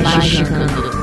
Magicando. Praise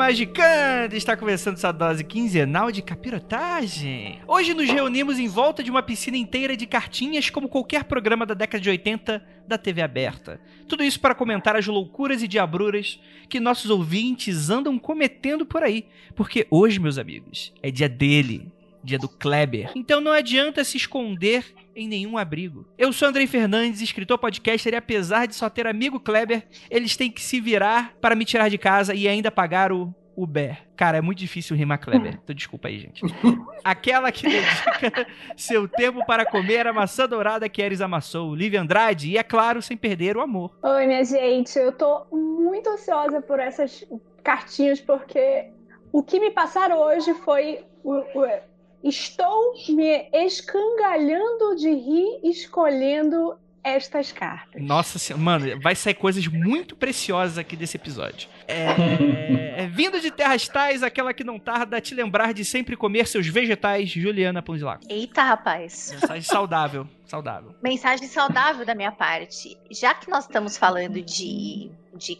Magicando, está começando essa dose quinzenal de capirotagem. Hoje nos reunimos em volta de uma piscina inteira de cartinhas como qualquer programa da década de 80 da TV aberta. Tudo isso para comentar as loucuras e diabruras que nossos ouvintes andam cometendo por aí. Porque hoje, meus amigos, é dia dele, dia do Kleber. Então não adianta se esconder em nenhum abrigo. Eu sou Andrei Fernandes, escritor podcaster, e apesar de só ter amigo Kleber, eles têm que se virar para me tirar de casa e ainda pagar o Uber. Cara, é muito difícil rimar Kleber. Então desculpa aí, gente. Aquela que dedica seu tempo para comer a maçã dourada que Eres amassou, Lívia Andrade, e é claro, sem perder o amor. Oi, minha gente. Eu tô muito ansiosa por essas cartinhas, porque o que me passaram hoje foi. o- o- Estou me escangalhando de rir escolhendo estas cartas. Nossa senhora, mano, vai sair coisas muito preciosas aqui desse episódio. É, é, vindo de terras tais, aquela que não tarda a te lembrar de sempre comer seus vegetais, Juliana Pão de Lago. Eita, rapaz. Mensagem saudável, saudável. Mensagem saudável da minha parte. Já que nós estamos falando de, de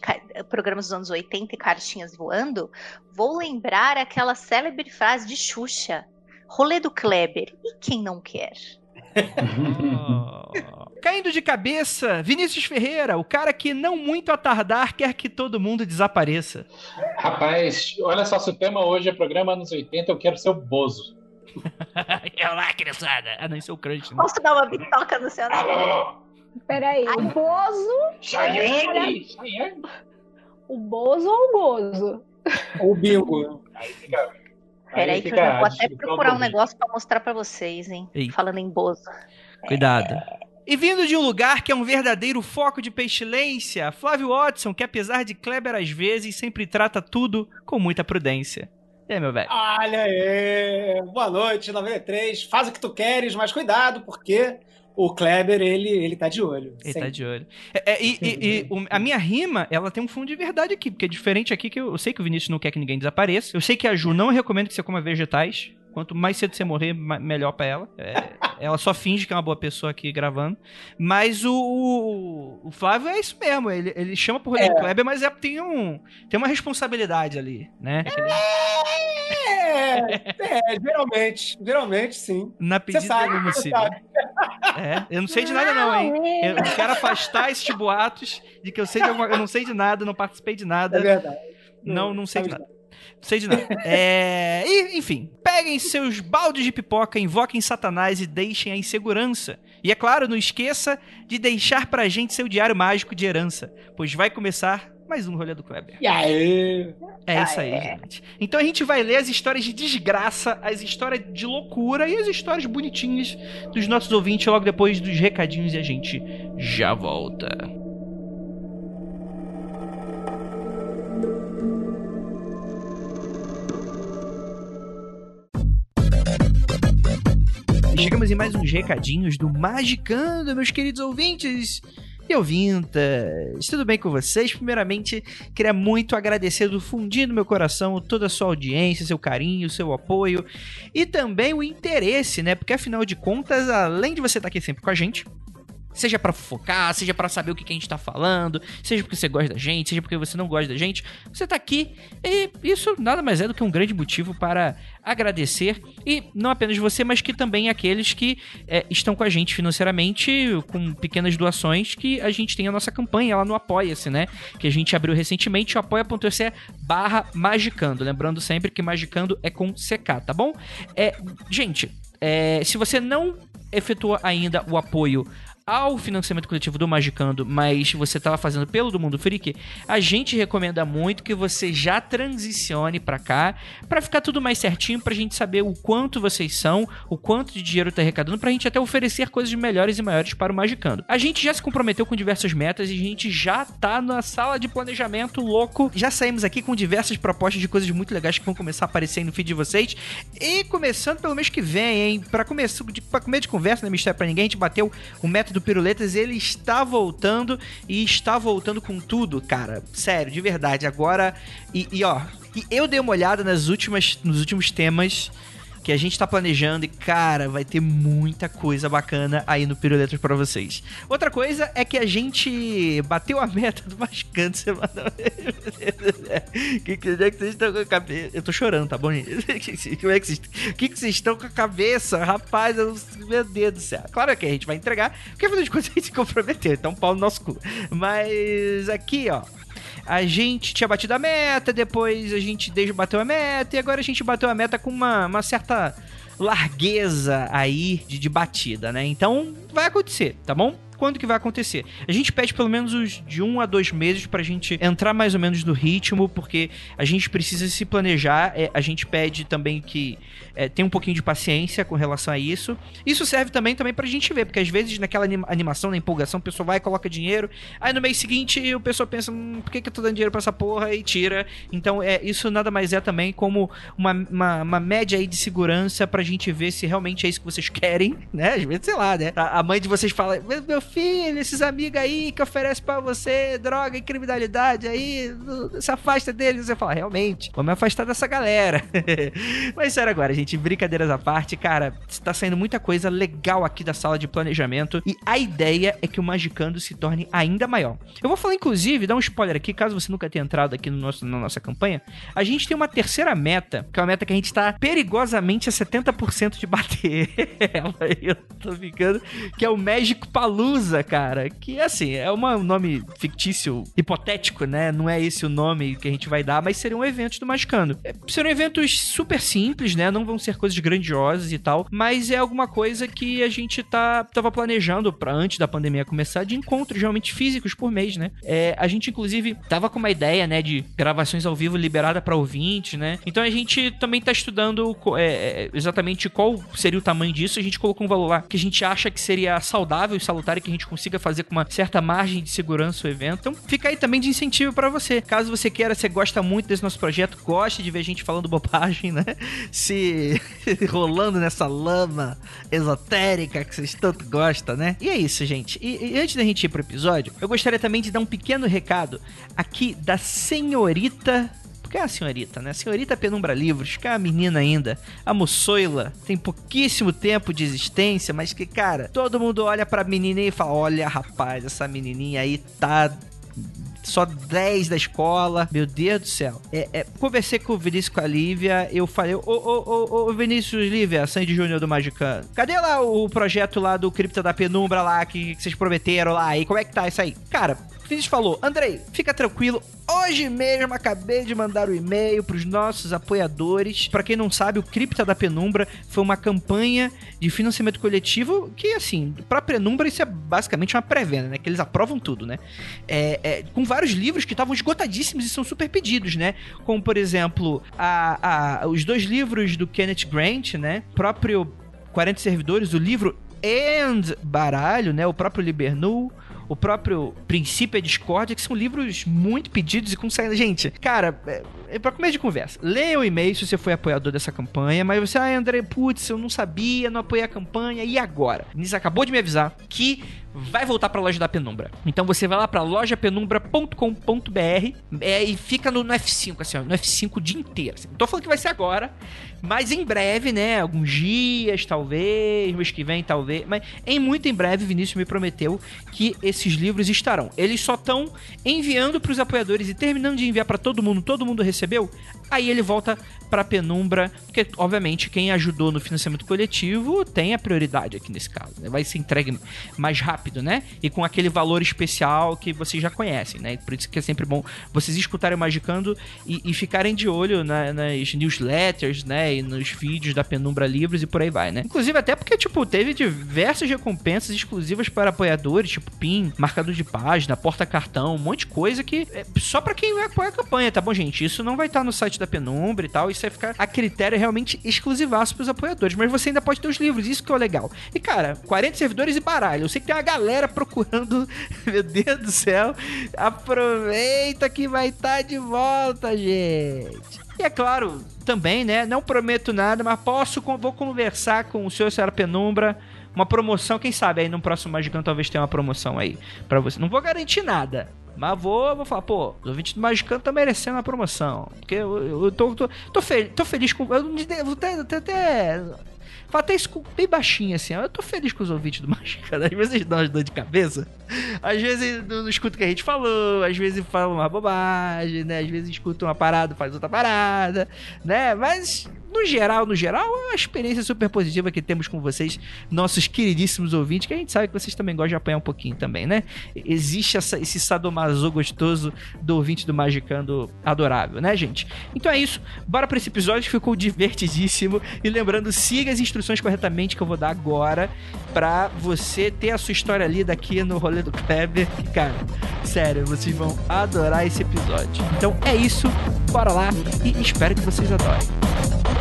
programas dos anos 80 e cartinhas voando, vou lembrar aquela célebre frase de Xuxa. Rolê do Kleber. E quem não quer? Oh. Caindo de cabeça, Vinícius Ferreira, o cara que não muito a tardar quer que todo mundo desapareça. Rapaz, olha só, se o tema hoje é programa anos 80, eu quero ser o Bozo. é lá, criançada. Ah, não, isso é o crunch. Né? Posso dar uma bitoca no seu nariz? Alô? Peraí, o Bozo, Cheyenne! Cheyenne! o Bozo ou o Gozo? O bingo. Aí fica... aí Peraí que eu já vou até procurar um negócio pra mostrar pra vocês, hein? Ei. Falando em Bozo. Cuidado. E vindo de um lugar que é um verdadeiro foco de pestilência, Flávio Watson, que apesar de Kleber às vezes, sempre trata tudo com muita prudência. E aí, meu velho? Olha aí. Boa noite, 93. Faz o que tu queres, mas cuidado, porque o Kleber, ele, ele tá de olho. Ele sempre. tá de olho. É, é, e e- e o- a minha rima, ela tem um fundo de verdade aqui, porque é diferente aqui que eu, eu sei que o Vinícius não quer que ninguém desapareça. Eu sei que a Ju não recomenda que você coma vegetais. Quanto mais cedo você morrer, melhor pra ela. É, ela só finge que é uma boa pessoa aqui gravando. Mas o, o, o Flávio é isso mesmo. Ele, ele chama por rolê do Kleber, mas é, tem, um, tem uma responsabilidade ali, né? É, é, geralmente. Geralmente, sim. Na pedida sabe, do sabe. É, eu não sei de nada não, hein? Eu quero afastar esses boatos de que eu sei de alguma, eu não sei de nada, não participei de nada. É verdade. Não, não sei de nada. Não sei de nada. É, e, enfim, peguem seus baldes de pipoca, invoquem Satanás e deixem a insegurança. E é claro, não esqueça de deixar pra gente seu diário mágico de herança, pois vai começar mais um rolê do Kleber. E aí? É isso aí, é. gente. Então a gente vai ler as histórias de desgraça, as histórias de loucura e as histórias bonitinhas dos nossos ouvintes logo depois dos recadinhos e a gente já volta. Chegamos em mais uns recadinhos do Magicando, meus queridos ouvintes e ouvintas. Tudo bem com vocês? Primeiramente, queria muito agradecer do fundinho do meu coração toda a sua audiência, seu carinho, seu apoio e também o interesse, né? Porque afinal de contas, além de você estar aqui sempre com a gente, Seja pra focar, seja pra saber o que, que a gente tá falando, seja porque você gosta da gente, seja porque você não gosta da gente, você tá aqui e isso nada mais é do que um grande motivo para agradecer e não apenas você, mas que também aqueles que é, estão com a gente financeiramente com pequenas doações que a gente tem a nossa campanha lá no Apoia-se, né? Que a gente abriu recentemente, o apoia.se barra magicando. Lembrando sempre que magicando é com CK, tá bom? É, gente, é, se você não efetua ainda o apoio ao financiamento coletivo do Magicando, mas você estava fazendo pelo do Mundo Freak, a gente recomenda muito que você já transicione para cá, para ficar tudo mais certinho, pra gente saber o quanto vocês são, o quanto de dinheiro tá arrecadando, pra gente até oferecer coisas melhores e maiores para o Magicando. A gente já se comprometeu com diversas metas e a gente já tá na sala de planejamento louco. Já saímos aqui com diversas propostas de coisas muito legais que vão começar a aparecer aí no feed de vocês. E começando pelo mês que vem, hein? Pra, começar, pra comer de conversa, não é mistério pra ninguém, a gente bateu o método Piruletas, ele está voltando e está voltando com tudo, cara. Sério, de verdade. Agora, e, e ó, eu dei uma olhada nas últimas, nos últimos temas que a gente tá planejando e, cara, vai ter muita coisa bacana aí no Piruletas pra vocês. Outra coisa é que a gente bateu a meta do Mascando semana. que, que, é que vocês estão com a cabeça? Eu tô chorando, tá bom, gente? Como é que vocês, que, que vocês estão com a cabeça? Rapaz, eu, meu Deus do céu. Claro que a gente vai entregar, porque afinal de contas a gente se comprometeu, então pau no nosso cu. Mas aqui, ó, a gente tinha batido a meta, depois a gente bateu a meta, e agora a gente bateu a meta com uma, uma certa largueza aí de, de batida, né? Então vai acontecer, tá bom? quando que vai acontecer. A gente pede pelo menos os de um a dois meses pra gente entrar mais ou menos no ritmo, porque a gente precisa se planejar. É, a gente pede também que é, tenha um pouquinho de paciência com relação a isso. Isso serve também, também pra gente ver, porque às vezes naquela animação, na empolgação, o pessoal vai coloca dinheiro, aí no mês seguinte o pessoal pensa, hum, por que, que eu tô dando dinheiro pra essa porra? E tira. Então, é, isso nada mais é também como uma, uma, uma média aí de segurança pra gente ver se realmente é isso que vocês querem, né? Às vezes, sei lá, né? A, a mãe de vocês fala, meu filho, esses amigos aí que oferecem para você droga e criminalidade aí, se afasta deles. Você fala, realmente, vamos afastar dessa galera. Mas sério agora, gente, brincadeiras à parte, cara, está saindo muita coisa legal aqui da sala de planejamento e a ideia é que o Magicando se torne ainda maior. Eu vou falar, inclusive, dar um spoiler aqui, caso você nunca tenha entrado aqui no nosso, na nossa campanha, a gente tem uma terceira meta, que é uma meta que a gente está perigosamente a 70% de bater. Ela, eu tô ficando, que é o Magic Yakuza, cara, que assim, é um nome fictício, hipotético, né? Não é esse o nome que a gente vai dar, mas seriam eventos do Magicando. É, serão eventos super simples, né? Não vão ser coisas grandiosas e tal, mas é alguma coisa que a gente tá, tava planejando para antes da pandemia começar, de encontros realmente físicos por mês, né? É, a gente, inclusive, tava com uma ideia, né, de gravações ao vivo liberada para ouvintes, né? Então a gente também tá estudando é, é, exatamente qual seria o tamanho disso. A gente colocou um valor lá que a gente acha que seria saudável e salutar e que a gente consiga fazer com uma certa margem de segurança o evento. Então fica aí também de incentivo para você. Caso você queira, você gosta muito desse nosso projeto, goste de ver gente falando bobagem, né? Se rolando nessa lama esotérica que vocês tanto gostam, né? E é isso, gente. E, e antes da gente ir pro episódio, eu gostaria também de dar um pequeno recado aqui da senhorita que é a senhorita, né? Senhorita Penumbra Livros, que é a menina ainda, a moçoila, tem pouquíssimo tempo de existência, mas que, cara, todo mundo olha pra menininha e fala: olha, rapaz, essa menininha aí tá só 10 da escola. Meu Deus do céu. É, é, conversei com o Vinícius com a Lívia. Eu falei: Ô, ô, ô, ô Vinícius Lívia, Sandy Júnior do Magicano. Cadê lá o projeto lá do Cripta da Penumbra lá que, que vocês prometeram lá? E como é que tá isso aí? Cara, Vinícius falou: Andrei, fica tranquilo. Hoje mesmo acabei de mandar o um e-mail para os nossos apoiadores. Para quem não sabe, o Cripta da Penumbra foi uma campanha de financiamento coletivo que, assim, para Penumbra isso é basicamente uma pré-venda, né? Que eles aprovam tudo, né? É, é, com vários livros que estavam esgotadíssimos e são super pedidos, né? Como, por exemplo, a, a, os dois livros do Kenneth Grant, né? Próprio 40 Servidores, o livro And Baralho, né? O próprio Libernu o próprio Princípio e Discórdia, que são livros muito pedidos e com. Gente, cara, é, pra começo de conversa. Leia o e-mail se você foi apoiador dessa campanha, mas você, ah, André, putz, eu não sabia, não apoiei a campanha, e agora? Nis acabou de me avisar que vai voltar para a loja da Penumbra. Então você vai lá para lojapenumbra.com.br é, e fica no, no, F5, assim, ó, no F5 o dia inteiro. Assim. Não tô falando que vai ser agora, Mas em breve, né? Alguns dias, talvez, mês que vem, talvez. Mas em muito em breve, Vinícius me prometeu que esses livros estarão. Eles só estão enviando para os apoiadores e terminando de enviar para todo mundo. Todo mundo recebeu recebeu? Aí ele volta para penumbra, porque obviamente quem ajudou no financiamento coletivo tem a prioridade aqui nesse caso. Né? Vai ser entregue mais rápido, né? E com aquele valor especial que vocês já conhecem, né? Por isso que é sempre bom vocês escutarem Magicando e, e ficarem de olho na, nas newsletters, né? E nos vídeos da Penumbra Livros e por aí vai, né? Inclusive até porque, tipo, teve diversas recompensas exclusivas para apoiadores, tipo PIN, marcador de página, porta-cartão, um monte de coisa que é só para quem vai apoiar a campanha, tá bom, gente? Isso não vai estar no site da Penumbra e tal, isso vai ficar a critério realmente exclusivaço pros apoiadores, mas você ainda pode ter os livros, isso que é o legal. E cara, 40 servidores e baralho, eu sei que tem uma galera procurando, meu Deus do céu, aproveita que vai estar tá de volta, gente. E é claro, também, né, não prometo nada, mas posso, vou conversar com o senhor e senhora Penumbra, uma promoção, quem sabe aí no próximo Magicão talvez tenha uma promoção aí para você. Não vou garantir nada, mas vou, vou falar, pô, os ouvintes do Magicano estão merecendo a promoção. Porque eu, eu tô, tô, tô, fe tô feliz com. Eu vou até, até, Fala até isso bem baixinho assim. Eu tô feliz com os ouvintes do Magicano. Às vezes dão dor de cabeça. Às vezes não escutam o que a gente falou. Às vezes falam uma bobagem, né? Às vezes escutam uma parada, faz outra parada, né? Mas no geral, no geral, é uma experiência super positiva que temos com vocês, nossos queridíssimos ouvintes, que a gente sabe que vocês também gostam de apanhar um pouquinho também, né? Existe essa, esse sadomaso gostoso do ouvinte do Magicando adorável, né, gente? Então é isso, bora para esse episódio que ficou divertidíssimo. E lembrando, siga as instruções corretamente que eu vou dar agora para você ter a sua história lida aqui no rolê do Kleber. Cara, sério, vocês vão adorar esse episódio. Então é isso, bora lá e espero que vocês adorem.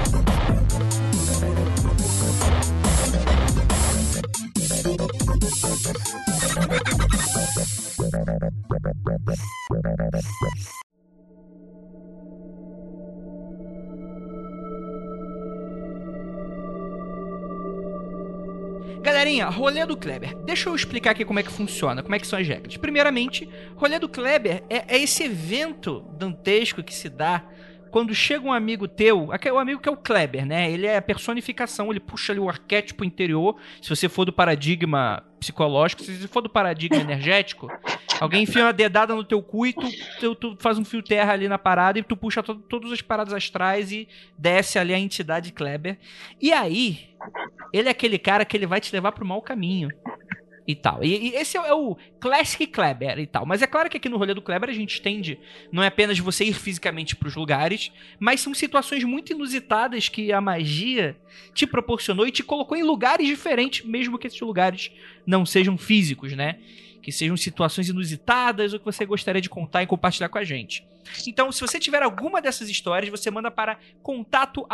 Galerinha, rolê do Kleber. Deixa eu explicar aqui como é que funciona, como é que são as regras. Primeiramente, rolê do Kleber é, é esse evento dantesco que se dá quando chega um amigo teu, o amigo que é o Kleber, né? Ele é a personificação, ele puxa ali o arquétipo interior. Se você for do paradigma psicológico, se você for do paradigma energético, alguém enfia uma dedada no teu cu e tu, tu, tu faz um fio terra ali na parada e tu puxa to, todas as paradas astrais e desce ali a entidade Kleber. E aí, ele é aquele cara que ele vai te levar pro mau caminho e tal. E, e esse é, é, o Classic Kleber e tal. Mas é claro que aqui no rolê do Kleber a gente entende, não é apenas você ir fisicamente para os lugares, mas são situações muito inusitadas que a magia te proporcionou e te colocou em lugares diferentes, mesmo que esses lugares não sejam físicos, né? Que sejam situações inusitadas ou que você gostaria de contar e compartilhar com a gente. Então, se você tiver alguma dessas histórias, você manda para contato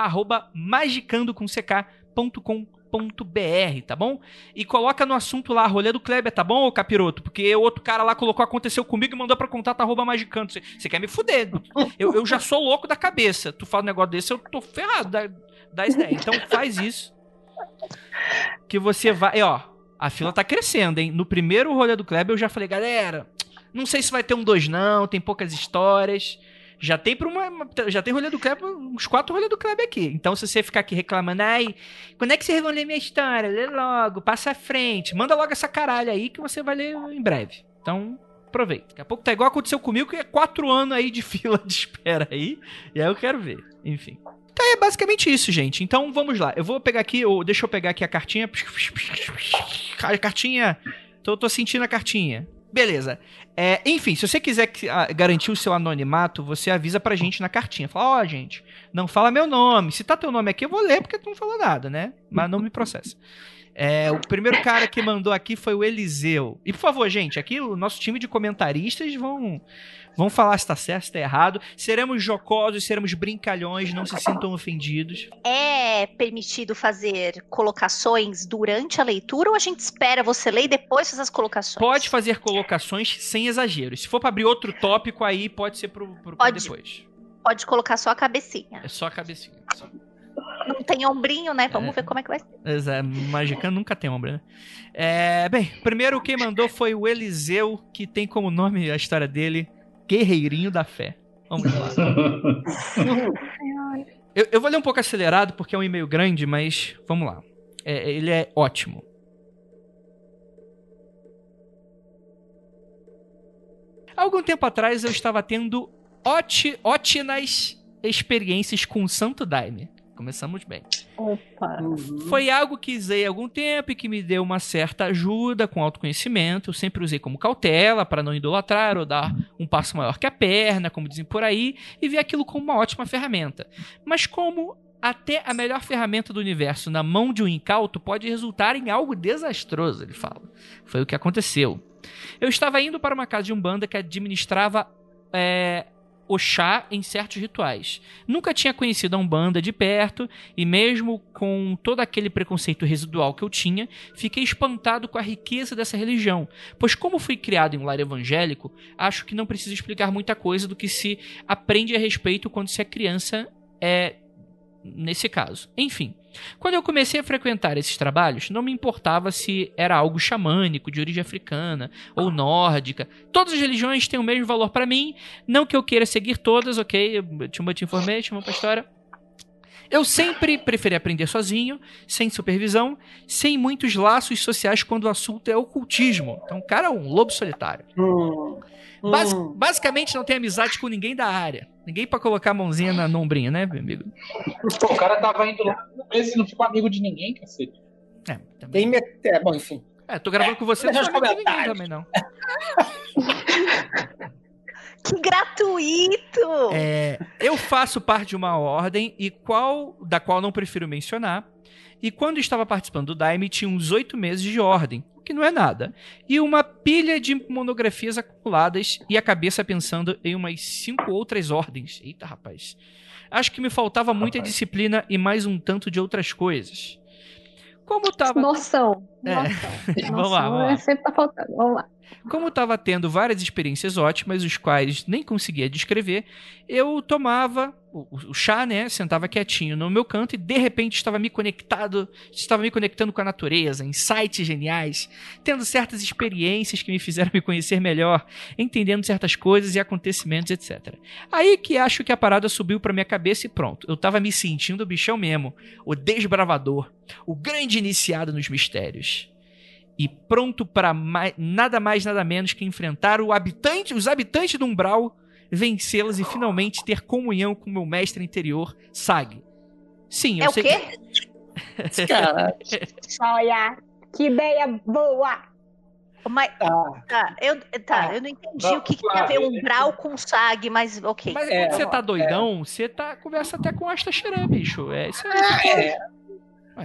arroba magicando com ck.com br tá bom? E coloca no assunto lá, rolê do Kleber, tá bom, ô capiroto? Porque outro cara lá colocou aconteceu comigo e mandou pra contato arroba magicanto. Você quer me fuder? Eu, eu já sou louco da cabeça. Tu fala um negócio desse, eu tô ferrado da, da ideia. Então faz isso. Que você vai. E, ó, a fila tá crescendo, hein? No primeiro rolê do Kleber eu já falei, galera, não sei se vai ter um dois, não, tem poucas histórias. Já tem para uma, já tem rolê do Kleber, uns quatro rolês do Kleber aqui. Então se você ficar aqui reclamando, ai, quando é que vocês vão ler minha história? Lê logo, passa à frente, manda logo essa caralho aí que você vai ler em breve. Então, aproveita. Daqui a pouco tá igual aconteceu comigo, que é quatro anos aí de fila de espera aí. E aí eu quero ver. Enfim. Então é basicamente isso, gente. Então vamos lá. Eu vou pegar aqui, ou deixa eu pegar aqui a cartinha. A cartinha. Tô, tô sentindo a cartinha. Beleza. É, enfim, se você quiser ah, garantir o seu anonimato, você avisa pra gente na cartinha. Fala, ó, oh, gente, não fala meu nome. Se tá teu nome aqui, eu vou ler porque tu não falou nada, né? Mas não me processa. É, o primeiro cara que mandou aqui foi o Eliseu. E por favor, gente, aqui o nosso time de comentaristas vão Vão falar se tá certo, se tá errado. Seremos jocosos, seremos brincalhões, não se sintam ofendidos. É permitido fazer colocações durante a leitura ou a gente espera você ler e depois fazer as colocações? Pode fazer colocações sem exageros. Se for para abrir outro tópico, aí pode ser pro, pro pode, depois. Pode colocar só a cabecinha. É só a cabecinha. Só. Não tem ombrinho, né? Vamos é. ver como é que vai ser. Exato. Magicano nunca tem ombro, né? É, bem, primeiro quem mandou foi o Eliseu, que tem como nome a história dele Guerreirinho da Fé. Vamos lá. Eu, eu vou ler um pouco acelerado porque é um e-mail grande, mas vamos lá. É, ele é ótimo. Há algum tempo atrás eu estava tendo óti- ótimas experiências com o Santo Daime. Começamos bem. Opa. Uhum. Foi algo que usei há algum tempo e que me deu uma certa ajuda com autoconhecimento. Eu sempre usei como cautela para não idolatrar ou dar um passo maior que a perna, como dizem por aí, e vi aquilo como uma ótima ferramenta. Mas como até a melhor ferramenta do universo na mão de um incauto pode resultar em algo desastroso, ele fala. Foi o que aconteceu. Eu estava indo para uma casa de umbanda que administrava é, o chá em certos rituais. Nunca tinha conhecido a Umbanda de perto e mesmo com todo aquele preconceito residual que eu tinha, fiquei espantado com a riqueza dessa religião, pois como fui criado em um lar evangélico, acho que não preciso explicar muita coisa do que se aprende a respeito quando se é criança é nesse caso. Enfim, quando eu comecei a frequentar esses trabalhos, não me importava se era algo xamânico, de origem africana ou nórdica. Todas as religiões têm o mesmo valor para mim, não que eu queira seguir todas, ok? Too much information, vamos pra história. Eu sempre preferi aprender sozinho, sem supervisão, sem muitos laços sociais quando o assunto é ocultismo. Então, o cara é um lobo solitário. Hum, Basi- hum. basicamente, não tem amizade com ninguém da área. Ninguém pra colocar a mãozinha na nombrinha, né, meu amigo? Pô, o cara tava indo lá e não ficou amigo de ninguém, cacete. É, também. Tem met... é, bom, enfim. É, tô gravando com você, não Deixa sou amigo de ninguém também, não. Que gratuito! É, eu faço parte de uma ordem e qual da qual não prefiro mencionar. E quando estava participando do Daime, tinha uns oito meses de ordem, que não é nada. E uma pilha de monografias acumuladas e a cabeça pensando em umas cinco outras ordens. Eita, rapaz. Acho que me faltava muita Rapaz. disciplina e mais um tanto de outras coisas. Como tava Noção. É. Noção. Vamos lá, vamos lá. é sempre tá faltando. Vamos lá. Como estava tendo várias experiências ótimas, os quais nem conseguia descrever, eu tomava o, o chá, né? Sentava quietinho no meu canto e de repente estava me conectado, estava me conectando com a natureza, insights geniais, tendo certas experiências que me fizeram me conhecer melhor, entendendo certas coisas e acontecimentos, etc. Aí que acho que a parada subiu pra minha cabeça e pronto. Eu tava me sentindo o bichão mesmo, o desbravador, o grande iniciado nos mistérios e pronto para nada mais nada menos que enfrentar habitante, os habitantes do umbral, vencê-los e finalmente ter comunhão com meu mestre interior, Sag. Sim, eu É o sei quê? Cara, Olha, que ideia boa. Mas, tá. tá, eu, tá, Ah, eu não entendi não, o que, que tem a ver umbral com SAG, mas ok. Mas É, quando você tá doidão, você tá conversa até com Asta Xerã, bicho. É isso aí.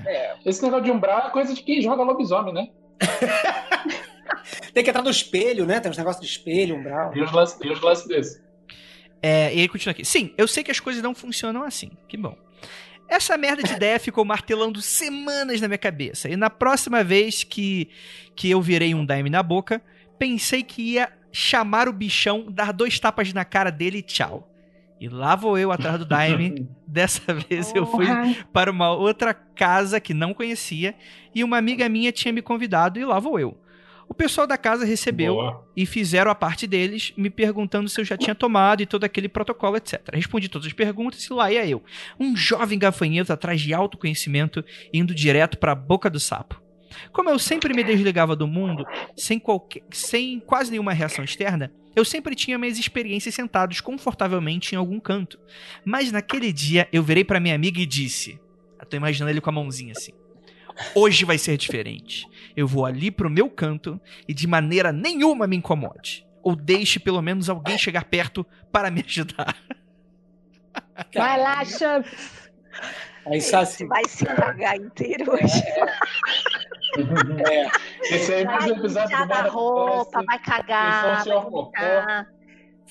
É, Esse negócio de umbral é coisa de quem joga lobisomem, né? tem que entrar no espelho, né? Tem uns negócios de espelho, umbral. E os lances, e os lances desses. É, e ele continua aqui. Sim, eu sei que as coisas não funcionam assim. Que bom. Essa merda de ideia ficou martelando semanas na minha cabeça. E na próxima vez que, que eu virei um daime na boca, pensei que ia chamar o bichão, dar dois tapas na cara dele e tchau. E lá vou eu atrás do daime. Dessa vez eu fui para uma outra casa que não conhecia e uma amiga minha tinha me convidado e lá vou eu. O pessoal da casa recebeu Boa. e fizeram a parte deles, me perguntando se eu já tinha tomado e todo aquele protocolo, etc. Respondi todas as perguntas e lá ia eu, um jovem gafanhoto atrás de autoconhecimento, indo direto para a boca do sapo. Como eu sempre me desligava do mundo, sem, qualquer, sem quase nenhuma reação externa, eu sempre tinha minhas experiências sentados confortavelmente em algum canto. Mas naquele dia eu virei para minha amiga e disse: Eu tô imaginando ele com a mãozinha assim. Hoje vai ser diferente. Eu vou ali pro meu canto e de maneira nenhuma me incomode. Ou deixe pelo menos alguém chegar perto para me ajudar. Vai lá, Champs. Aí assim. Vai se cagar inteiro hoje. É, Esse aí é mais Vai um episódio do roupa, vai cagar, vai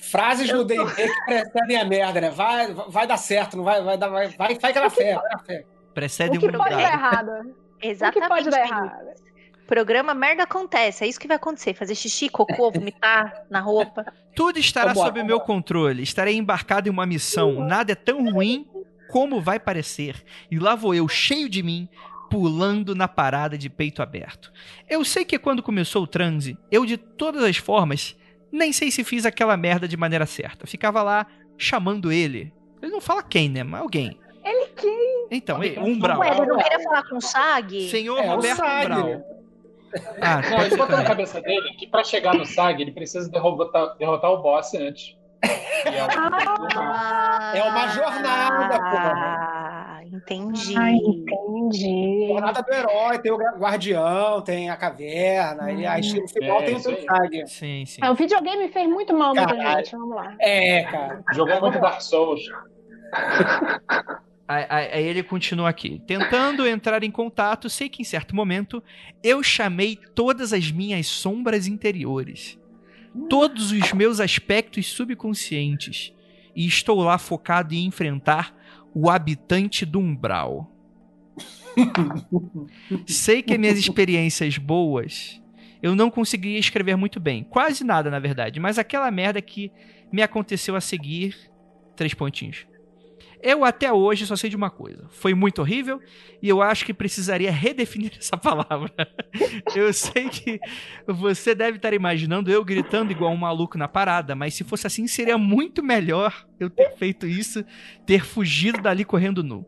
frases no D&D que precedem a merda, né? Vai, vai dar certo, não vai, vai dar, vai, vai, vai que é na fé, vai na fé. Precede O que um pode dar dado. Errado? O Exatamente. que pode dar errado? Programa merda acontece, é isso que vai acontecer. Fazer xixi, cocô, vomitar na roupa. Tudo estará Vambora, sob meu controle. Estarei embarcado em uma missão. Nada é tão ruim como vai parecer. E lá vou eu, cheio de mim, pulando na parada de peito aberto. Eu sei que quando começou o transe, eu de todas as formas, nem sei se fiz aquela merda de maneira certa. Ficava lá chamando ele. Ele não fala quem, né? Mas alguém. Ele quem? Então, Ele Umbral. Ué, ele não queria falar com o Sag? Senhor É, o Roberto Sag. Umbral. Ah, Não, ele botou na cabeça dele que pra chegar no SAG ele precisa derrotar, derrotar o boss antes. É o- Ah, É uma jornada, Ah, entendi. Ai, entendi. Jornada do herói, tem o guardião, tem a caverna, e aí no final É, tem o. Tag. Sim, sim. É, o videogame fez muito mal, Caralho. gente. Vamos lá. É, cara. Jogou muito Dark Souls. Aí, ele continua aqui. Tentando entrar em contato, sei que em certo momento eu chamei todas as minhas sombras interiores, todos os meus aspectos subconscientes, e estou lá focado em enfrentar o habitante do umbral. sei que minhas experiências boas, eu não conseguia escrever muito bem, quase nada na verdade, mas aquela merda que me aconteceu a seguir, três pontinhos. Eu até hoje só sei de uma coisa. Foi muito horrível e eu acho que precisaria redefinir essa palavra. Eu sei que você deve estar imaginando eu gritando igual um maluco na parada, mas se fosse assim seria muito melhor eu ter feito isso, ter fugido dali correndo nu.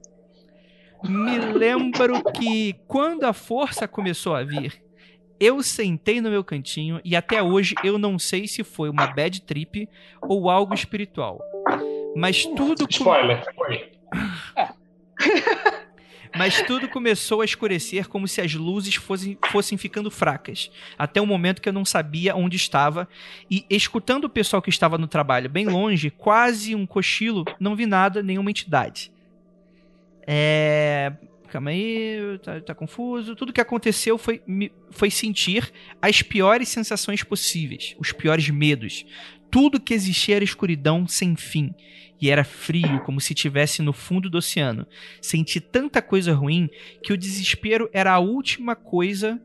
Me lembro que quando a força começou a vir, eu sentei no meu cantinho e até hoje eu não sei se foi uma bad trip ou algo espiritual. Mas tudo com- Spoiler, foi. Mas tudo começou a escurecer como se as luzes fossem, fossem ficando fracas, até o momento que eu não sabia onde estava, e escutando o pessoal que estava no trabalho bem longe, quase um cochilo, não vi nada, nenhuma entidade. É. Calma aí, tá, tá confuso. Tudo que aconteceu foi, foi sentir as piores sensações possíveis, os piores medos. Tudo que existia era escuridão sem fim. E era frio, como se estivesse no fundo do oceano. Senti tanta coisa ruim que o desespero era a última coisa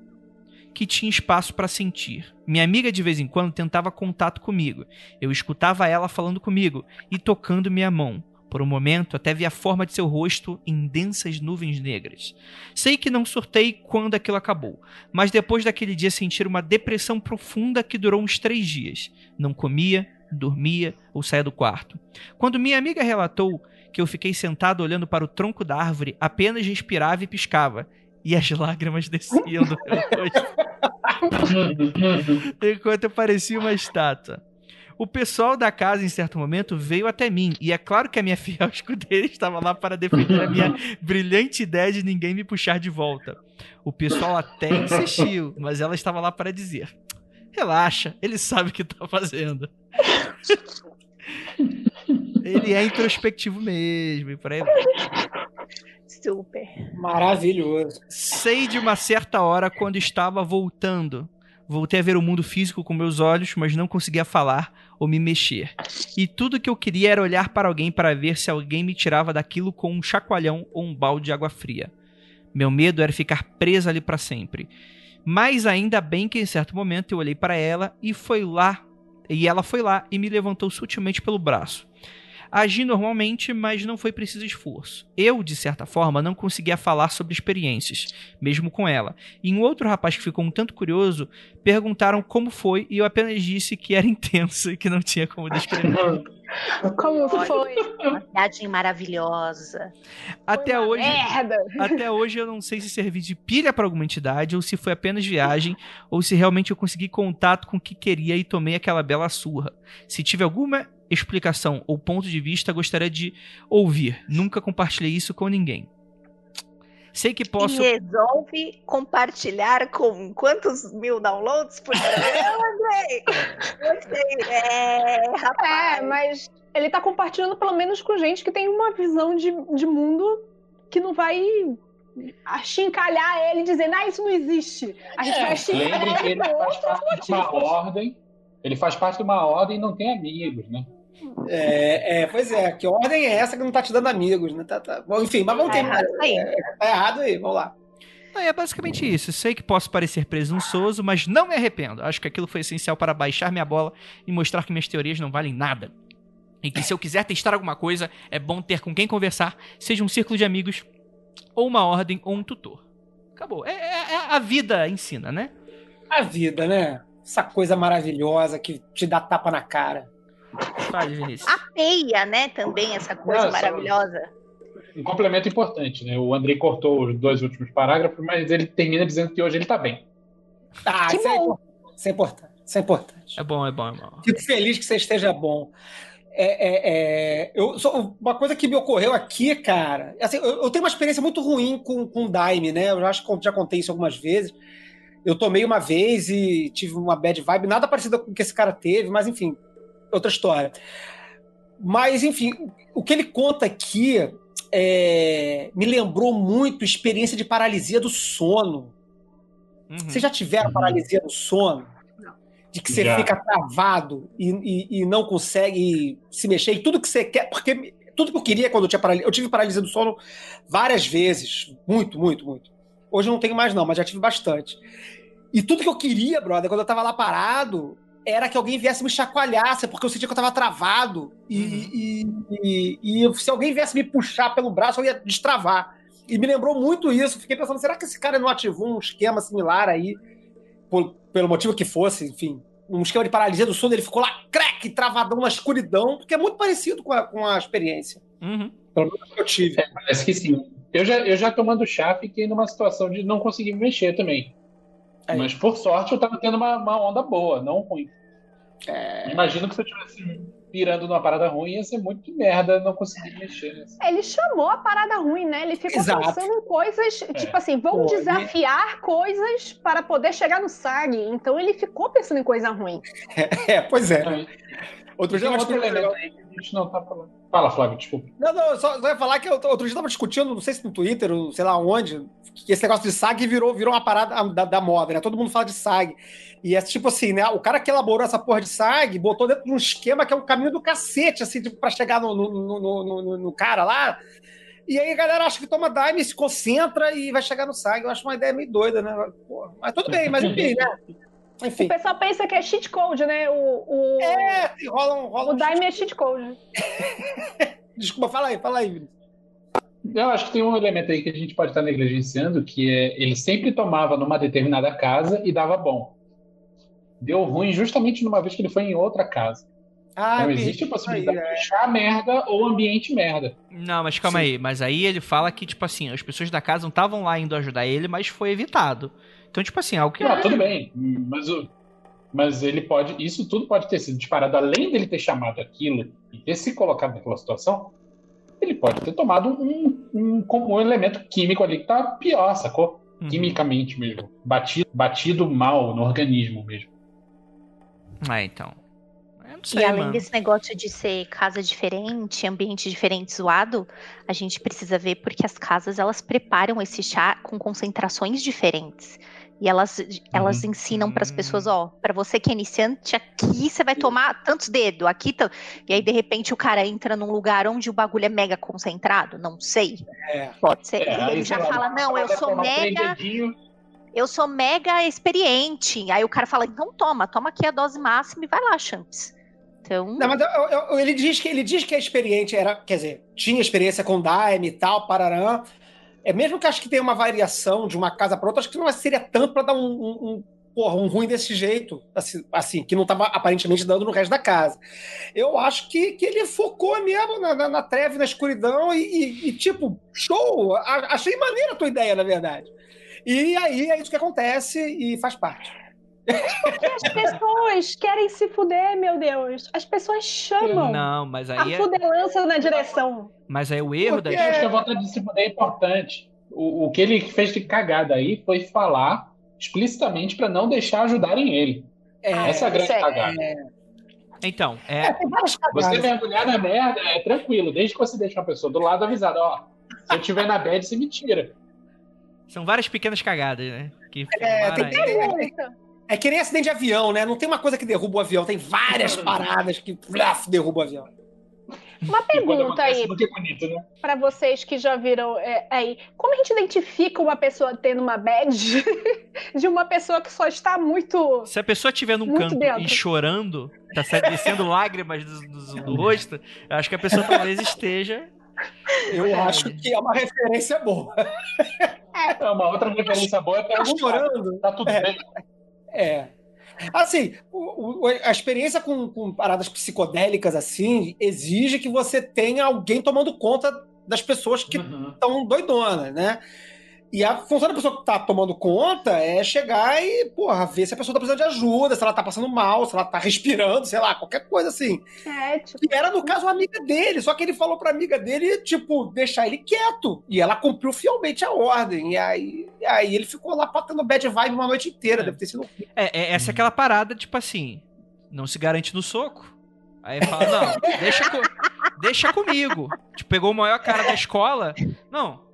que tinha espaço para sentir. Minha amiga de vez em quando tentava contato comigo. Eu escutava ela falando comigo e tocando minha mão. Por um momento, até vi a forma de seu rosto em densas nuvens negras. Sei que não surtei quando aquilo acabou, mas depois daquele dia senti uma depressão profunda que durou uns três dias. Não comia, dormia ou saía do quarto. Quando minha amiga relatou que eu fiquei sentado olhando para o tronco da árvore, apenas respirava e piscava. E as lágrimas desciam do meu rosto enquanto eu parecia uma estátua. O pessoal da casa, em certo momento, veio até mim, e é claro que a minha fiel escudeira estava lá para defender a minha brilhante ideia de ninguém me puxar de volta. O pessoal até insistiu, mas ela estava lá para dizer: relaxa, ele sabe o que está fazendo. ele é introspectivo mesmo, e por aí vai. Super. Maravilhoso. Sei de uma certa hora quando estava voltando. Voltei a ver o mundo físico com meus olhos, mas não conseguia falar ou me mexer. E tudo que eu queria era olhar para alguém para ver se alguém me tirava daquilo com um chacoalhão ou um balde de água fria. Meu medo era ficar presa ali para sempre. Mas ainda bem que em certo momento eu olhei para ela e foi lá, e ela foi lá e me levantou sutilmente pelo braço. Agi normalmente, mas não foi preciso esforço. Eu, de certa forma, não conseguia falar sobre experiências, mesmo com ela. E um outro rapaz que ficou um tanto curioso perguntaram como foi e eu apenas disse que era intenso e que não tinha como descrever. Como foi? Uma viagem maravilhosa. Até Foi uma hoje, Merda! até hoje eu não sei se servi de pilha para alguma entidade ou se foi apenas viagem ou se realmente eu consegui contato com o que queria e tomei aquela bela surra. Se tiver alguma explicação ou ponto de vista, gostaria de ouvir. Nunca compartilhei isso com ninguém. Sei que posso. E resolve compartilhar com quantos mil downloads por programa, Andrei? Gostei. É, rapaz. É, mas ele tá compartilhando pelo menos com gente que tem uma visão de, de mundo que não vai achincalhar ele dizendo, ah, isso não existe. A gente vai achincalhar ele ele por faz outros parte de uma motivos. ordem. Ele faz parte de uma ordem e não tem amigos, né? É, é, pois é, que ordem é essa que não tá te dando amigos, né? Tá, tá. Bom, enfim, mas vamos Tá terminar. errado aí. Tá errado aí, vamos lá. Ah, É basicamente isso. Sei que posso parecer presunçoso, mas não me arrependo. Acho que aquilo foi essencial para baixar minha bola e mostrar que minhas teorias não valem nada. E que se eu quiser testar alguma coisa, é bom ter com quem conversar, seja um círculo de amigos, ou uma ordem, ou um tutor. Acabou. É, é- é a vida ensina, né? A vida, né? Essa coisa maravilhosa que te dá tapa na cara. Fale, Vinícius. A peia, né? Também, essa coisa Nossa. maravilhosa. um complemento importante, né? O Andrei cortou os dois últimos parágrafos, mas ele termina dizendo que hoje ele tá bem. Ah, Que isso é, isso é importante. Isso é importante. É bom, é bom, é bom. Fico feliz que você esteja bom. É, é, é, eu, só- uma coisa que me ocorreu aqui, cara. Assim, eu, eu tenho uma experiência muito ruim com, com o Daime, né? Eu acho que já contei isso algumas vezes. Eu tomei uma vez e tive uma bad vibe, nada parecido com o que esse cara teve, mas enfim, outra história. Mas, enfim, o que ele conta aqui é, me lembrou muito experiência de paralisia do sono. Uhum. Vocês já tiveram paralisia do sono? De que você Já. fica travado e, e- e não consegue se mexer e tudo que você quer. Porque tudo que eu queria quando eu tinha paralisia. Eu tive paralisia do sono várias vezes. Muito, muito, muito. Hoje eu não tenho mais, não, mas já tive bastante. E tudo que eu queria, brother, quando eu tava lá parado, era que alguém viesse me chacoalhasse, porque eu sentia que eu tava travado. E, Uhum. e- e- e se alguém viesse me puxar pelo braço, eu ia destravar. E me lembrou muito isso. Fiquei pensando, será que esse cara não ativou um esquema similar aí? por- pelo motivo que fosse, enfim. Um esquema de paralisia do sono, ele ficou lá, crack, travadão na escuridão, porque é muito parecido com a, com a experiência Uhum. que eu tive. Parece que sim. Eu já, eu já tomando chá, fiquei numa situação de não conseguir me mexer também. Aí. Mas por sorte eu tava tendo uma, uma onda boa, não ruim. É, Imagino que se eu estivesse virando numa parada ruim, ia ser muito merda não conseguir mexer. Né? Ele chamou a parada ruim, né? Ele ficou Exato. pensando em coisas, tipo assim, vamos Pô, desafiar coisas para poder chegar no SAG. Então ele ficou pensando em coisa ruim. é, pois é. Aí, Outro dia eu outro elemento aí que a gente não tá falando. Fala, Flávio, desculpa. Não, não, eu só, só ia falar que outro dia eu tava discutindo, não sei se no Twitter, ou sei lá onde, que esse negócio de SAG virou, virou uma parada da, da moda, né? Todo mundo fala de SAG. E é tipo assim, né? O cara que elaborou essa porra de SAG botou dentro de um esquema que é um caminho do cacete, assim, tipo, pra chegar no, no, no, no- no- cara lá. E aí a galera acha que toma Daime, se concentra e vai chegar no SAG. Eu acho uma ideia meio doida, né? Porra, mas tudo bem, mas enfim, né? O Enfim. pessoal pensa que é cheat code, né? O, o, É, rola um. Rola o um... Daime é cheat code. Desculpa, fala aí, fala aí. Eu acho que tem um elemento aí que a gente pode estar negligenciando, que é ele sempre tomava numa determinada casa e dava bom. Deu ruim justamente numa vez que ele foi em outra casa. Ah, então existe a possibilidade aí, é. de chá merda ou ambiente merda. Não, mas calma Sim. aí. Mas aí ele fala que, tipo assim, as pessoas da casa não estavam lá indo ajudar ele, mas foi evitado. Então, tipo assim, algo que. Não, tudo bem, mas, o, mas ele pode. Isso tudo pode ter sido disparado, além dele ter chamado aquilo e ter se colocado naquela situação, ele pode ter tomado um, um, um elemento químico ali que tá pior, sacou? Uhum. Quimicamente mesmo. Batido, batido mal no organismo mesmo. É, então. Sei, E além mano. desse negócio de ser casa diferente, ambiente diferente, zoado, a gente precisa ver porque as casas elas preparam esse chá com concentrações diferentes. E elas, elas ensinam para as pessoas, ó, para você que é iniciante, aqui você vai tomar tantos dedos, aqui e aí de repente o cara entra num lugar onde o bagulho é mega concentrado, não sei. É. Pode ser. É, ele já fala, não, eu sou mega eu sou mega experiente. Aí o cara fala, então toma, toma aqui a dose máxima e vai lá, Champs. Então, Não, mas eu- eu- ele, diz que, ele diz que é experiente, era, quer dizer, tinha experiência com Daime e tal, pararã. É mesmo que acho que tenha uma variação de uma casa para outra, acho que não seria tanto para dar um, um, um, porra, um ruim desse jeito, assim, assim, que não estava aparentemente dando no resto da casa. Eu acho que, que ele focou mesmo na, na, na treve, na escuridão e, e- e, tipo, show! A- achei maneira a tua ideia, na verdade. E aí é isso que acontece e faz parte. As pessoas querem se fuder, meu Deus. As pessoas chamam Não, mas a aí. É, fudelança na direção. mas aí o erro da. Porque- Eu acho que a vontade de se fuder é importante. O, o que ele fez de cagada aí foi falar explicitamente para não deixar ajudarem ele. É, Essa é a grande é- cagada. Então, é. várias Você mergulhar na merda é tranquilo, desde que você deixe uma pessoa do lado avisada, ó. Se eu tiver na bad, você me tira. São várias pequenas cagadas, né? Que É, tem- aí. É que nem acidente de avião, né? Não tem uma coisa que derruba o avião, tem várias paradas que flaf, derrubam o avião. Uma pergunta aí é bonito, né? pra vocês que já viram é, aí. Como a gente identifica uma pessoa tendo uma bad de uma pessoa que só está muito. Se a pessoa estiver num canto dentro. e chorando, tá descendo lágrimas do, do- do rosto, eu acho que a pessoa talvez esteja. Eu É. acho que é uma referência boa. É uma outra referência boa é Tá perguntar. chorando? Tá tudo É. bem. É. Assim, o- o- a experiência com, com paradas psicodélicas assim exige que você tenha alguém tomando conta das pessoas que Uhum. estão doidonas, né? E a função da pessoa que tá tomando conta é chegar e, porra, ver se a pessoa tá precisando de ajuda, se ela tá passando mal, se ela tá respirando, sei lá, qualquer coisa assim. É, tipo, E era, no caso, uma amiga dele, só que ele falou pra amiga dele, tipo, deixar ele quieto. E ela cumpriu fielmente a ordem. E aí, e aí ele ficou lá patando bad vibe uma noite inteira, É. deve ter sido. É, é- essa é aquela parada, tipo assim, não se garante no soco. Aí fala, não, deixa, co- deixa comigo. Tipo, pegou o maior cara da escola. Não.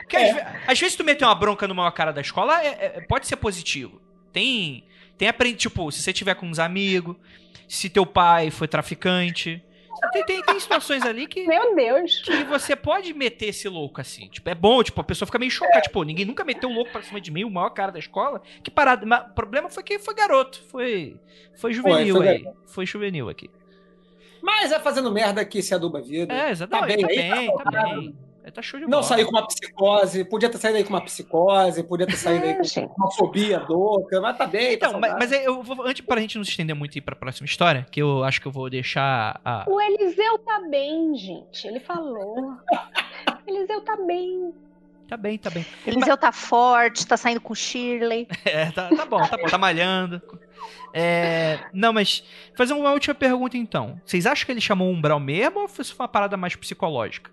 Porque às, ve- às vezes tu meter uma bronca no maior cara da escola é- é- pode ser positivo. Tem. Tem aprendi, tipo, se você tiver com uns amigos, se teu pai foi traficante. Tem, tem, tem situações ali que, meu Deus. que você pode meter esse louco assim. Tipo, é bom, tipo, a pessoa fica meio chocada. Tipo, ninguém nunca meteu um louco pra cima de mim, o maior cara da escola. Que parada. Mas o problema foi que foi garoto. Foi, foi juvenil foi aí. Foi juvenil aqui. Mas é fazendo merda que se aduba a vida. É, exatamente. Tá bem Tá aí, bem, tá tá saudável. bem. Tá show de Não bola. saiu com uma psicose, podia ter saído aí com uma psicose, podia ter saído aí É, com uma fobia louca, mas tá bem, tá Então, mas, saudável. mas é, eu vou, antes pra gente não se estender muito e ir pra próxima história, que eu acho que eu vou deixar a. O Eliseu tá bem, gente. Ele falou. Eliseu tá bem. Tá bem, tá bem. Eliseu tá forte, tá saindo com Shirley. É, tá, tá bom, tá bom, tá malhando. É, não, mas fazer uma última pergunta então. Vocês acham que ele chamou um umbral mesmo ou foi só uma parada mais psicológica?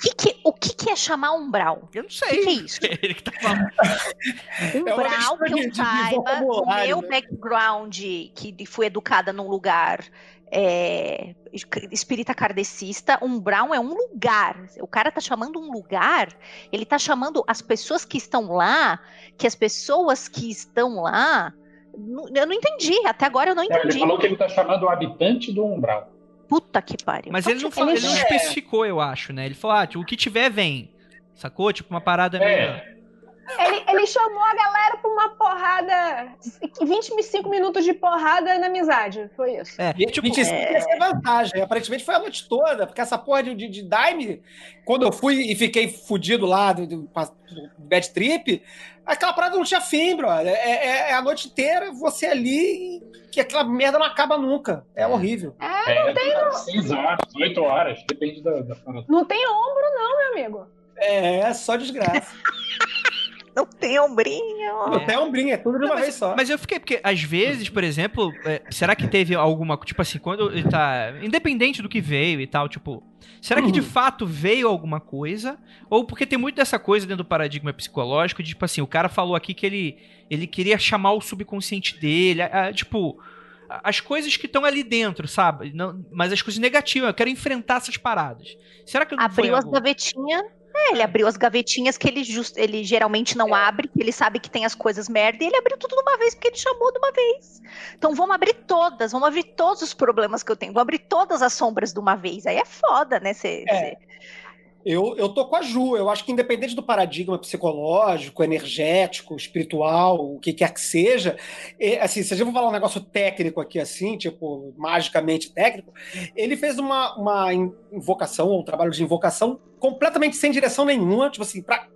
Que que- o que, que é chamar umbral? Eu não O sei. que, que é isso? Ele que tá falando. É Umbral, que mistura de- eu de saiba, o meu né? background, que fui educada num lugar é, espírita kardecista, umbral é um lugar. O cara tá chamando um lugar, ele tá chamando as pessoas que estão lá, que as pessoas que estão lá. Eu não entendi, até agora eu não É, Ele entendi. falou que ele tá chamando o habitante do umbral. Puta que pariu. Mas Então, ele não, falou, ele não especificou, eu acho, né? Ele falou, ah, tipo, o que tiver, vem. Sacou? Tipo, uma parada meio. É, Ele, ele chamou a galera pra uma porrada. 25 minutos de porrada na amizade. Foi isso. É, E, tipo, 25 ia ser vantagem. Aparentemente foi a noite toda, porque essa porra de, de, de Daime, quando eu fui e fiquei fudido lá do, do, do Bad Trip, aquela parada não tinha fim, brother. É, é- é a noite inteira você ali que aquela merda não acaba nunca. É horrível. é 6 horas, 8 horas, depende da, da parada. Não tem ombro, não, meu amigo. É, é só desgraça. Não tem ombrinho. Até ombrinho, é tudo de uma Não, vez só. Mas eu fiquei, porque às vezes, por exemplo, é, será que teve alguma. Tipo assim, quando ele tá. Independente do que veio e tal, tipo. Será que de Uhum. fato veio alguma coisa? Ou porque tem muito dessa coisa dentro do paradigma psicológico, de, tipo assim, o cara falou aqui que ele, ele queria chamar o subconsciente dele, a- a- tipo. a- As coisas que estão ali dentro, sabe? Não, mas as coisas negativas, eu quero enfrentar essas paradas. Será que não foi Abriu as algo- gavetinhas. É, ele abriu as gavetinhas que ele, just, ele geralmente não abre, que ele sabe que tem as coisas merda, e ele abriu tudo de uma vez, porque ele chamou de uma vez. Então vamos abrir todas, vamos abrir todos os problemas que eu tenho, vamos abrir todas as sombras de uma vez. Aí é foda, né? Cê, É. cê- Eu, eu tô com a Ju. Eu acho que independente do paradigma psicológico, energético, espiritual, o que quer que seja, é, assim, se a gente falar um negócio técnico aqui, assim, tipo, magicamente técnico, ele fez uma, uma invocação, um trabalho de invocação completamente sem direção nenhuma, tipo assim, pra...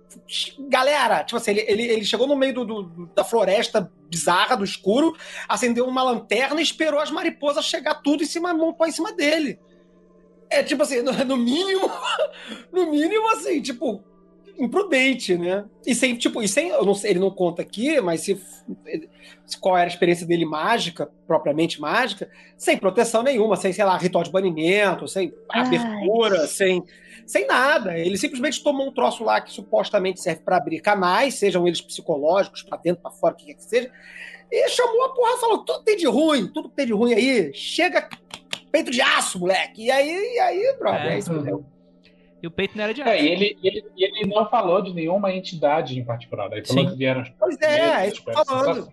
Galera, tipo assim, ele, ele, ele chegou no meio do, do- da floresta bizarra, do escuro, acendeu uma lanterna e esperou as mariposas chegar tudo em cima, montou em cima dele. É tipo assim, no, mínimo, no mínimo, assim, tipo, imprudente, né? E sem, tipo, e sem, não sei, ele não conta aqui, mas se, qual era a experiência dele mágica, propriamente mágica, sem proteção nenhuma, sem, sei lá, ritual de banimento, sem Ai. abertura, sem, sem nada. Ele simplesmente tomou um troço lá que supostamente serve para abrir canais, sejam eles psicológicos, para dentro, para fora, o que quer que seja, e chamou a porra, falou: tudo tem de ruim, tudo que tem de ruim aí, chega peito de aço, moleque. E aí, e aí, brother, É. é, isso mesmo. E o peito não era de É, e ele, ele, ele não falou de nenhuma entidade em particular. Ele falou Sim. que vieram. Pois é, é que as falando.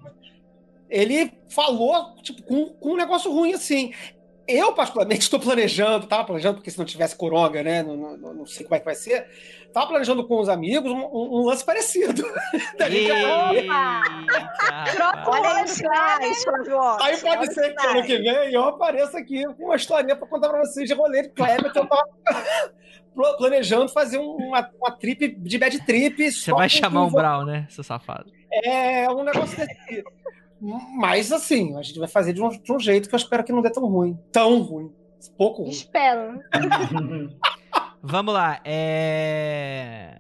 Ele falou, tipo, com, com um negócio ruim assim. Eu, particularmente, estou planejando, tava planejando, porque se não tivesse coronga, né? Não, não, não sei como é que vai ser. Tava planejando com os amigos um, um- um lance parecido. Eita, Olha Otto, Aí olha pode ser que ano que vem eu apareça aqui com uma historinha pra contar pra vocês de rolê de Kleber, que eu tava pla- planejando fazer um- uma, uma trip de bad trip. Você vai chamar um Brown, né, seu safado? É um negócio desse. Mas assim, a gente vai fazer de um, de um jeito que eu espero que não dê tão ruim. Tão ruim. Pouco ruim. Espero. Vamos lá, é.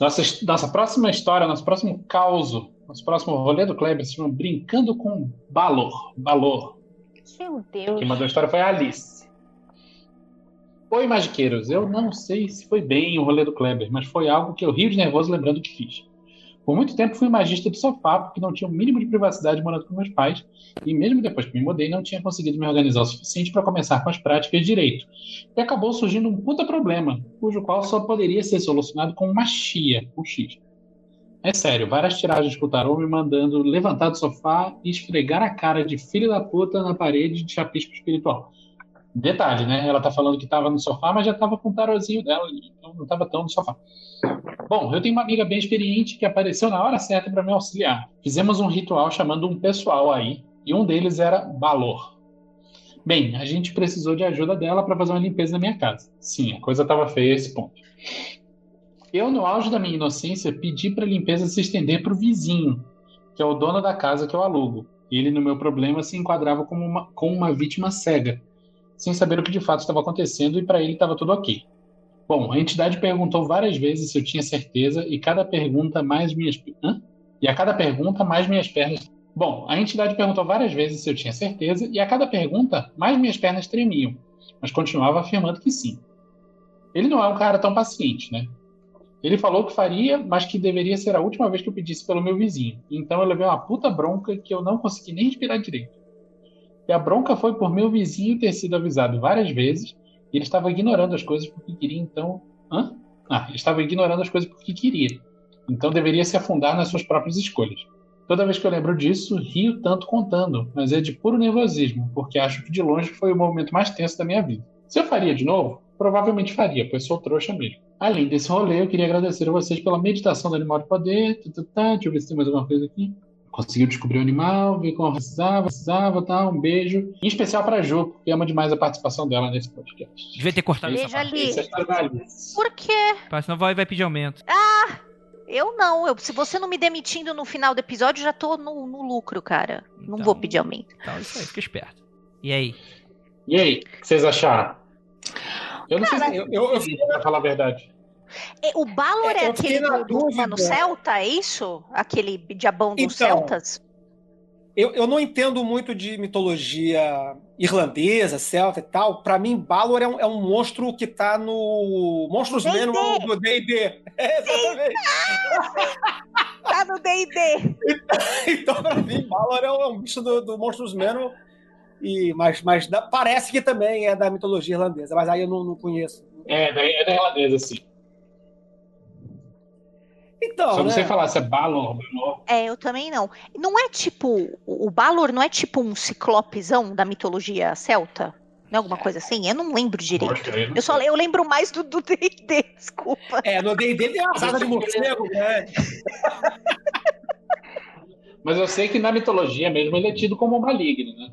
Nossa, nossa próxima história, nosso próximo caos, nosso próximo rolê do Kleber se chama Brincando com Balor. Balor. Meu Deus. Quem mandou a história foi a Alice. Oi, magiqueiros. Eu não sei se foi bem o rolê do Kleber, mas foi algo que eu rio de nervoso lembrando que fiz. Por muito tempo fui magista do sofá, porque não tinha o mínimo de privacidade morando com meus pais, e mesmo depois que me mudei, não tinha conseguido me organizar o suficiente para começar com as práticas de direito. E acabou surgindo um puta problema, cujo qual só poderia ser solucionado com uma chia, um X. É sério, várias tiragens pro tarô me mandando levantar do sofá e esfregar a cara de filho da puta na parede de chapisco espiritual. Detalhe, né? Ela tá falando que tava no sofá, mas já tava com o tarozinho dela, então não tava tão no sofá. Bom, eu tenho uma amiga bem experiente que apareceu na hora certa para me auxiliar. Fizemos um ritual chamando um pessoal aí, e um deles era Balor. Bem, a gente precisou de ajuda dela para fazer uma limpeza na minha casa. Sim, a coisa estava feia a esse ponto. Eu, no auge da minha inocência, pedi para a limpeza se estender para o vizinho, que é o dono da casa que eu alugo. Ele, no meu problema, se enquadrava como uma, como uma vítima cega, sem saber o que de fato estava acontecendo e para ele estava tudo ok. Bom, a entidade perguntou várias vezes se eu tinha certeza e cada pergunta mais minhas Hã? e a cada pergunta mais minhas pernas. Bom, a entidade perguntou várias vezes se eu tinha certeza e a cada pergunta mais minhas pernas tremiam, mas continuava afirmando que sim. Ele não é um cara tão paciente, né? Ele falou que faria, mas que deveria ser a última vez que eu pedisse pelo meu vizinho. Então eu levei uma puta bronca que eu não consegui nem respirar direito. E a bronca foi por meu vizinho ter sido avisado várias vezes ele estava ignorando as coisas porque queria, então. Hã? Ah, ele estava ignorando as coisas porque queria. Então deveria se afundar nas suas próprias escolhas. Toda vez que eu lembro disso, rio tanto contando, mas é de puro nervosismo, porque acho que de longe foi o momento mais tenso da minha vida. Se eu faria de novo, provavelmente faria, pois sou trouxa mesmo. Além desse rolê, eu queria agradecer a vocês pela meditação do Animal de Poder. Deixa eu ver se tem mais alguma coisa aqui conseguiu descobrir o animal, ver como precisava, precisava, tá? Um beijo. Em especial pra Ju, porque ama demais a participação dela nesse podcast. Devia ter cortado Beijo essa parte. ali. Essa é. Por quê? Porque Senão vai, vai pedir aumento. Eu não. Eu, se você não me demitindo no final do episódio, eu já tô no, no lucro, cara. Não Então. vou pedir aumento. Então, isso aí, fica esperto. E aí? E aí, o que vocês acharam? Eu não sei Cara, se eu- eu- eu pra falar a verdade. É, O Balor é, É, aquele do, do humano celta, é isso? Aquele diabão dos Então, celtas? Eu, eu não entendo muito de mitologia irlandesa, celta e tal. Pra mim, Balor é um, é um monstro que tá no Monstros. Manual do D&D. É, exatamente. Tá no D&D. Então, pra mim, Balor é um, é um bicho do, do Monstros Manual. E, mas mas da- parece que também é da mitologia irlandesa, mas aí eu não, não conheço. É, daí é da irlandesa, sim. Então, Só não né? sei falar se é Balor, Balor. É, eu também não. Não é tipo. O Balor não é tipo um ciclopezão da mitologia celta? Não é alguma coisa assim? Eu não lembro direito. Poxa, eu não Eu, só, eu lembro mais do D&D, desculpa. É, no D&D tem uma asada de morcego, né? Mas eu sei que na mitologia mesmo ele é tido como maligno, né?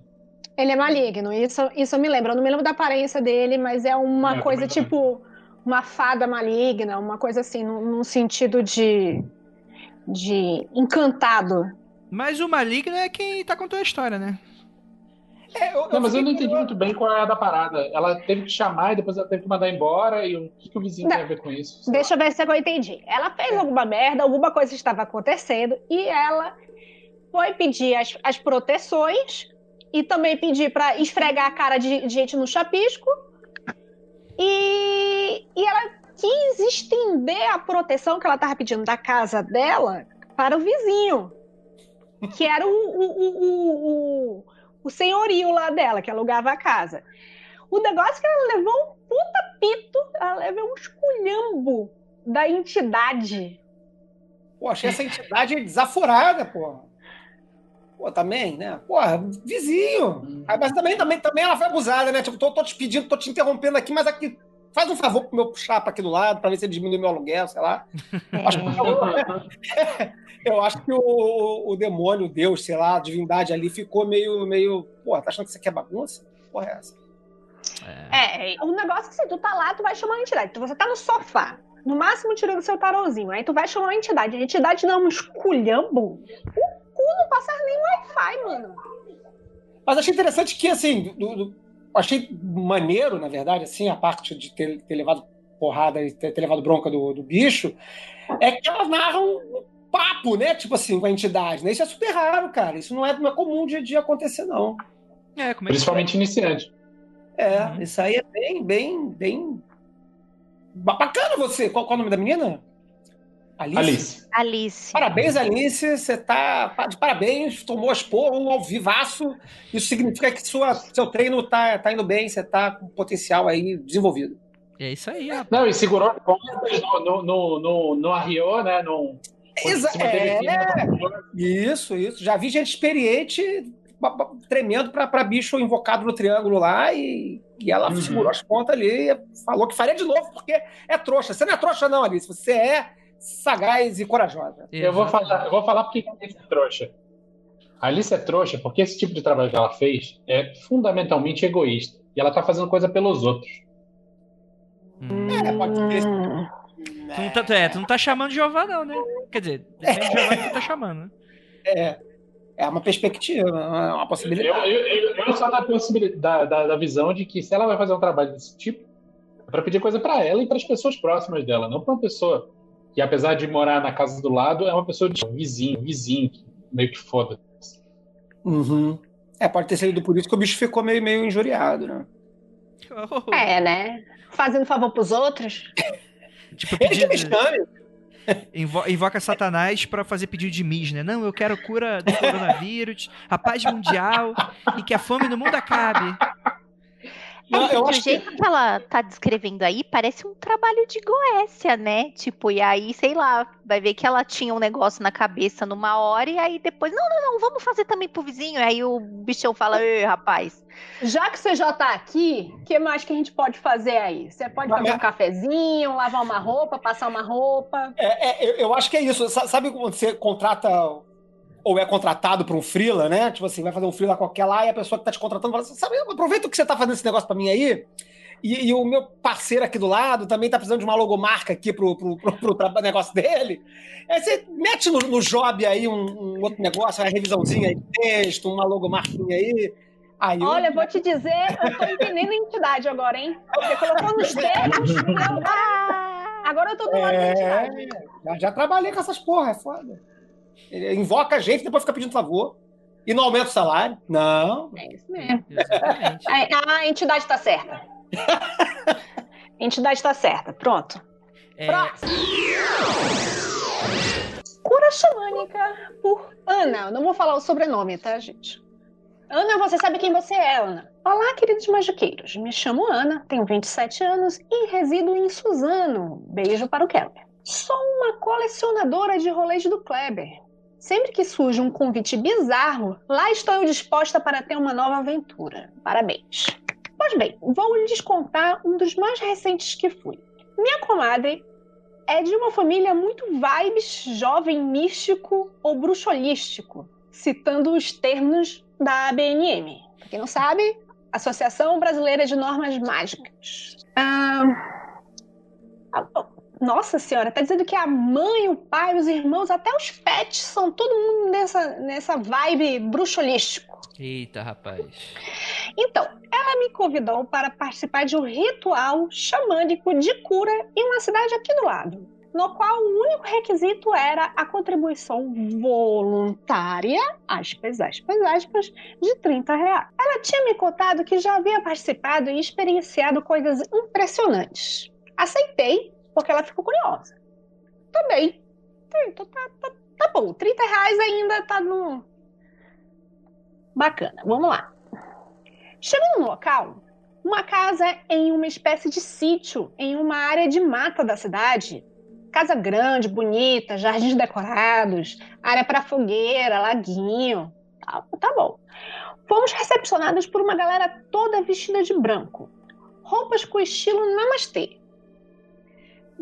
Ele é maligno, isso, isso eu me lembro. Eu não me lembro da aparência dele, mas é uma É, coisa também tipo uma fada maligna, uma coisa assim, num, num sentido de, de encantado. Mas o maligno é quem tá contando a história, né? É, eu, Não, mas eu não entendi muito bem qual é a da parada. Ela teve que chamar e depois ela teve que mandar embora. E o que, que o vizinho Não. tem a ver com isso? Deixa eu ver se eu entendi. Ela fez alguma merda, alguma coisa estava acontecendo e ela foi pedir as, as proteções e também pedir para esfregar a cara de, de gente no chapisco. E, e ela quis estender a proteção que ela estava pedindo da casa dela para o vizinho, que era o, o, o, o, senhorio lá dela, que alugava a casa. O negócio é que ela levou um puta pito, ela levou um esculhambo da entidade. Achei essa entidade desaforada, pô. Pô, também, né? Porra, vizinho. Ah, Mas também, também, também ela foi abusada, né? Tipo, tô, tô te pedindo, tô te interrompendo aqui, mas aqui. Faz um favor pro meu chapa aqui do lado, pra ver se ele diminui meu aluguel, sei lá. Acho que, eu acho que o, o demônio, Deus, sei lá, a divindade ali ficou meio, meio. Pô, tá achando que isso aqui é bagunça? Porra, é essa? É, O negócio é que se tu tá lá, tu vai chamar a entidade. Tu, você tá no sofá. No máximo tirando o seu tarôzinho. Aí tu vai chamar a entidade. A entidade dá um esculhambo. O cu não passa nem Wi-Fi, mano. Mas achei interessante que, assim, do- do- achei maneiro, na verdade, assim, a parte de ter, ter levado porrada e ter, ter levado bronca do, do, bicho, é que elas narram um papo, né? Tipo assim, com a entidade, né? Isso é super raro, cara. Isso não é, não é comum de, de acontecer, não. É, como é Principalmente iniciante. É, uhum. isso aí é bem, bem, bem. Bacana você. Qual, qual é o nome da menina? Alice. Alice. Alice. Parabéns, Alice. Você tá de parabéns, tomou as porras, um ao vivaço. Isso significa que sua, seu treino tá, tá indo bem, você tá com potencial aí desenvolvido. É isso aí, rapaz. Não, e segurou no, no, no, no arriou, né? No, Exa é, isso, isso. Já vi gente experiente tremendo para bicho invocado no triângulo lá e, e ela uhum. segurou as pontas ali e falou que faria de novo porque é trouxa. Você não é trouxa, não, Alice. Você é sagaz e corajosa. Eu vou falar, eu vou falar porque a Alice é trouxa. A Alice é trouxa porque esse tipo de trabalho que ela fez é fundamentalmente egoísta. E ela tá fazendo coisa pelos outros. Hum. É, pode ter. Tu não, tá, é, tu não tá chamando de Jeová, não, né? Quer dizer, depende de Jeová que tu tá chamando, né? É. É uma perspectiva, é uma possibilidade. Eu, eu, eu, eu sou da, possibilidade, da, da, visão de que se ela vai fazer um trabalho desse tipo, é para pedir coisa para ela e para as pessoas próximas dela, não para uma pessoa que, apesar de morar na casa do lado, é uma pessoa de vizinho, vizinho, meio que foda. Uhum. É, pode ter sido por isso que o bicho ficou meio, meio injuriado, né? É, né? Fazendo favor pros outros. tipo, pedindo... Invo invoca Satanás para fazer pedido de mis, né? Não, eu quero cura do coronavírus, a paz mundial e que a fome no mundo acabe. Não, é, o jeito que... que... ela tá descrevendo aí parece um trabalho de Goécia, né? Tipo, e aí, sei lá, vai ver que ela tinha um negócio na cabeça numa hora e aí depois, não, não, não, vamos fazer também pro vizinho. E aí o bichão fala, ei, rapaz. Já que você já tá aqui, o que mais que a gente pode fazer aí? Você pode fazer um cafezinho, lavar uma roupa, passar uma roupa? É, é eu, eu acho que é isso. Sabe quando você contrata ou é contratado para um freela, né? Tipo assim, vai fazer um freela qualquer lá e a pessoa que tá te contratando fala assim, sabe, aproveita que você tá fazendo esse negócio para mim aí. E, e, o meu parceiro aqui do lado também tá precisando de uma logomarca aqui pro, pro, pro, pro negócio dele. Aí você mete no, no job aí um, um, outro negócio, uma revisãozinha aí de texto, uma logomarquinha aí. aí Olha, eu... vou te dizer, eu tô entendendo a entidade agora, hein? Você colocou nos termos. agora eu tô do lado é, da entidade. Já, já trabalhei com essas porra, é foda. Ele invoca a gente, depois fica pedindo favor. E não aumenta o salário. Não. É isso mesmo. a, a entidade está certa. a entidade está certa. Pronto. É... Próximo. Cura xamânica por Ana. Eu não vou falar o sobrenome, tá, gente? Ana, você sabe quem você é, Ana. Olá, queridos magiqueiros. Me chamo Ana, tenho 27 anos e resido em Suzano. Beijo para o Keller. Sou uma colecionadora de rolês do Kleber. Sempre que surge um convite bizarro, lá estou eu disposta para ter uma nova aventura. Parabéns. Pois bem, vou lhes contar um dos mais recentes que fui. Minha comadre é de uma família muito vibes jovem místico ou bruxolístico, citando os termos da ABNM. Para quem não sabe, Associação Brasileira de Normas Mágicas. Ah, nossa senhora, tá dizendo que a mãe, o pai, os irmãos, até os pets são todo mundo nessa, nessa vibe bruxolístico. Eita, rapaz. Então, ela me convidou para participar de um ritual xamânico de cura em uma cidade aqui do lado, no qual o único requisito era a contribuição voluntária, aspas, aspas, aspas, de 30 reais. Ela tinha me contado que já havia participado e experienciado coisas impressionantes. Aceitei porque ela ficou curiosa. Tá bem. Então tá, tá, tá bom. 30 reais ainda tá no. Bacana. Vamos lá. Chegando no local, uma casa em uma espécie de sítio, em uma área de mata da cidade. Casa grande, bonita, jardins decorados, área para fogueira, laguinho. Tá, tá bom. Fomos recepcionados por uma galera toda vestida de branco. Roupas com estilo namastê.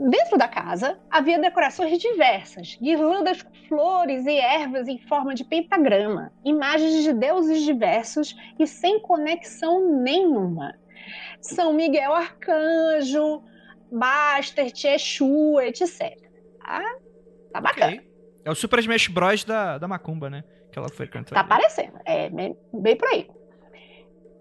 Dentro da casa havia decorações diversas, guirlandas com flores e ervas em forma de pentagrama, imagens de deuses diversos e sem conexão nenhuma. São Miguel Arcanjo, Baster, Exu, etc. Ah, tá bacana. Okay. É o Super Smash Bros. da, da Macumba, né? Que ela foi cantando. Tá aparecendo, é bem, bem por aí.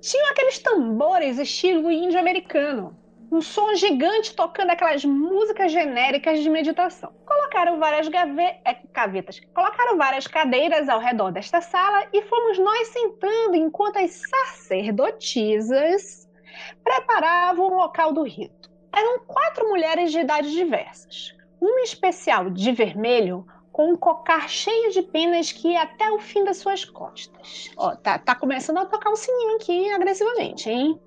tinham aqueles tambores estilo índio americano. Um som gigante tocando aquelas músicas genéricas de meditação. Colocaram várias é, gavetas, colocaram várias cadeiras ao redor desta sala e fomos nós sentando enquanto as sacerdotisas preparavam o local do rito. Eram quatro mulheres de idades diversas. Uma especial de vermelho com um cocar cheio de penas que ia até o fim das suas costas. Ó, tá, tá começando a tocar um sininho aqui agressivamente, hein?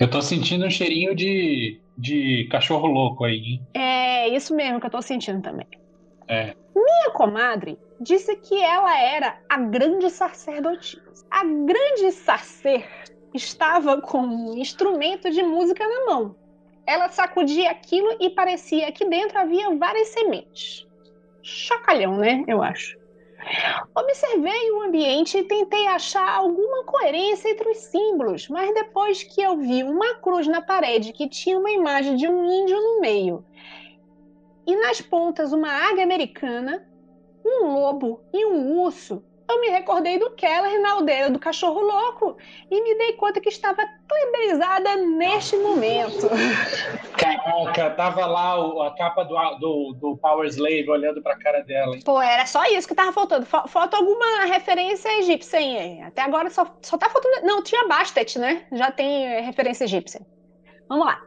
Eu tô sentindo um cheirinho de, de cachorro louco aí, hein? É isso mesmo que eu tô sentindo também. É. Minha comadre disse que ela era a grande sacerdotisa. A grande sacer estava com um instrumento de música na mão. Ela sacudia aquilo e parecia que dentro havia várias sementes. Chacalhão, né? Eu acho. Observei o ambiente e tentei achar alguma coerência entre os símbolos, mas depois que eu vi uma cruz na parede que tinha uma imagem de um índio no meio e nas pontas uma águia americana, um lobo e um urso, eu me recordei do Keller na aldeia do cachorro louco e me dei conta que estava cliberizada neste momento. Caraca, tava lá a capa do, do, do Power Slave olhando pra cara dela. hein? Pô, era só isso que tava faltando. Fa- Falta alguma referência egípcia aí. Até agora só, só tá faltando. Não, tinha Bastet, né? Já tem referência egípcia. Vamos lá.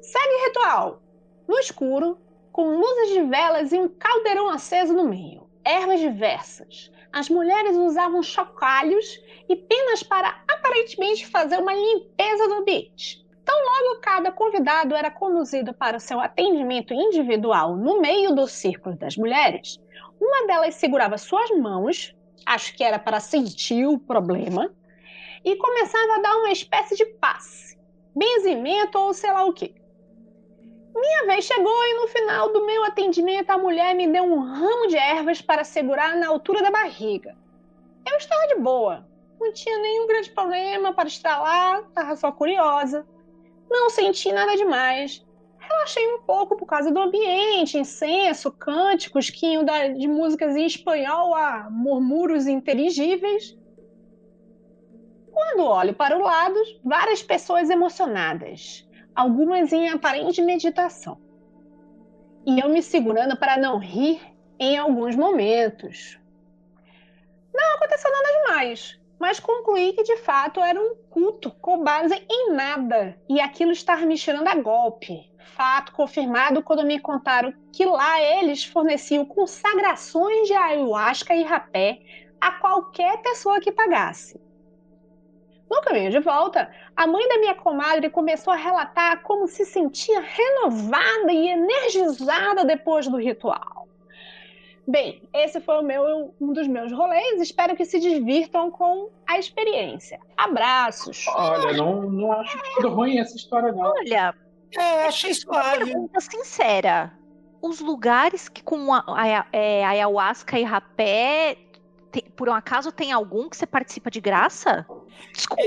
Segue ritual. No escuro, com luzes de velas e um caldeirão aceso no meio. Ervas diversas. As mulheres usavam chocalhos e penas para aparentemente fazer uma limpeza do ambiente. Então, logo cada convidado era conduzido para o seu atendimento individual no meio do círculo das mulheres, uma delas segurava suas mãos, acho que era para sentir o problema, e começava a dar uma espécie de passe, benzimento ou sei lá o quê. Minha vez chegou e no final do meu atendimento a mulher me deu um ramo de ervas para segurar na altura da barriga. Eu estava de boa, não tinha nenhum grande problema para estralar, estava só curiosa. Não senti nada demais. Relaxei um pouco por causa do ambiente, incenso, cânticos que iam de músicas em espanhol a murmúrios inteligíveis. Quando olho para o lado, várias pessoas emocionadas, algumas em aparente meditação. E eu me segurando para não rir em alguns momentos. Não aconteceu nada demais, mas concluí que de fato era um culto com base em nada e aquilo estava me tirando a golpe. Fato confirmado quando me contaram que lá eles forneciam consagrações de ayahuasca e rapé a qualquer pessoa que pagasse. No caminho de volta, a mãe da minha comadre começou a relatar como se sentia renovada e energizada depois do ritual. Bem, esse foi o meu, um dos meus rolês. Espero que se divirtam com a experiência. Abraços. Olha, não, não acho tudo ruim essa história, não. Olha, É, achei suave. pergunta sincera. Os lugares que com a, a- é, ayahuasca e rapé, por um acaso tem algum que você participa de graça? Desculpa,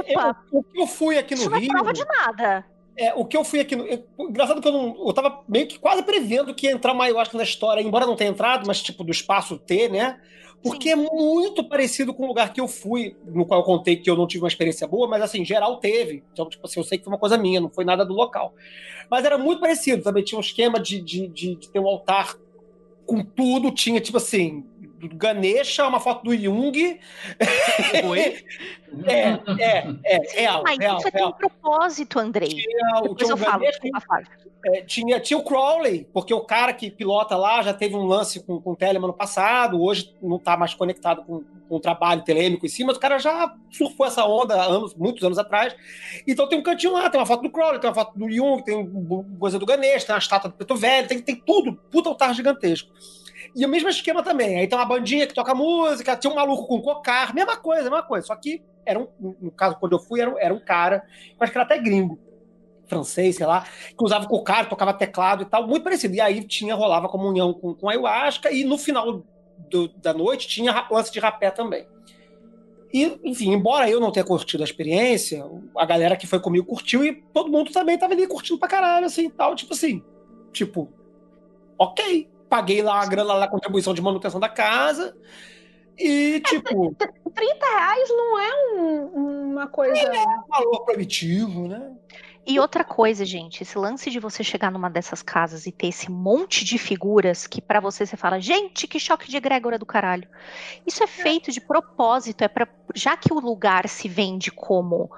Eu- o que eu fui aqui no isso não é Rio. prova de nada. É, o que eu fui aqui no. eu- engraçado que eu não. Eu tava meio que quase prevendo que ia entrar uma ayahuasca na história, embora não tenha entrado, mas tipo do espaço T, né? Porque é muito parecido com o lugar que eu fui, no qual eu contei que eu não tive uma experiência boa, mas assim, geral teve. Então, tipo assim, eu sei que foi uma coisa minha, não foi nada do local. Mas era muito parecido. Também tinha um esquema de, de, de, de ter um altar com tudo. Tinha, tipo assim, do Ganesha, uma foto do Jung. Oi? É, é, é, real, Mas real, isso tem real. um propósito, Andrei. Tinha, Depois tinha eu o falo, Ganesha. É, tinha, tinha o Crowley, porque o cara que pilota lá já teve um lance com, com o Telemann no passado, hoje não está mais conectado com, com o trabalho telêmico em si, mas o cara já surfou essa onda há anos, muitos anos atrás. Então tem um cantinho lá, tem uma foto do Crowley, tem uma foto do Jung, tem coisa do Ganesh, tem uma estátua do Preto Velho, tem, tem tudo, puta altar gigantesco. E o mesmo esquema também. Aí tem uma bandinha que toca música, tinha um maluco com cocar, mesma coisa, mesma coisa. Só que era um, no caso, quando eu fui, era, um- era um cara, acho que era até gringo, francês, sei lá, que usava cocar, tocava teclado e tal, muito parecido. E aí tinha, rolava comunhão com, com ayahuasca, e no final do- da noite tinha lance de rapé também. E, enfim, embora eu não tenha curtido a experiência, a galera que foi comigo curtiu e todo mundo também tava ali curtindo pra caralho, assim, tal, tipo assim, tipo, ok, paguei lá a grana lá, a contribuição de manutenção da casa, E, tipo. 30 reais não é um- uma coisa. É um valor primitivo, né? E outra coisa, gente, esse lance de você chegar numa dessas casas e ter esse monte de figuras que pra você você fala, gente, que choque de egrégora do caralho. Isso é feito de propósito, é para já que o lugar se vende como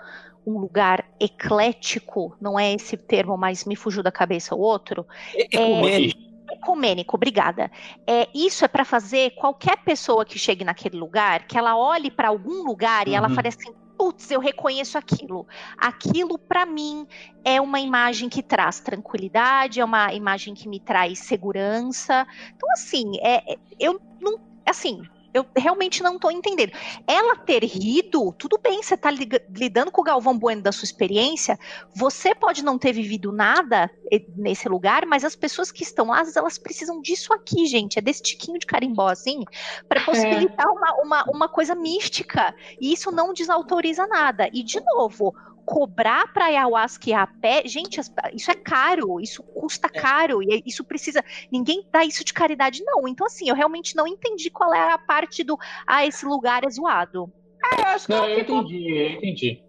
um lugar eclético, não é esse termo, mas me fugiu da cabeça o outro, Ecumênico. Ecumênico, obrigada. É, isso é para fazer qualquer pessoa que chegue naquele lugar, que ela olhe para algum lugar e ela Uhum. fale assim, putz, eu reconheço aquilo. Aquilo para mim é uma imagem que traz tranquilidade, é uma imagem que me traz segurança. Então assim, é, é- eu não, assim, eu realmente não tô entendendo. Ela ter rido, tudo bem, você tá liga- lidando com o Galvão Bueno da sua experiência, você pode não ter vivido nada eh, nesse lugar, mas as pessoas que estão lá, elas precisam disso aqui, gente. É desse tiquinho de carimbó, assim, para possibilitar uma, uma, uma coisa mística. E isso não desautoriza nada. E, de novo, cobrar para ayahuasca e a pé, gente, isso é caro, isso custa caro, e isso precisa. Ninguém dá isso de caridade, não. Então, assim, eu realmente não entendi qual é a parte do. Ah, esse lugar é zoado. Eu acho que Não, ela eu ficou, entendi, eu entendi.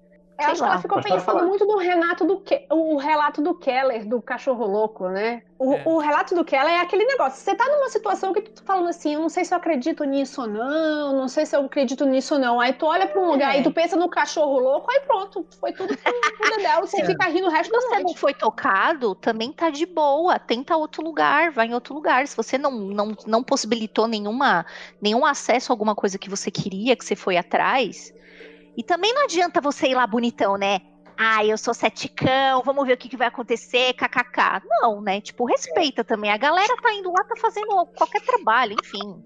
Eu acho que ela ficou pode pensando muito no Renato do Ke- o relato do Keller, do cachorro louco, né? O, É. o relato do Keller é aquele negócio. Você tá numa situação que tu tá falando assim, eu não sei se eu acredito nisso ou não, não sei se eu acredito nisso ou não. Aí tu olha pra um lugar É. e tu pensa no cachorro louco, aí pronto, foi tudo pro pro dedéu, você É. fica rindo o resto da Se você não noite. foi tocado, também tá de boa. Tenta outro lugar, vai em outro lugar. Se você não, não, não possibilitou nenhuma, nenhum acesso a alguma coisa que você queria, que você foi atrás. E também não adianta você ir lá bonitão, né? Ah, eu sou ceticão, vamos ver o que, que vai acontecer, kkk. Não, né? Tipo, respeita também. A galera tá indo lá, tá fazendo qualquer trabalho, enfim.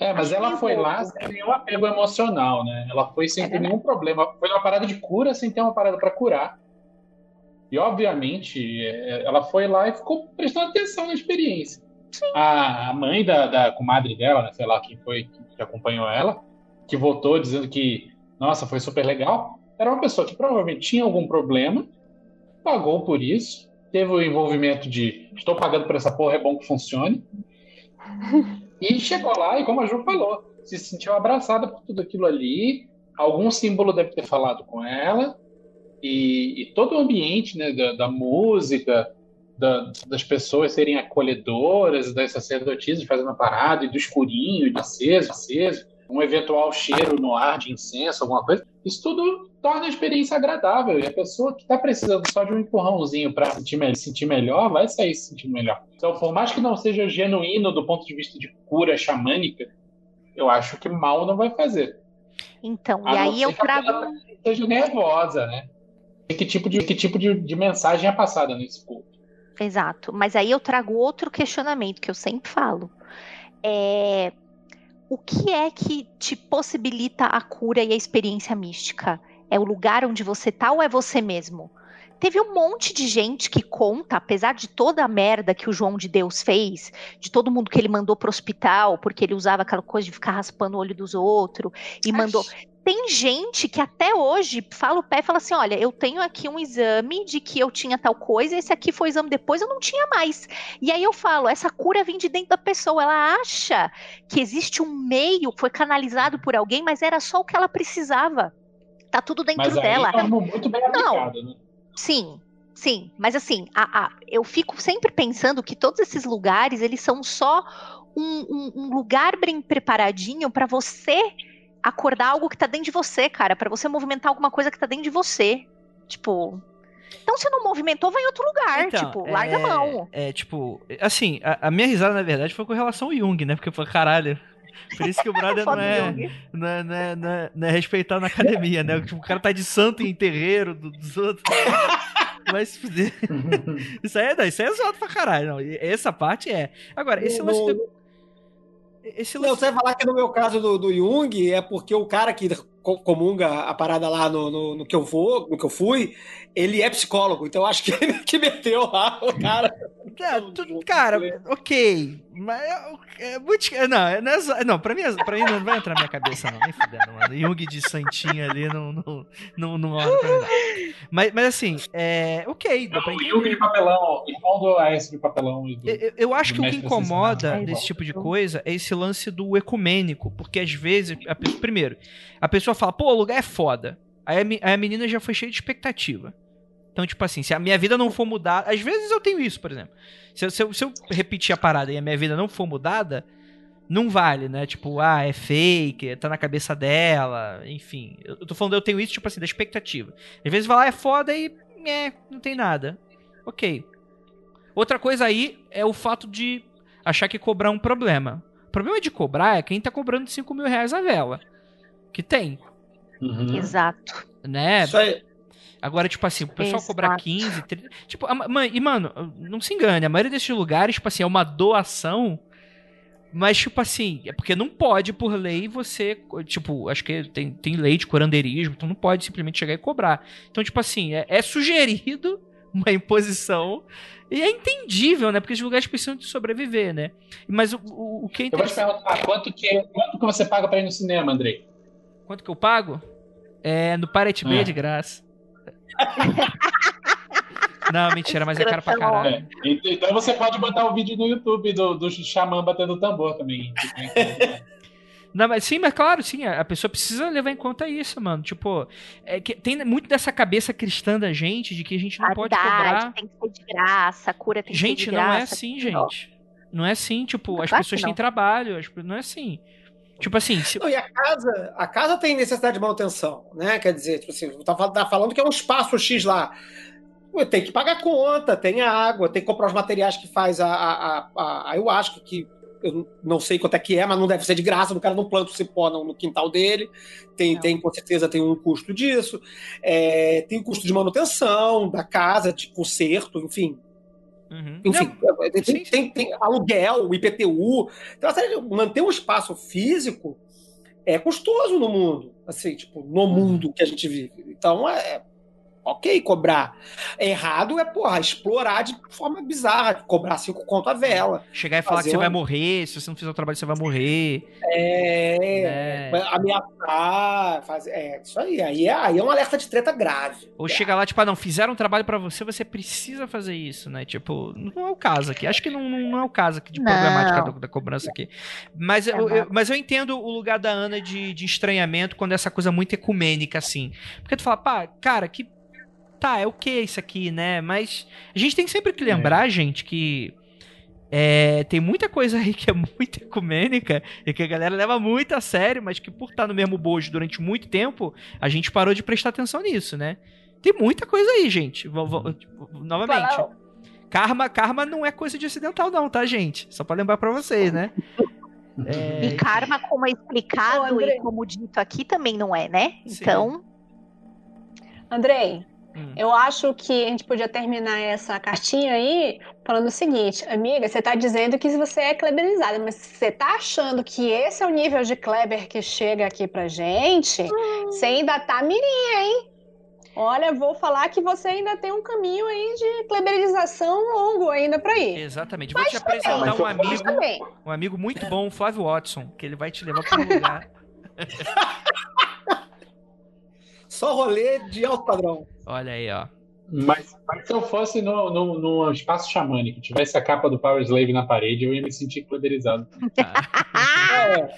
É, mas Acho ela meio foi lá louco. sem nenhum apego emocional, né? Ela foi sem É ter verdade. nenhum problema. Foi uma parada de cura sem ter uma parada pra curar. E, obviamente, é, ela foi lá e ficou prestando atenção na experiência. A, a mãe da, da comadre dela, né, sei lá quem foi que acompanhou ela, que voltou dizendo que, nossa, foi super legal, era uma pessoa que provavelmente tinha algum problema, pagou por isso, teve o envolvimento de estou pagando por essa porra, é bom que funcione. E chegou lá e, como a Ju falou, se sentiu abraçada por tudo aquilo ali. Algum símbolo deve ter falado com ela. E, e todo o ambiente né, da, da música, da- das pessoas serem acolhedoras, das sacerdotisas fazendo a parada, e do escurinho, de aceso, aceso, um eventual cheiro no ar de incenso, alguma coisa. Isso tudo torna a experiência agradável. E a pessoa que está precisando só de um empurrãozinho para sentir, me- sentir melhor, vai sair se sentindo melhor. Então, por mais que não seja genuíno do ponto de vista de cura xamânica, eu acho que mal não vai fazer. Então, A e aí eu trago. Seja nervosa, né? E que tipo de, que tipo de, de mensagem é passada nesse culto? Exato. Mas aí eu trago outro questionamento que eu sempre falo. É, o que é que te possibilita a cura e a experiência mística? É o lugar onde você tá ou é você mesmo? Teve um monte de gente que conta, apesar de toda a merda que o João de Deus fez, de todo mundo que ele mandou pro hospital, porque ele usava aquela coisa de ficar raspando o olho dos outros, e mandou. Tem gente que até hoje fala o pé e fala assim: olha, eu tenho aqui um exame de que eu tinha tal coisa, esse aqui foi o exame depois, eu não tinha mais. E aí eu falo: essa cura vem de dentro da pessoa. Ela acha que existe um meio, foi canalizado por alguém, mas era só o que ela precisava. Tá tudo dentro Mas aí dela. é muito bem Não. aplicado, né? Sim, sim. Mas assim, a- a- eu fico sempre pensando que todos esses lugares, eles são só um, um- um lugar bem preparadinho para você acordar algo que tá dentro de você, cara. para você movimentar alguma coisa que tá dentro de você. Tipo. Então, se não movimentou, vai em outro lugar. Então, tipo, larga a é- mão. É, tipo, assim, a, a minha risada, na verdade, foi com relação ao Jung, né? Porque eu falei, caralho. Por isso que o brother não Foda é, não, é, não, é, não, é, não é respeitado na academia, né? Tipo, o cara tá de santo em terreiro do- dos outros. Fuder. Isso aí é, não, isso aí é zoado pra caralho. Não. Essa parte é. Agora, esse No- lance no- do. Esse Não, você vai falar que no meu caso do, do Jung é porque o cara que comunga a parada lá no, no, no que eu vou, no que eu fui, ele é psicólogo, então eu acho que ele que meteu lá o cara. É, tu- cara, ok. Mas é, é muito. Não, não, é não pra, mim, é- pra mim não vai entrar na minha cabeça, não. Nem fudendo, mano. Jung de Santinha ali não, não, não, não rola pra mim, não. Mas, mas assim, é. Ok, dá pra entender. de papelão, irmão do AS de papelão. E do... Eu, eu- acho que o que incomoda nesse tipo de coisa é esse lance do ecumênico. Porque às vezes, a primeiro, a pessoa fala, pô, o lugar é foda. Aí a, a menina já foi cheia de expectativa. Então, tipo assim, se a minha vida não for mudada. Às vezes eu tenho isso, por exemplo. Se, eu- se eu, se eu repetir a parada e a minha vida não for mudada, não vale, né? Tipo, ah, é fake, tá na cabeça dela, enfim. Eu, eu tô falando, eu tenho isso, tipo assim, da expectativa. Às vezes vai lá, é foda e. É, não tem nada. Ok. Outra coisa aí é o fato de achar que cobrar é um problema. O problema de cobrar é quem tá cobrando 5 mil reais a vela. Que tem, Uhum. Exato. né? Isso aí. Agora, tipo assim, o pessoal Exato. cobrar 15, 30. Tipo, a ma- man- e mano, não se engane, a maioria desses lugares, tipo assim, é uma doação. Mas, tipo assim, é porque não pode, por lei, você. Tipo, acho que tem, tem lei de curandeirismo, então não pode simplesmente chegar e cobrar. Então, tipo assim, é, é sugerido uma imposição. E é entendível, né? Porque os lugares precisam de sobreviver, né? Mas o, o, o que é Eu vou te interessante. perguntar, quanto que, é- quanto que você paga pra ir no cinema, Andrei? Quanto que eu pago? É, no Pirate Bay É. de graça. Não, mentira, mas é caro pra caralho. É, Então você pode botar o vídeo no YouTube do, do Xamã batendo tambor também. Não, mas sim, mas claro, sim, a pessoa precisa levar em conta isso, mano. Tipo, é que tem muito dessa cabeça cristã da gente de que a gente não pode cobrar. tem que ser de graça, a cura tem que Gente, ser de não graça. é assim, gente. Não é assim, tipo, Claro as que pessoas têm não. trabalho, as- não é assim. Tipo assim, se- Não, e a casa, a casa tem necessidade de manutenção, né? Quer dizer, tipo assim, tá, tá falando que é um espaço X lá. Tem que pagar conta, tem a água, tem que comprar os materiais que faz a, a, a, a ayahuasca, que eu não sei quanto é que é, mas não deve ser de graça, o cara não planta o cipó no, no quintal dele. Tem, Não. tem, com certeza, tem um custo disso. É, tem o custo de manutenção da casa, de conserto, enfim. Uhum. Enfim, tem, sim, sim. tem- tem aluguel, o IPTU. Então, assim, manter um espaço físico é custoso no mundo. Assim, tipo, no mundo que a gente vive. Então, é ok cobrar. Errado é, porra, explorar de forma bizarra, cobrar cinco conto a vela. chegar e falar que você vai uma- morrer, se você não fizer o trabalho, você vai morrer. É. né? Ameaçar, fazer. É, isso aí. Aí é, aí é um alerta de treta grave. Ou chega lá, tipo, ah, não, fizeram um trabalho pra você, você precisa fazer isso, né? Tipo, não é o caso aqui. Acho que não, não é o caso aqui de Não. problemática da, da cobrança aqui. Mas eu, É eu- mas eu entendo o lugar da Ana de, de estranhamento quando é essa coisa muito ecumênica, assim. Porque tu fala, pá, cara, que. Tá, é o que isso aqui, né? Mas a gente tem sempre que lembrar, gente, que. é, tem muita coisa aí que é muito ecumênica e que a galera leva muito a sério, mas que por estar no mesmo bojo durante muito tempo, a gente parou de prestar atenção nisso, né? Tem muita coisa aí, gente. Vou- tipo, novamente. Fala- Karma, karma não é coisa de ocidental, não, tá, gente? Só pra lembrar pra vocês, né? É, E karma, como é explicado Ô, e como dito aqui, também não é, né? Sim. Então, Andrei, Hum. eu acho que a gente podia terminar essa cartinha aí falando o seguinte, amiga, você tá dizendo que você é kleberizada, mas você tá achando que esse é o nível de kleber que chega aqui pra gente? Você ainda tá mirinha, hein? Olha, vou falar que você ainda tem um caminho aí de kleberização longo ainda pra ir. Exatamente. Vou te apresentar mas um amigo, um amigo muito bom, o Flávio Watson, que ele vai te levar pra um lugar. Só rolê de alto padrão. Olha aí, ó. Mas, mas se eu fosse no, no, num espaço xamânico, tivesse a capa do Power Slave na parede, eu ia me sentir poderizado. É.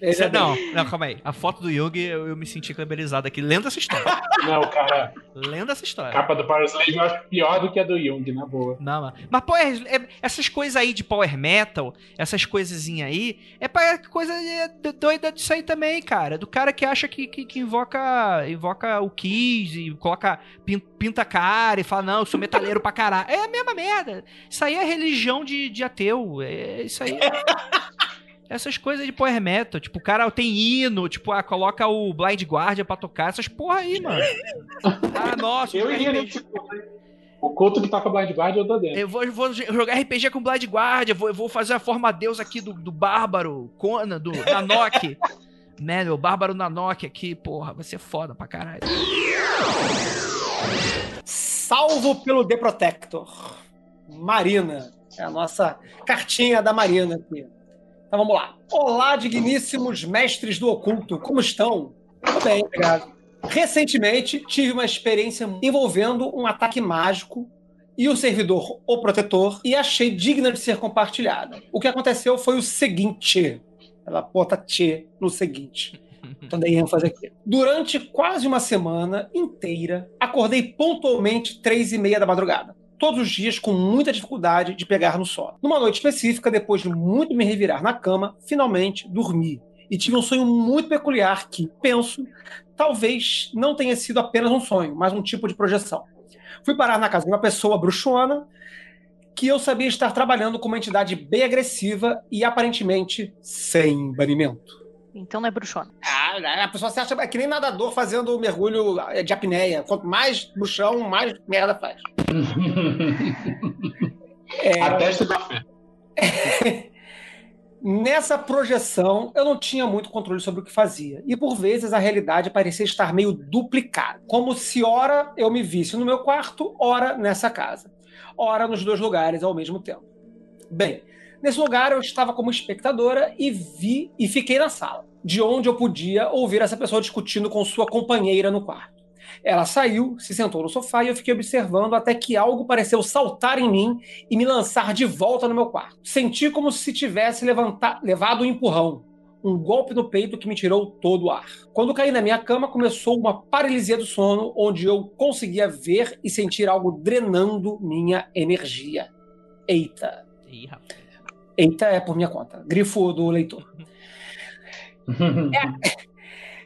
Bem. não, não, calma aí. A foto do Yugi, eu, eu me senti kleberizado aqui. Lendo essa história. Não, cara, Lendo essa a história. capa do Power Slave eu acho pior do que a do Jung, na boa. Não, mas, mas power, é- essas coisas aí de power metal, essas coisazinhas aí, é pra coisa é, do- doida disso aí também, cara. Do cara que acha que, que, que invoca, invoca o Kiss e coloca, pin- pinta a cara e fala, não, eu sou metaleiro pra caralho. É a mesma merda. Isso aí é religião de, de ateu. É isso aí. Essas coisas de power metal, tipo, o cara tem hino, tipo, ah, coloca o Blind Guardian pra tocar, essas porra aí, mano. Ah, nossa, Eu iria RPG. O culto que toca Blind Guard eu tô dentro. Eu vou, vou jogar RPG com Blind Guardian, vou, vou fazer a forma deus aqui do, do Bárbaro, Conan, do Nanok. Né, o Bárbaro Nanoque aqui, porra, vai ser foda pra caralho. Salvo pelo The Protector. Marina. É a nossa cartinha da Marina aqui. Então vamos lá. Olá, digníssimos mestres do oculto. Como estão? Tudo bem, obrigado. Recentemente tive uma experiência envolvendo um ataque mágico e o servidor O Protetor e achei digna de ser compartilhada. O que aconteceu foi o seguinte. Ela bota T no seguinte. Então dei ênfase aqui. Durante quase uma semana inteira, acordei pontualmente três e meia da madrugada. Todos os dias com muita dificuldade de pegar no sono. Numa noite específica, depois de muito me revirar na cama, finalmente dormi. E tive um sonho muito peculiar que, penso, talvez não tenha sido apenas um sonho, mas um tipo de projeção. Fui parar na casa de uma pessoa bruxona que eu sabia estar trabalhando com uma entidade bem agressiva e aparentemente sem banimento. Então não é bruxona. Ah, a pessoa se acha que nem nadador fazendo mergulho de apneia. Quanto mais bruxão, mais merda faz. é... A testa da fé. Nessa projeção, eu não tinha muito controle sobre o que fazia. E por vezes a realidade parecia estar meio duplicada. Como se ora eu me visse no meu quarto, ora nessa casa. Ora nos dois lugares ao mesmo tempo. Bem, nesse lugar eu estava como espectadora e vi e fiquei na sala, de onde eu podia ouvir essa pessoa discutindo com sua companheira no quarto. Ela saiu, se sentou no sofá e eu fiquei observando até que algo pareceu saltar em mim e me lançar de volta no meu quarto. Senti como se tivesse levado um empurrão, um golpe no peito que me tirou todo o ar. Quando caí na minha cama, começou uma paralisia do sono, onde eu conseguia ver e sentir algo drenando minha energia. Eita. Eita é por minha conta. Grifo do leitor.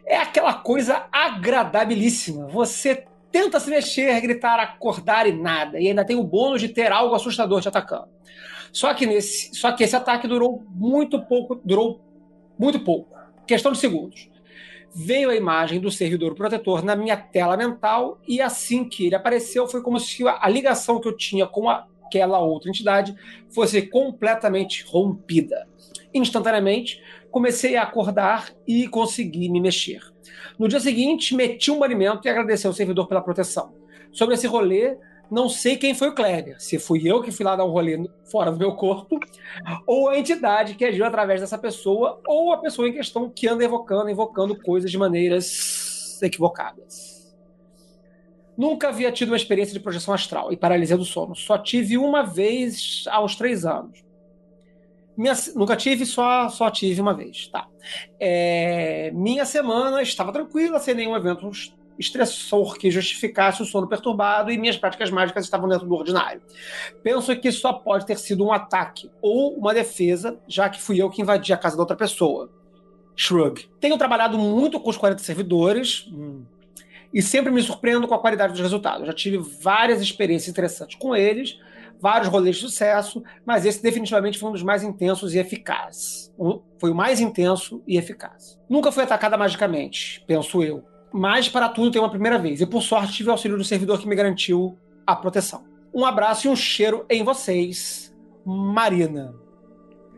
é, é aquela coisa agradabilíssima. Você tenta se mexer, gritar, acordar e nada. E ainda tem o bônus de ter algo assustador te atacando. Só que, nesse, só que esse ataque durou muito pouco, durou muito pouco. Questão de segundos. Veio a imagem do servidor protetor na minha tela mental e assim que ele apareceu foi como se a ligação que eu tinha com aquela outra entidade fosse completamente rompida. Instantaneamente, comecei a acordar e consegui me mexer. No dia seguinte, meti um banimento e agradeci ao servidor pela proteção. Sobre esse rolê, não sei quem foi o Kleber, se fui eu que fui lá dar um rolê fora do meu corpo, ou a entidade que agiu através dessa pessoa, ou a pessoa em questão que anda evocando, invocando coisas de maneiras equivocadas. Nunca havia tido uma experiência de projeção astral e paralisia do sono. Só tive uma vez aos três anos. Minha, nunca tive, só, só tive uma vez. Tá. É, minha semana estava tranquila, sem nenhum evento estressor que justificasse o sono perturbado e minhas práticas mágicas estavam dentro do ordinário. Penso que só pode ter sido um ataque ou uma defesa, já que fui eu que invadi a casa da outra pessoa. Shrug. Tenho trabalhado muito com os 40 servidores hum, e sempre me surpreendo com a qualidade dos resultados. Já tive várias experiências interessantes com eles, vários rolês de sucesso, mas esse definitivamente foi um dos mais intensos e eficazes. Foi o mais intenso e eficaz. Nunca fui atacada magicamente, penso eu. Mas para tudo tem uma primeira vez. E por sorte tive o auxílio do servidor que me garantiu a proteção. Um abraço e um cheiro em vocês, Marina.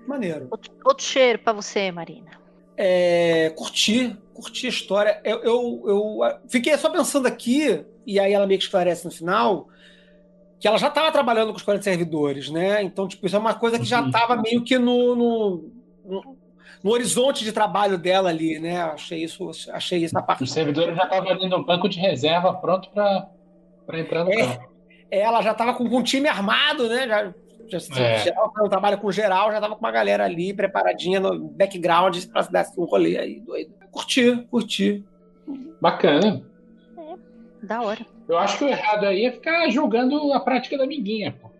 Maneiro. Outro, outro cheiro para você, Marina. É, curti, curti a história. Eu, eu, eu fiquei só pensando aqui, e aí ela meio que esclarece no final, que ela já estava trabalhando com os 40 servidores, né? Então, tipo, isso é uma coisa que já estava uhum. meio que no, no, no, no, horizonte de trabalho dela ali, né? Achei isso, achei isso na parte. Os servidores já estavam ali no banco de reserva, pronto para entrar no é, campo. Ela já estava com, com um time armado, né? Já, já, é. geral, trabalho com geral, já estava com uma galera ali preparadinha no background para dar um rolê aí, doido. Curti, curti. Bacana. É, da hora. Eu acho que o errado aí é ficar julgando a prática da amiguinha, pô.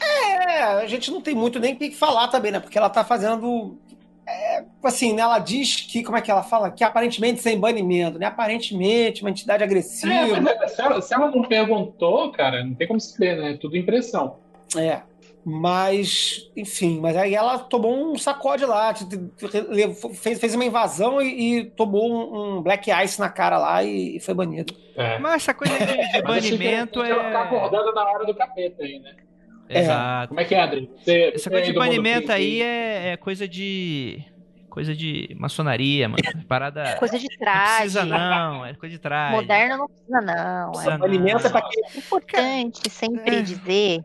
É, a gente não tem muito nem o que falar também, né? Porque ela tá fazendo. É, assim, né? Ela diz que, como é que ela fala? Que aparentemente sem banimento, né? Aparentemente, uma entidade agressiva. É, mas é, se, ela, se ela não perguntou, cara, não tem como saber, né? É tudo impressão. É. Mas, enfim, mas aí ela tomou um sacode lá, fez, fez uma invasão e, e tomou um, um, black ice na cara lá e, e foi banido. É. Mas essa coisa de, de banimento é. Ela tá acordando na hora do capeta aí, né? Exato. Como é que é, André? Você, essa coisa de banimento aí é, é, coisa de. Coisa de maçonaria, mano. Parada. Coisa de Não traje. precisa, não. É coisa de trás. Moderno não precisa, não. Precisa É não. Alimenta pra quem. importante sempre É. dizer.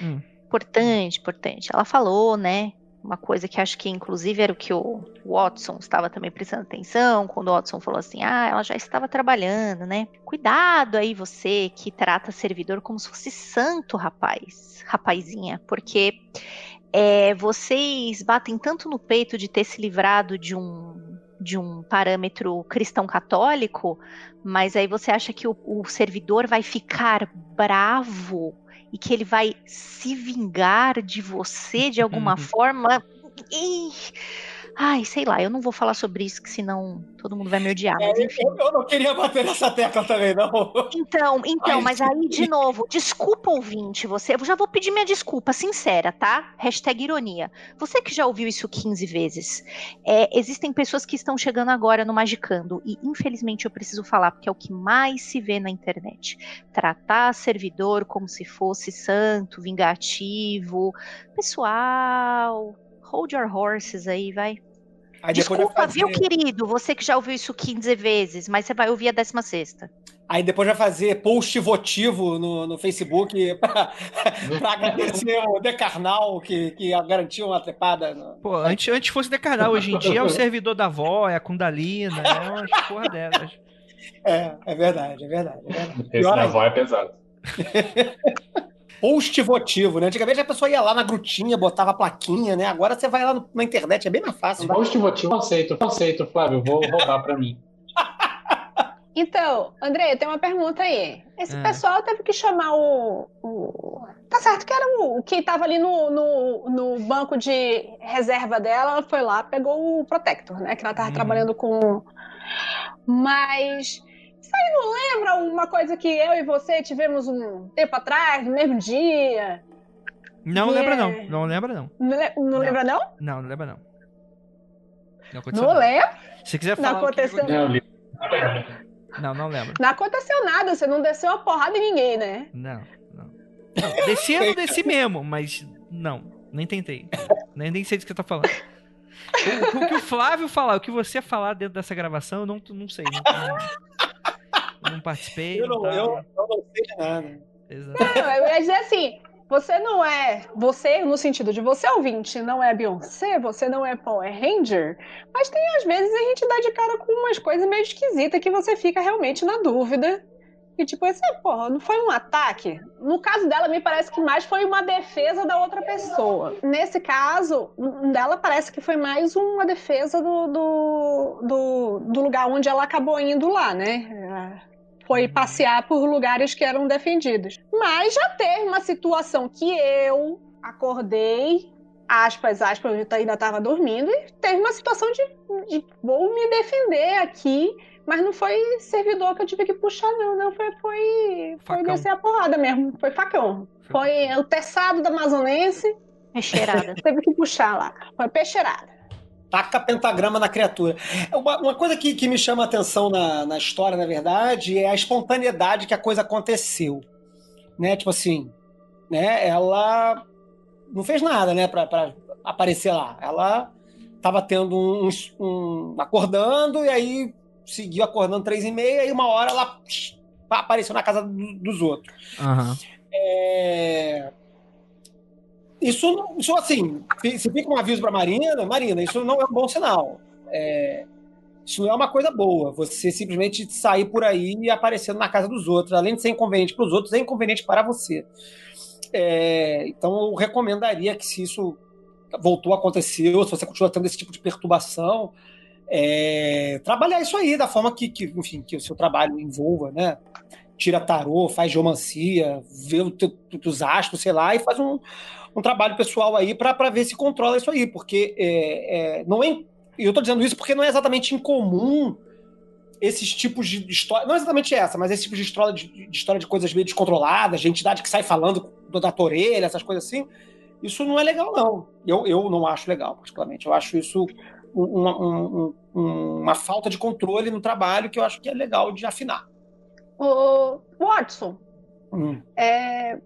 Hum. Importante, importante. Ela falou, né? Uma coisa que acho que, inclusive, era o que o Watson estava também prestando atenção, quando o Watson falou assim: ah, ela já estava trabalhando, né? Cuidado aí, você que trata servidor como se fosse santo, rapaz, rapazinha, porque é, vocês batem tanto no peito de ter se livrado de um de um parâmetro cristão católico, mas aí você acha que o, o servidor vai ficar bravo e que ele vai se vingar de você de alguma forma. Ih, Ai, sei lá, eu não vou falar sobre isso, que senão todo mundo vai me odiar. Enfim. Eu, eu não queria bater nessa tecla também, não. Então, então, Ai, mas aí, de novo, desculpa, ouvinte, você. Eu já vou pedir minha desculpa, sincera, tá? Hashtag ironia. Você que já ouviu isso 15 vezes. é, existem pessoas que estão chegando agora no Magicando, e infelizmente eu preciso falar, porque é o que mais se vê na internet. Tratar servidor como se fosse santo, vingativo. Pessoal, hold your horses aí, vai. Aí Desculpa, fazer, viu, querido? Você que já ouviu isso 15 vezes, mas você vai ouvir a 16. aí depois vai fazer post votivo no, no Facebook pra, pra agradecer o Decarnal que, que garantiu uma trepada. no- Pô, antes, antes fosse decarnar, hoje em dia é o servidor da avó, é a Kundalina, é umas porra delas. É, é verdade, é verdade. É verdade. Esse da avó é pesado. Post votivo, né? Antigamente a pessoa ia lá na grutinha, botava a plaquinha, né? Agora você vai lá no- na internet, é bem mais fácil. Post votivo, conceito, conceito, Flávio, vou roubar pra mim. Então, André, eu tenho uma pergunta aí. Esse Ah. pessoal teve que chamar o, o- Tá certo que era o, que tava ali no, no, no banco de reserva dela, ela foi lá, pegou o Protector, né? Que ela tava Uhum. trabalhando com. Mas. Aí não lembra uma coisa que eu e você tivemos um tempo atrás, no mesmo dia? Não É. lembra, não. Não lembra, não. Não, le- não lembra, não? Não, não lembra, não. Não aconteceu. Não nada. lembra? Se quiser Não falar. o que aconteceu. aconteceu- Não, Não, não lembro. Não aconteceu nada, você não desceu a porrada em ninguém, né? Não, não. não desci, eu não desci mesmo, mas não, nem tentei. Nem, nem sei do que você tá falando. O, o que o Flávio falar, o que você falar dentro dessa gravação, eu não, não sei. Não, não participei. Eu não, eu, eu não sei de nada. Exato. Não, eu ia dizer assim, você não é, você no sentido de você ouvinte, não é Beyoncé, você não é Power Ranger, mas tem às vezes a gente dá de cara com umas coisas meio esquisitas que você fica realmente na dúvida. E tipo, esse, porra, não foi um ataque? No caso dela, me parece que mais foi uma defesa da outra pessoa. Nesse caso, dela parece que foi mais uma defesa do, do, do, do lugar onde ela acabou indo lá, né? Foi passear por lugares que eram defendidos. Mas já teve uma situação que eu acordei, aspas, aspas, eu ainda estava dormindo, e teve uma situação de, de vou me defender aqui, mas não foi servidor que eu tive que puxar, não. Não foi, foi, foi descer a porrada mesmo. Foi facão. Foi o teçado da amazonense, cheirada. teve que puxar lá. Foi peixeirada. Taca pentagrama na criatura. Uma, uma coisa que, que me chama a atenção na, na história, na verdade, é a espontaneidade que a coisa aconteceu. Né? Tipo assim, né? Ela não fez nada, né, pra aparecer lá. Ela tava tendo um, um- acordando e aí seguiu acordando três e meia e uma hora ela psh, apareceu na casa do- dos outros. Aham. É, Isso, isso assim, se fica um aviso para Marina, Marina, isso não é um bom sinal. É, Isso não é uma coisa boa. Você simplesmente sair por aí e aparecendo na casa dos outros, além de ser inconveniente para os outros, é inconveniente para você. É, Então, eu recomendaria que se isso voltou a acontecer, ou se você continua tendo esse tipo de perturbação, é, trabalhar isso aí da forma que, que, enfim, que o seu trabalho envolva, né? Tira tarô, faz geomancia, vê os astros, sei lá, e faz um, um trabalho pessoal aí para ver se controla isso aí, porque é, é, não é. E eu tô dizendo isso porque não é exatamente incomum esses tipos de história. Não exatamente essa, mas esse tipo de história de, de história de coisas meio descontroladas, de entidade que sai falando da tua orelha, essas coisas assim. Isso não é legal, não. Eu, eu não acho legal, particularmente. Eu acho isso uma, um- um- uma falta de controle no trabalho que eu acho que é legal de afinar. Ô, Watson, Hum. é,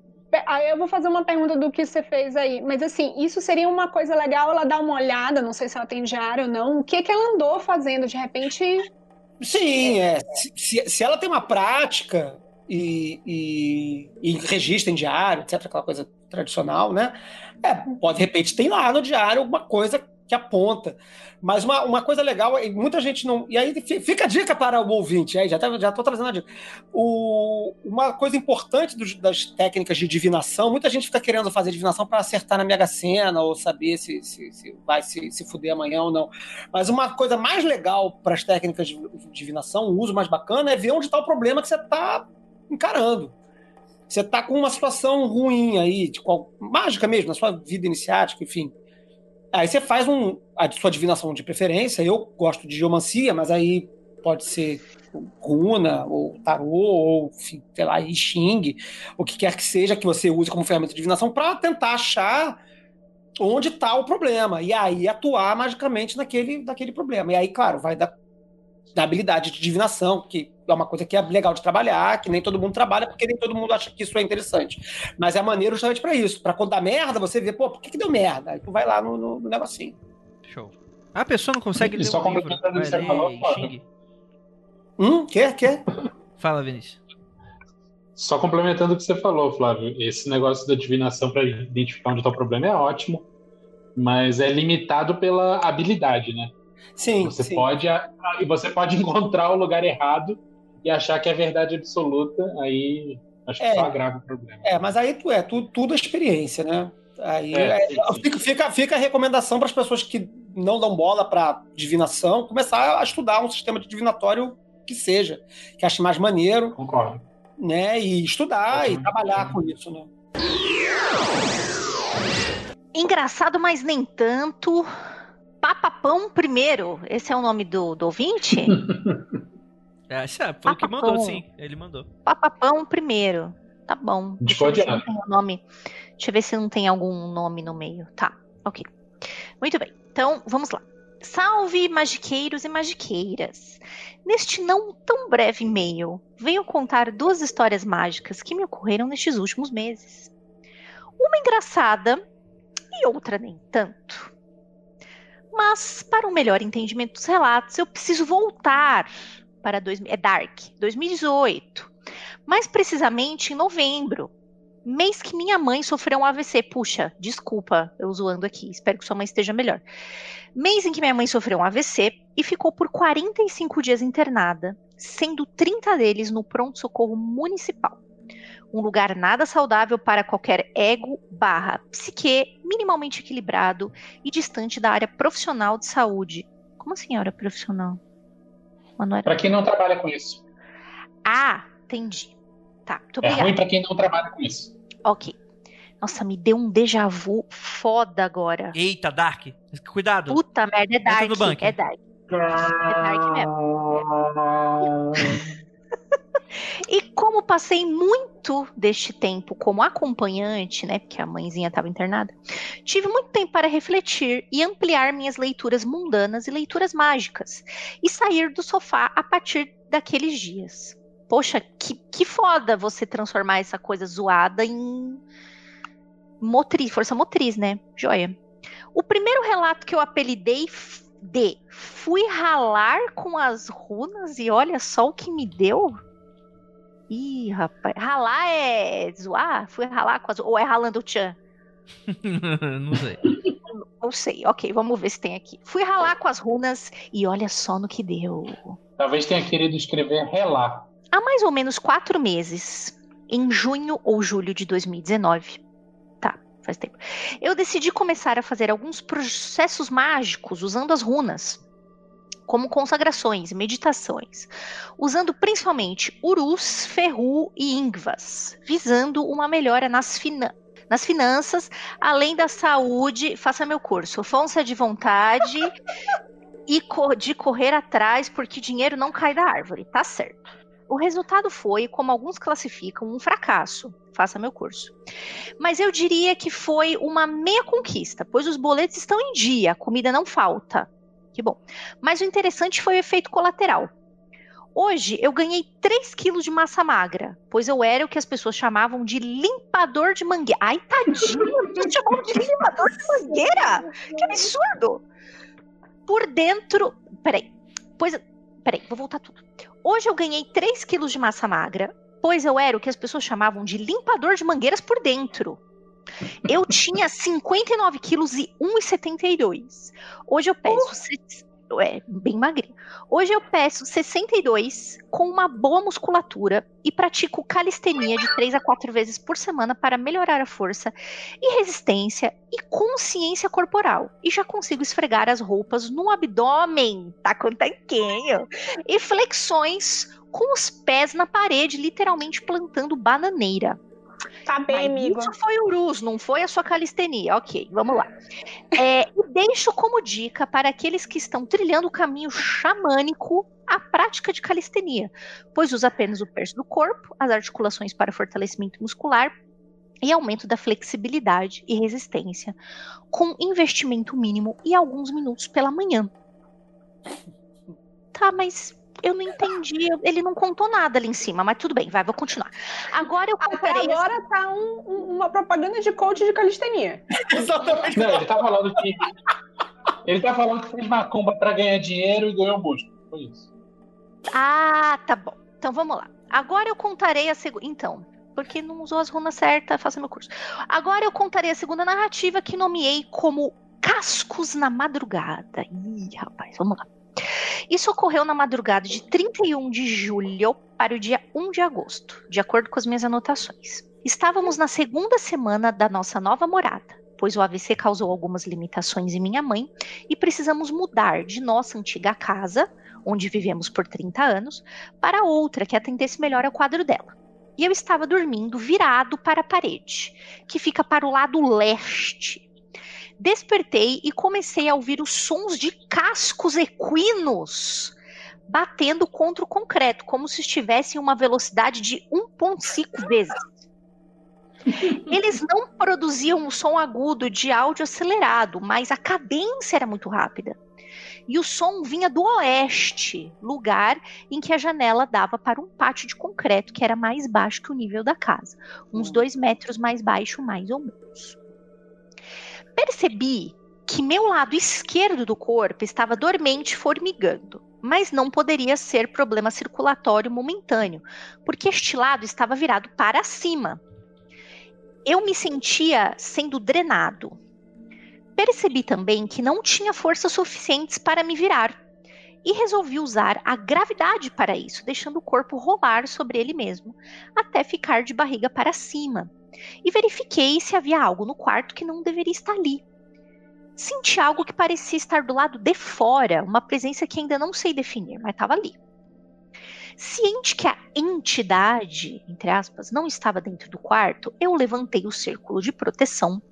Aí eu vou fazer uma pergunta do que você fez aí. Mas assim, isso seria uma coisa legal ela dar uma olhada, não sei se ela tem diário ou não. O que que ela andou fazendo? De repente. Sim, é. Se, se, ela tem uma prática e, e, e registra em diário, etc., aquela coisa tradicional, né? É, pode, de repente, tem lá no diário alguma coisa que aponta. Mas uma, uma coisa legal, muita gente não. E aí fica a dica para o ouvinte, aí já estou já trazendo a dica. O, uma coisa importante dos, das técnicas de divinação, muita gente fica querendo fazer divinação para acertar na Mega Sena ou saber se, se, se vai se, se fuder amanhã ou não. Mas uma coisa mais legal para as técnicas de divinação, o uso mais bacana, é ver onde está o problema que você está encarando. Você está com uma situação ruim aí, de qual, mágica mesmo, na sua vida iniciática, enfim Aí você faz um, a sua divinação de preferência. Eu gosto de geomancia, mas aí pode ser runa, ou tarô, ou enfim, sei lá, I Ching, o que quer que seja que você use como ferramenta de divinação para tentar achar onde está o problema. E aí atuar magicamente naquele, naquele problema. E aí, claro, vai dar da habilidade de divinação, que é uma coisa que é legal de trabalhar, que nem todo mundo trabalha, porque nem todo mundo acha que isso é interessante. Mas é maneiro justamente para isso. para quando dá merda, você vê, pô, por que, que deu merda? Aí tu vai lá no, no, no negocinho. Show. A pessoa não consegue e ler só um livro, Hum, quê? Quê? Fala, Vinícius. Só complementando o que você falou, Flávio, esse negócio da divinação para identificar onde está o problema é ótimo, mas é limitado pela habilidade, né? Sim. Você sim. pode e você pode encontrar o lugar errado e achar que é verdade absoluta, aí acho que é, só agrava o problema. É, mas aí tu é tudo, tudo é experiência, né? Aí é, é, fica, fica, fica a recomendação para as pessoas que não dão bola para divinação começar a estudar um sistema de divinatório que seja, que ache mais maneiro. Concordo. Né? E estudar e trabalhar com isso, né? Engraçado, mas nem tanto. Papapão primeiro, esse é o nome do, do ouvinte? é, foi Papapão. o que mandou, sim. Ele mandou. Papapão primeiro. Tá bom. Deixa eu, ver se não tem um nome. Deixa eu ver se não tem algum nome no meio. Tá, ok. Muito bem. Então, vamos lá. Salve, magiqueiros e magiqueiras! Neste não tão breve e-mail, venho contar duas histórias mágicas que me ocorreram nestes últimos meses. Uma engraçada e outra nem tanto. Mas, para um melhor entendimento dos relatos, eu preciso voltar para dois, é Dark, 2018. Mais precisamente em novembro, mês que minha mãe sofreu um AVC. Puxa, desculpa eu zoando aqui, espero que sua mãe esteja melhor. Mês em que minha mãe sofreu um AVC e ficou por 45 dias internada, sendo 30 deles no pronto-socorro municipal um lugar nada saudável para qualquer ego barra psique minimamente equilibrado e distante da área profissional de saúde. Como assim área profissional? Era... Para quem não trabalha com isso. Ah, entendi. Tá, muito É ruim para quem não trabalha com isso. Ok. Nossa, me deu um déjà vu foda agora. Eita, Dark. Cuidado. Puta merda, é Dark. É Dark. É Dark mesmo. E como passei muito deste tempo como acompanhante, né, porque a mãezinha estava internada, tive muito tempo para refletir e ampliar minhas leituras mundanas e leituras mágicas, e sair do sofá a partir daqueles dias. Poxa, que, que foda você transformar essa coisa zoada em motriz, força motriz, né? Joia. O primeiro relato que eu apelidei de fui ralar com as runas e olha só o que me deu Ih, rapaz. Ralar é zoar? Fui ralar com as... Ou é ralando o tchan? não sei. Não sei. Ok, vamos ver se tem aqui. Fui ralar com as runas e olha só no que deu. Talvez tenha querido escrever relar. Há mais ou menos quatro meses, em junho ou julho de 2019. Tá, faz tempo. Eu decidi começar a fazer alguns processos mágicos usando as runas como consagrações meditações, usando principalmente urus, ferru e ingvas, visando uma melhora nas, fina nas finanças, além da saúde. Faça meu curso, força de vontade e de correr atrás, porque dinheiro não cai da árvore, tá certo. O resultado foi, como alguns classificam, um fracasso. Faça meu curso. Mas eu diria que foi uma meia conquista, pois os boletos estão em dia, a comida não falta que bom. Mas o interessante foi o efeito colateral. Hoje eu ganhei 3 quilos de massa magra, pois eu era o que as pessoas chamavam de limpador de mangueira. Ai, tadinho, você chamou de limpador de mangueira? Que absurdo! Por dentro. Peraí. Pois. Peraí, vou voltar tudo. Hoje eu ganhei 3 quilos de massa magra, pois eu era o que as pessoas chamavam de limpador de mangueiras por dentro. Eu tinha 59 quilos e 1,72. Hoje eu peso é, bem magrinho. Hoje eu peço 62 com uma boa musculatura e pratico calistenia de 3 a 4 vezes por semana para melhorar a força e resistência e consciência corporal. E já consigo esfregar as roupas no abdômen, tá com tanquinho, e flexões com os pés na parede, literalmente plantando bananeira. Tá bem, Mas amigo. Isso foi o Rus, não foi a sua calistenia. Ok, vamos lá. É, e deixo como dica para aqueles que estão trilhando o caminho xamânico a prática de calistenia, pois usa apenas o perso do corpo, as articulações para fortalecimento muscular e aumento da flexibilidade e resistência, com investimento mínimo e alguns minutos pela manhã. Tá, mas eu não entendi. Ele não contou nada ali em cima, mas tudo bem, vai, vou continuar. Agora eu contarei. Até agora tá um, uma propaganda de coach de calistenia. Exatamente. Não, ele tá falando que. Ele tá falando que fez macumba pra ganhar dinheiro e ganhou músculo. Foi isso. Ah, tá bom. Então vamos lá. Agora eu contarei a segunda. Então, porque não usou as runas certas, faça meu curso. Agora eu contarei a segunda narrativa que nomeei como Cascos na Madrugada. Ih, rapaz, vamos lá. Isso ocorreu na madrugada de 31 de julho para o dia 1 de agosto, de acordo com as minhas anotações. Estávamos na segunda semana da nossa nova morada, pois o AVC causou algumas limitações em minha mãe e precisamos mudar de nossa antiga casa, onde vivemos por 30 anos, para outra que atendesse melhor ao quadro dela. E eu estava dormindo virado para a parede, que fica para o lado leste Despertei e comecei a ouvir os sons de cascos equinos batendo contra o concreto, como se estivesse em uma velocidade de 1,5 vezes. Eles não produziam um som agudo de áudio acelerado, mas a cadência era muito rápida. E o som vinha do oeste, lugar em que a janela dava para um pátio de concreto que era mais baixo que o nível da casa, uns dois metros mais baixo, mais ou menos percebi que meu lado esquerdo do corpo estava dormente formigando, mas não poderia ser problema circulatório momentâneo, porque este lado estava virado para cima. Eu me sentia sendo drenado. Percebi também que não tinha forças suficientes para me virar e resolvi usar a gravidade para isso, deixando o corpo rolar sobre ele mesmo, até ficar de barriga para cima e verifiquei se havia algo no quarto que não deveria estar ali. Senti algo que parecia estar do lado de fora, uma presença que ainda não sei definir, mas estava ali. Ciente que a entidade, entre aspas, não estava dentro do quarto, eu levantei o círculo de proteção,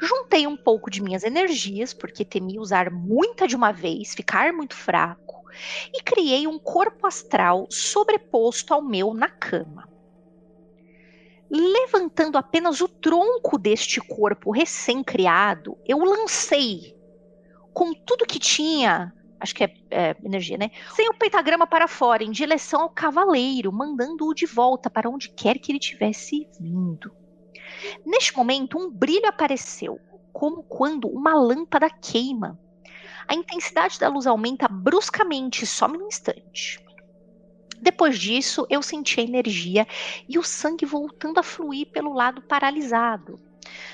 juntei um pouco de minhas energias, porque temi usar muita de uma vez, ficar muito fraco, e criei um corpo astral sobreposto ao meu na cama levantando apenas o tronco deste corpo recém-criado, eu lancei com tudo que tinha, acho que é, é, energia, né? Sem o pentagrama para fora, em direção ao cavaleiro, mandando-o de volta para onde quer que ele tivesse vindo. Neste momento, um brilho apareceu, como quando uma lâmpada queima. A intensidade da luz aumenta bruscamente, some no instante. Depois disso, eu senti a energia e o sangue voltando a fluir pelo lado paralisado,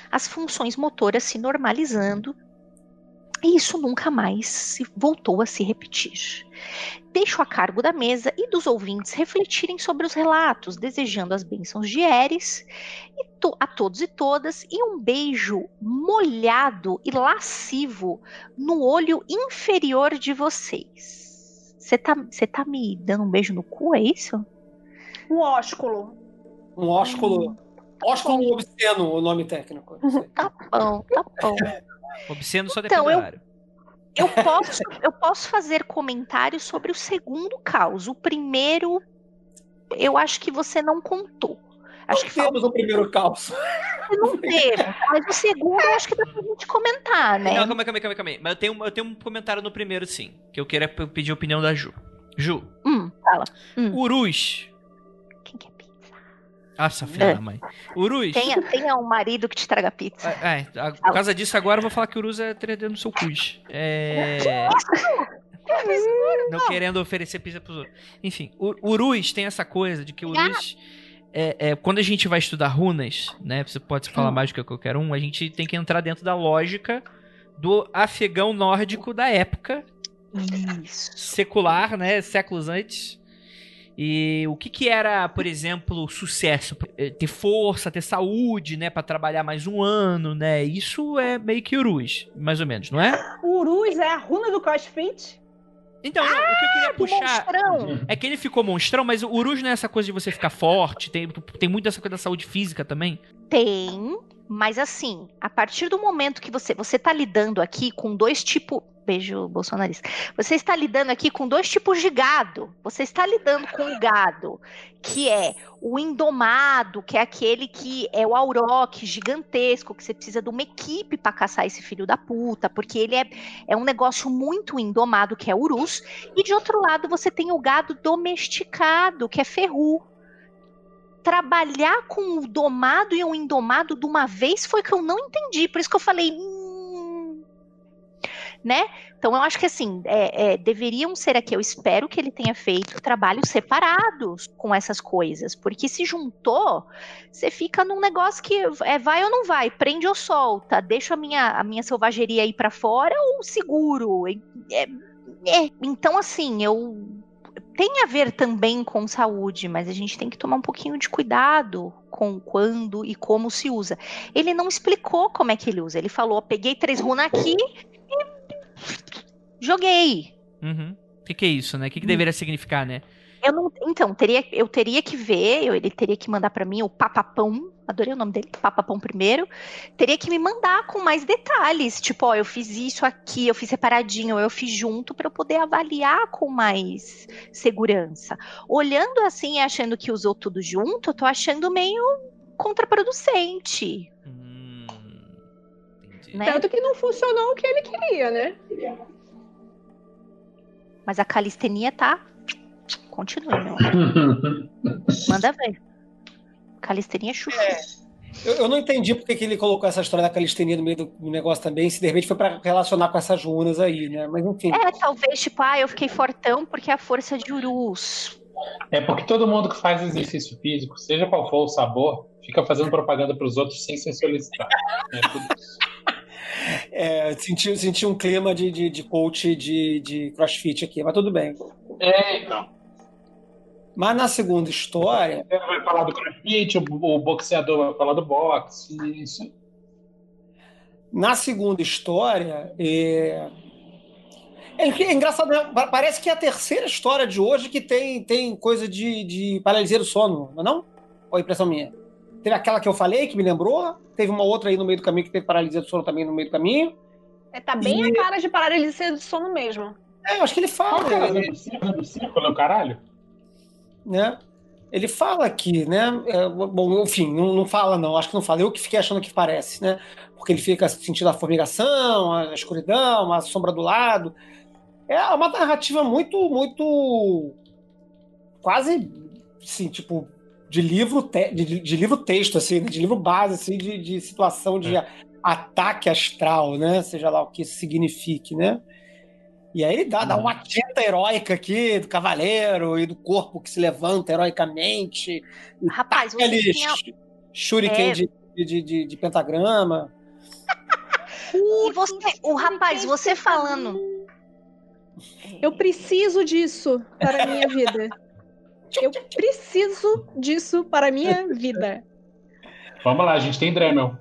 as funções motoras se normalizando, e isso nunca mais voltou a se repetir. Deixo a cargo da mesa e dos ouvintes refletirem sobre os relatos, desejando as bênçãos de Eris to a todos e todas e um beijo molhado e lascivo no olho inferior de vocês. Você tá, você tá me dando um beijo no cu, é isso? Um ósculo. Um ósculo. Ósculo obsceno, o nome técnico. tá bom, tá bom. Obsceno só então, depende eu, eu posso, eu posso fazer comentários sobre o segundo caos. O primeiro, eu acho que você não contou. Acho que temos o primeiro caos. Não teve. Mas o segundo eu acho que dá pra gente comentar, né? Não, calma aí, calma aí, calma aí. Mas eu tenho, eu tenho um comentário no primeiro, sim. Que eu queria pedir a opinião da Ju. Ju, Hum, fala. Urus. Quem quer pizza? Nossa, filha É. da mãe. Urus. Tenha, tenha um marido que te traga pizza. É, é, a- por causa disso, agora eu vou falar que o Urus é tredeiro no seu cus. É. Não querendo oferecer pizza pros outros. Enfim, o Urus tem essa coisa de que o Urus. É, é, quando a gente vai estudar runas, né? Você pode falar mais do que qualquer um, a gente tem que entrar dentro da lógica do afegão nórdico da época, Isso. secular, né? Séculos antes. E o que que era, por exemplo, sucesso? Eh, Ter força, ter saúde, né? Pra trabalhar mais um ano, né? Isso é meio que Urus, mais ou menos, não é? Urus é a runa do CrossFit? Então, não, o que eu queria Do puxar monstrão. é que ele ficou monstrão, mas o Urus não é essa coisa de você ficar forte, tem, tem muito essa coisa da saúde física também. Tem, mas assim, a partir do momento que você você tá lidando aqui com dois tipos, beijo bolsonarista. Você está lidando aqui com dois tipos de gado. Você está lidando com o gado que é o indomado, que é aquele que é o auroque gigantesco, que você precisa de uma equipe para caçar esse filho da puta, porque ele é, é um negócio muito indomado, que é urus, e de outro lado você tem o gado domesticado, que é ferru trabalhar com o domado e o indomado de uma vez foi que eu não entendi. Por isso que eu falei. Né? Então eu acho que assim, é, é, deveriam ser aqui, eu espero que ele tenha feito trabalhos separados com essas coisas, porque se juntou, você fica num negócio que é vai ou não vai, prende ou solta, deixa a minha, a minha selvageria aí pra fora ou seguro. É- é, então assim, eu tem a ver também com saúde, mas a gente tem que tomar um pouquinho de cuidado com quando e como se usa. Ele não explicou como é que ele usa. Ele falou: peguei três runas aqui joguei. Uhum. O que, que é isso, né? O que, que deveria significar, né? Eu não, então, teria, eu teria que ver, eu- ele teria que mandar pra mim o papapão, adorei o nome dele, papapão primeiro, teria que me mandar com mais detalhes, tipo, ó, eu fiz isso aqui, eu fiz separadinho, eu fiz junto pra eu poder avaliar com mais segurança. Olhando assim e achando que usou tudo junto, eu tô achando meio contraproducente, Hum, entendi. Né? Tanto que não funcionou o que ele queria, né? Mas a calistenia tá continua, meu. Manda ver. Calistenia é chuchu. Eu, eu não entendi porque que ele colocou essa história da calistenia no meio do do negócio também, se de repente foi pra relacionar com essas runas aí, né? Mas enfim. É, talvez, tipo, ah, eu fiquei fortão porque é a força de Urus. É porque todo mundo que faz exercício físico, seja qual for o sabor, fica fazendo propaganda para os outros sem ser solicitar. É tudo isso. É, senti, senti um clima de, de, de coach de, de crossfit aqui, mas tudo bem. É, então. Mas na segunda história, Você vai falar do crossfit, o, o boxeador vai falar do boxe, isso. na segunda história, é... É, é engraçado, né? Pa- parece que é a terceira história de hoje que tem, tem coisa de, de paralisia do sono, não é não? Ou é impressão minha? Teve aquela que eu falei, que me lembrou, teve uma outra aí no meio do caminho que teve paralisia do sono também no meio do caminho. É, tá bem E- a cara de paralisia do sono mesmo. É, eu acho que ele fala, que é ele- círculo do círculo, é o caralho? né? Ele fala aqui, né? É, bom, enfim, não, não fala, não. Acho que não fala. Eu que fiquei achando que parece, né? Porque ele fica sentindo a formigação, a escuridão, a sombra do lado. É uma narrativa muito, muito. quase, assim, tipo, de livro, te- de, de livro texto, assim, de livro base, assim, de, de situação de ataque astral, né? Seja lá o que isso signifique, né? E aí ele dá, dá uma tinta heróica aqui do cavaleiro e do corpo que se levanta heroicamente. Rapaz, você aquele tinha... sh- shuriken É. de, de, de, de pentagrama. E você, o rapaz, você falando. Eu preciso disso para a minha vida. Eu preciso disso para a minha vida. Vamos lá, a gente tem Dremel.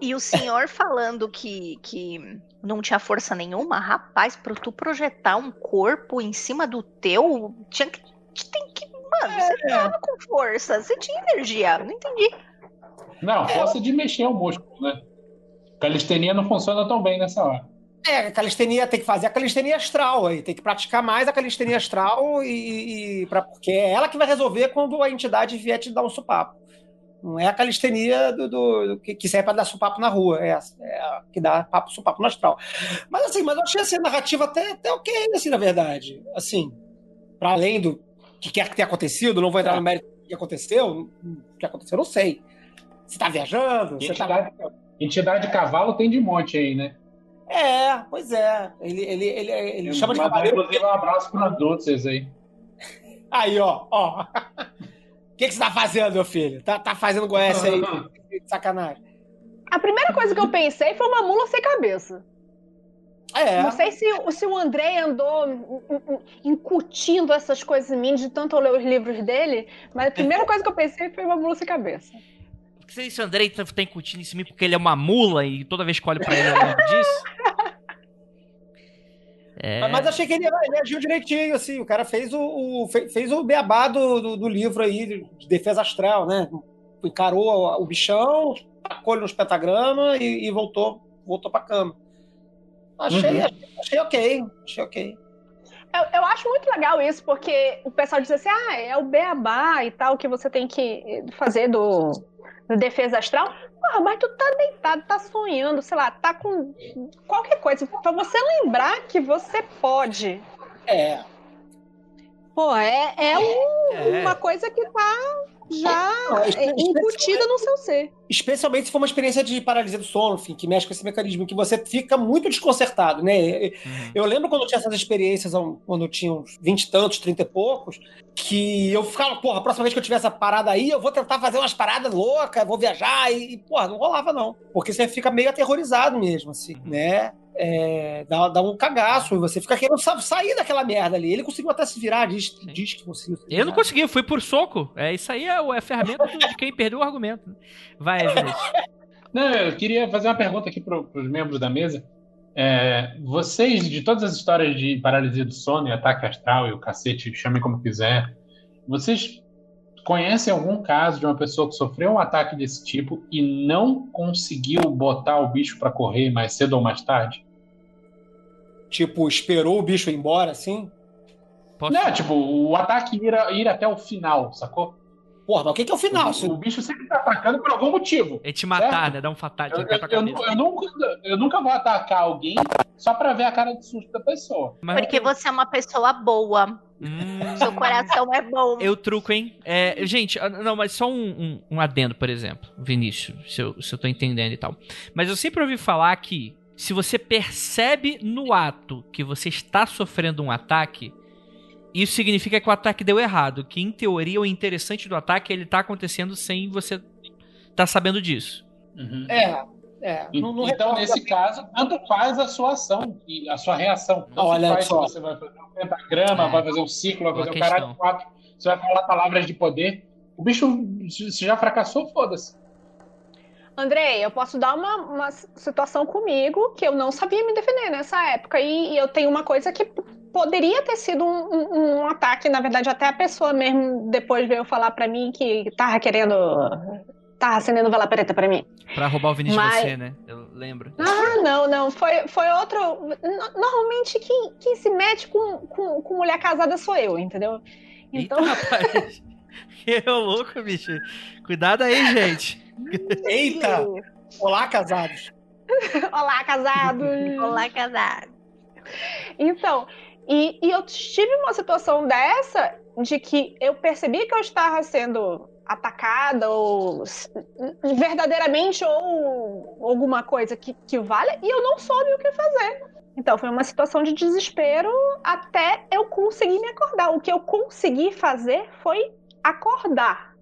E o senhor falando que, que não tinha força nenhuma, rapaz, pra tu projetar um corpo em cima do teu, tinha que. Tem que. Mano, você É. tava com força, você tinha energia. Não entendi. Não, força de mexer o músculo, né? Calistenia não funciona tão bem nessa hora. É, a calistenia tem que fazer a calistenia astral aí, tem que praticar mais a calistenia astral e, e pra, porque é ela que vai resolver quando a entidade vier te dar um supapo. Não é a calistenia do, do- do que, que serve para dar supapo na rua, é, a- é a que dá papo, supapo no astral. Mas assim, mas eu achei assim, a narrativa até, até ok, assim, na verdade. Assim, para além do que quer que tenha acontecido, não vou entrar no mérito do que aconteceu, o que aconteceu, eu não sei. Você tá viajando? Você tá... Entidade, entidade de cavalo tem de monte aí, né? É, pois é. Ele, ele, ele, ele chama de cavaleiro. Inclusive, um abraço para vocês aí. Aí, ó, ó. O que, que você tá fazendo, meu filho? Tá, tá fazendo Goiás aí? Sacanagem. A primeira coisa que eu pensei foi uma mula sem cabeça. É. Não sei se, se o André andou incutindo essas coisas em mim de tanto eu ler os livros dele, mas a primeira coisa que eu pensei foi uma mula sem cabeça. Não sei se o Andrei tá, tá incutindo isso em mim porque ele é uma mula e toda vez que olho pra ele eu lembro disso. É. Mas achei que ele, ele agiu direitinho, assim. O cara fez o, o- fe- fez o beabá do, do, do livro aí, de defesa astral, né? Encarou o bichão, tacou ele nos pentagramas e, e voltou, voltou pra cama. Achei, Uhum. achei, achei ok, achei ok. Eu, eu acho muito legal isso, porque o pessoal diz assim, ah, é o beabá e tal que você tem que fazer do, do defesa astral. Porra, mas tu tá deitado, tá sonhando, sei lá, tá com qualquer coisa. Pra você lembrar que você pode. É, Pô, é, é, um- É. uma coisa que tá já Não, espe- incutida no seu ser. especialmente se for uma experiência de paralisia do sono, enfim, que mexe com esse mecanismo, que você fica muito desconcertado, né? Uhum. Eu lembro quando eu tinha essas experiências, quando eu tinha uns 20 e tantos, 30 e poucos, que eu ficava, porra, a próxima vez que eu tiver essa parada aí, eu vou tentar fazer umas paradas loucas, vou viajar, e, e, porra, não rolava não. Porque você fica meio aterrorizado mesmo, assim, né? É, dá, dá um cagaço, e você fica querendo sa- sair daquela merda ali. Ele conseguiu até se virar, diz, diz que conseguiu se Eu não virar. consegui, eu fui por soco. É, isso aí é, é a ferramenta de quem perdeu o argumento. Vai, Vinícius. Não, eu queria fazer uma pergunta aqui para os membros da mesa. É, vocês, de todas as histórias de paralisia do sono e ataque astral e o cacete, chamem como quiser, vocês conhecem algum caso de uma pessoa que sofreu um ataque desse tipo e não conseguiu botar o bicho para correr mais cedo ou mais tarde? Tipo, esperou o bicho ir embora, assim? Posso? Não, tipo, o ataque ir, a- ir até o final, sacou? Porra, mas o que, que é o final? O, o bicho sempre tá atacando por algum motivo. É te matar, Certo. né? Dar um fatal, Eu, eu- eu eu nunca, eu nunca vou atacar alguém só pra ver a cara de susto da pessoa. Mas Porque você é uma pessoa boa. Hum, Seu coração é bom. Eu truco, hein? É, gente, ah, não, mas só um, um- um adendo, por exemplo, Vinícius, se eu, se eu tô entendendo e tal. Mas eu sempre ouvi falar que se você percebe no ato que você está sofrendo um ataque, isso significa que o ataque deu errado. Que em teoria o interessante do ataque é ele tá acontecendo sem você tá sabendo disso. É, é. Não, não então, nesse caso, tanto faz a sua ação e a sua reação. Tanto Olha faz só. você vai fazer um pentagrama, É. vai fazer um ciclo, vai Boa fazer um caralho quatro, você vai falar palavras de poder. O bicho, se já fracassou, foda-se. Andrei, eu posso dar uma, uma situação comigo que eu não sabia me defender nessa época. E, e eu tenho uma coisa que poderia ter sido um, um- um ataque. Na verdade, até a pessoa mesmo depois veio falar pra mim que tava querendo. Tava acendendo vela preta pra mim. Pra roubar o Vinícius de Mas- você, né? Eu lembro. Ah, não, não. Foi, foi outro. no- Normalmente, quem, quem se mete com, com, com mulher casada sou eu, entendeu? Então. Eita, rapaz. Que louco, bicho. Cuidado aí, gente. Eita! Olá, casados. Olá, casados! Olá, casado. Então, e, e eu tive uma situação dessa de que eu percebi que eu estava sendo atacada ou verdadeiramente ou alguma coisa que, que vale e eu não soube o que fazer. Então foi uma situação de desespero até eu conseguir me acordar. O que eu consegui fazer foi acordar.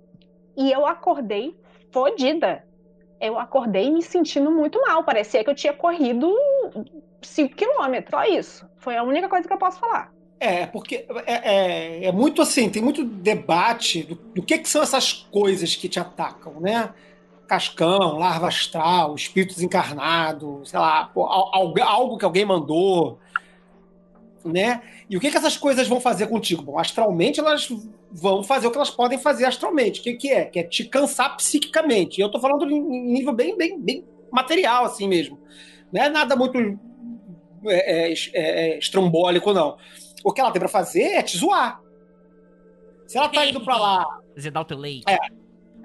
E eu acordei fodida. Eu acordei me sentindo muito mal. Parecia que eu tinha corrido 5 quilômetros. Só isso. Foi a única coisa que eu posso falar. É, porque é, é- é muito assim, tem muito debate do, do que, que são essas coisas que te atacam, né? Cascão, larva astral, espírito desencarnado, sei lá, algo, algo que alguém mandou, né? E o que, que essas coisas vão fazer contigo? Bom, astralmente elas vão fazer o que elas podem fazer astralmente. O que, que é? Que é te cansar psiquicamente. E eu tô falando em nível bem, bem, bem material, assim mesmo. Não é nada muito é, é, é, estrambólico, não. O que ela tem pra fazer é te zoar. Se ela tá indo pra lá Zedar o teu leite. É.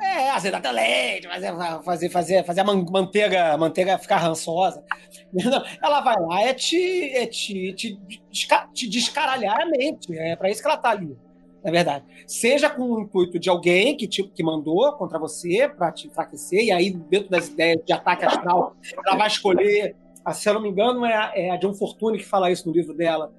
É, azeite leite, fazer, fazer, fazer, fazer a manteiga, manteiga ficar rançosa. Ela vai lá é te, é te, te, te descaralhar a mente. É para isso que ela tá ali, na verdade. Seja com o intuito de alguém que, te, que mandou contra você para te enfraquecer, e aí, dentro das ideias de ataque astral, ela vai escolher. Se eu não me engano, é, é a John Fortune que fala isso no livro dela.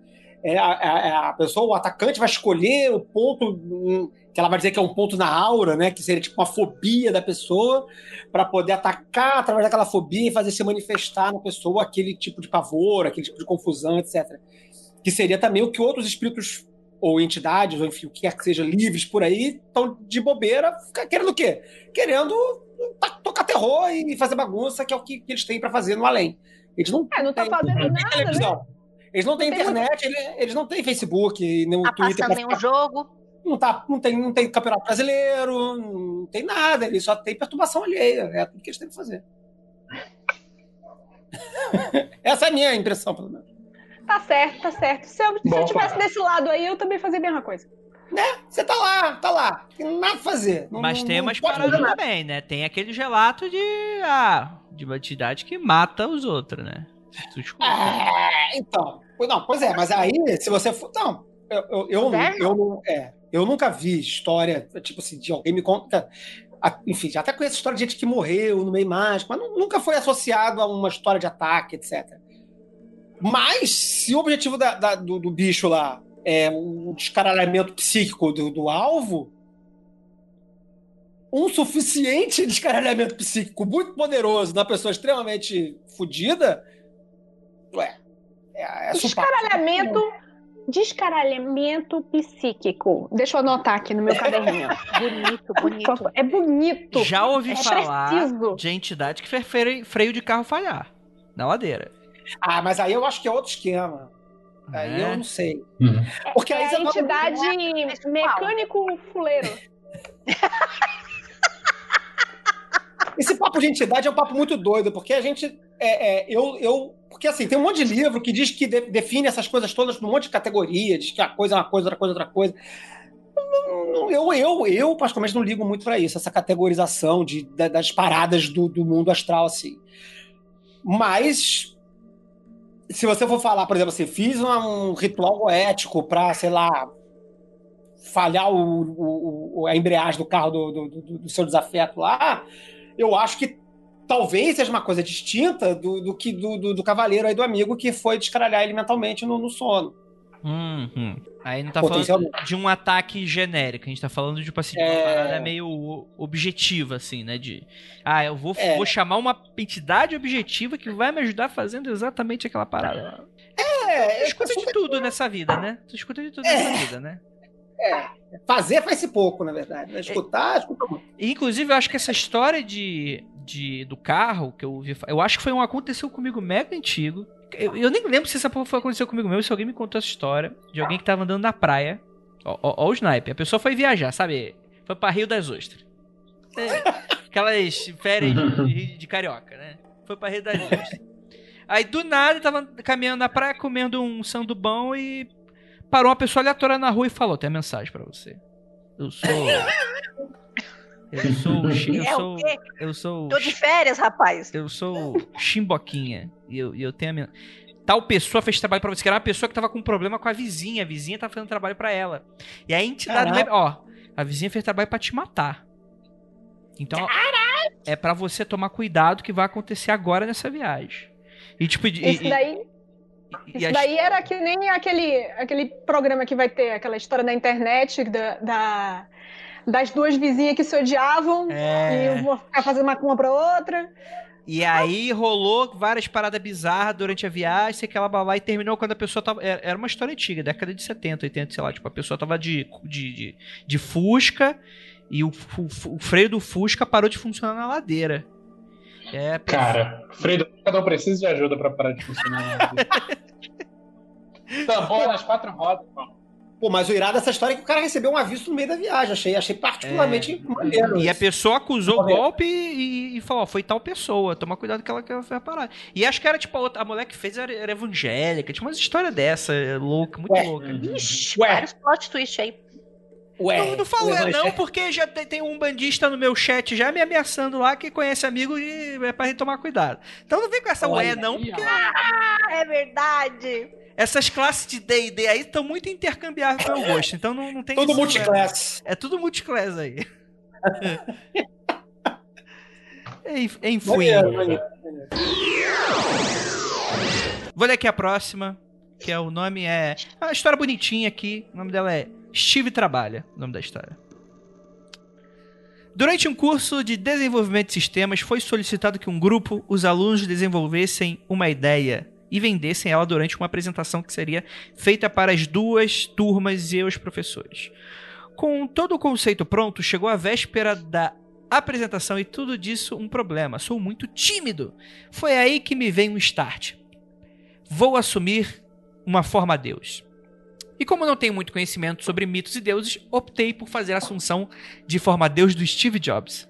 É a, a, a pessoa, o atacante vai escolher o ponto que ela vai dizer que é um ponto na aura, né? Que seria tipo uma fobia da pessoa, para poder atacar através daquela fobia e fazer se manifestar na pessoa aquele tipo de pavor, aquele tipo de confusão, etc. Que seria também o que outros espíritos ou entidades, ou enfim, o que quer que seja, livres por aí, estão de bobeira, querendo o quê? Querendo tocar terror e fazer bagunça, que é o que, que eles têm para fazer no além. Eles não, é, não tá fazendo nada, né? televisão. Né? Eles não têm internet, muito... eles não têm Facebook, nem tá Twitter. Passando nenhum jogo não, tá, não, tem, não tem campeonato brasileiro, não tem nada, ele só tem perturbação alheia. É tudo que eles têm que fazer. Essa é a minha impressão, pelo menos. Tá certo, tá certo. Se eu, se eu tivesse desse lado aí, eu também fazia a mesma coisa. Né? Você tá lá, tá lá. Tem nada a fazer. Mas não, tem umas paradas também, né? Tem aquele gelato de. Ah, de uma entidade que mata os outros, né? É, então. Não, pois é, mas aí, se você for. Não, eu, eu, eu, eu, eu, é, eu nunca vi história, tipo assim, de alguém me conta. Enfim, já até conheço história de gente que morreu no meio mágico, mas nunca foi associado a uma história de ataque, etc. Mas, se o objetivo da, da, do, do, bicho lá é o descaralhamento psíquico do, do alvo, um suficiente descaralhamento psíquico muito poderoso na pessoa extremamente fodida, ué, é, é descaralhamento Descaralhamento psíquico. Deixa eu anotar aqui no meu caderninho. bonito, bonito. É bonito. Já ouvi é falar preciso. de entidade que fez freio de carro falhar na ladeira. Ah, mas aí eu acho que é outro esquema. Aí é. eu não sei. Uhum. Porque é a entidade não... mecânico fuleiro. Esse papo de entidade é um papo muito doido, porque a gente. É, é, eu, eu porque assim, tem um monte de livro que diz que de, define essas coisas todas num monte de categoria, diz que a coisa é uma coisa, outra coisa, outra coisa. Eu, eu, eu, particularmente, não ligo muito para isso, essa categorização de, das paradas do, do mundo astral, assim. Mas, se você for falar, por exemplo, assim, fiz um, ritual ético para, sei lá, falhar o, o, a embreagem do carro do, do, do, do seu desafeto lá, eu acho que talvez seja uma coisa distinta do, que do, do, do, cavaleiro aí do amigo que foi descaralhar ele mentalmente no, no sono. Uhum. Aí não tá falando de um ataque genérico, a gente tá falando de tipo assim, é... uma parada meio objetiva, assim, né? De ah, eu vou, é... vou chamar uma entidade objetiva que vai me ajudar fazendo exatamente aquela parada. É, tu escuta de tudo nessa vida, né? Tu escuta de tudo é... nessa vida, né? É, fazer faz-se pouco, na verdade. Escutar, é, escuta muito. Inclusive, eu acho que essa história de, de, do carro que eu vi. Eu acho que foi um aconteceu comigo mega antigo. Eu, eu nem lembro se essa porra foi aconteceu comigo mesmo, se alguém me contou essa história de alguém que tava andando na praia. Ó, ó, ó o sniper. A pessoa foi viajar, sabe? Foi pra Rio das Ostras. É, aquelas férias de, de, carioca, né? Foi pra Rio das Ostras. Aí do nada tava caminhando na praia, comendo um sandubão e parou uma pessoa aleatória na rua e falou: tem mensagem para você. Eu sou. Eu sou. Eu é sou. Eu sou. Tô de férias, rapaz. Eu sou Chimboquinha. E eu, eu tenho a minha. Tal pessoa fez trabalho pra você, que era uma pessoa que tava com problema com a vizinha. A vizinha tava fazendo trabalho para ela. E a entidade. Caraca. Ó, a vizinha fez trabalho para te matar. Então, Caraca. é para você tomar cuidado que vai acontecer agora nessa viagem. E tipo. Isso e, daí. Isso daí era que nem aquele, aquele programa que vai ter, aquela história da internet da, da das duas vizinhas que se odiavam é... e vou ficar fazendo uma com uma pra outra. E aí rolou várias paradas bizarras durante a viagem, sei que ela blá, e terminou quando a pessoa tava. Era uma história antiga, década de 70, 80, sei lá. Tipo, a pessoa tava de, de, de, de Fusca e o, o, o, freio do Fusca parou de funcionar na ladeira. É, Cara, freio do Fusca não precisa de ajuda pra parar de funcionar. Tampou nas quatro rodas, mano. Pô, mas o irado dessa história é que o cara recebeu um aviso no meio da viagem. Achei, achei particularmente é... maneiro. E a pessoa acusou o golpe e, e, falou: foi tal pessoa, toma cuidado que ela, que ela foi parar. E acho que era tipo a, outra, a mulher que fez era, era evangélica, tinha uma história dessa, louca, muito Ué. louca. Ixi, Ué. vários plot twist aí. Ué, não, não falo é não, porque já tem, tem um bandista no meu chat já me ameaçando lá que conhece amigo e é pra gente tomar cuidado. Então não vem com essa ué Olha não, aí, porque Ah, é verdade. Essas classes de D&D aí estão muito intercambiáveis pro meu gosto. Então não, não tem Tudo esse multiclass. É tudo multiclass aí. Enf- Enfim. Vou ler aqui a próxima, que é o nome é. É uma história bonitinha aqui. O nome dela é Steve Trabalha, o nome da história. Durante um curso de desenvolvimento de sistemas, foi solicitado que um grupo, os alunos, desenvolvessem uma ideia e vendessem ela durante uma apresentação que seria feita para as duas turmas e os professores. Com todo o conceito pronto, chegou a véspera da apresentação e tudo disso um problema. Sou muito tímido. Foi aí que me veio um start. Vou assumir uma forma Deus. E como não tenho muito conhecimento sobre mitos e deuses, optei por fazer a assunção de forma Deus do Steve Jobs.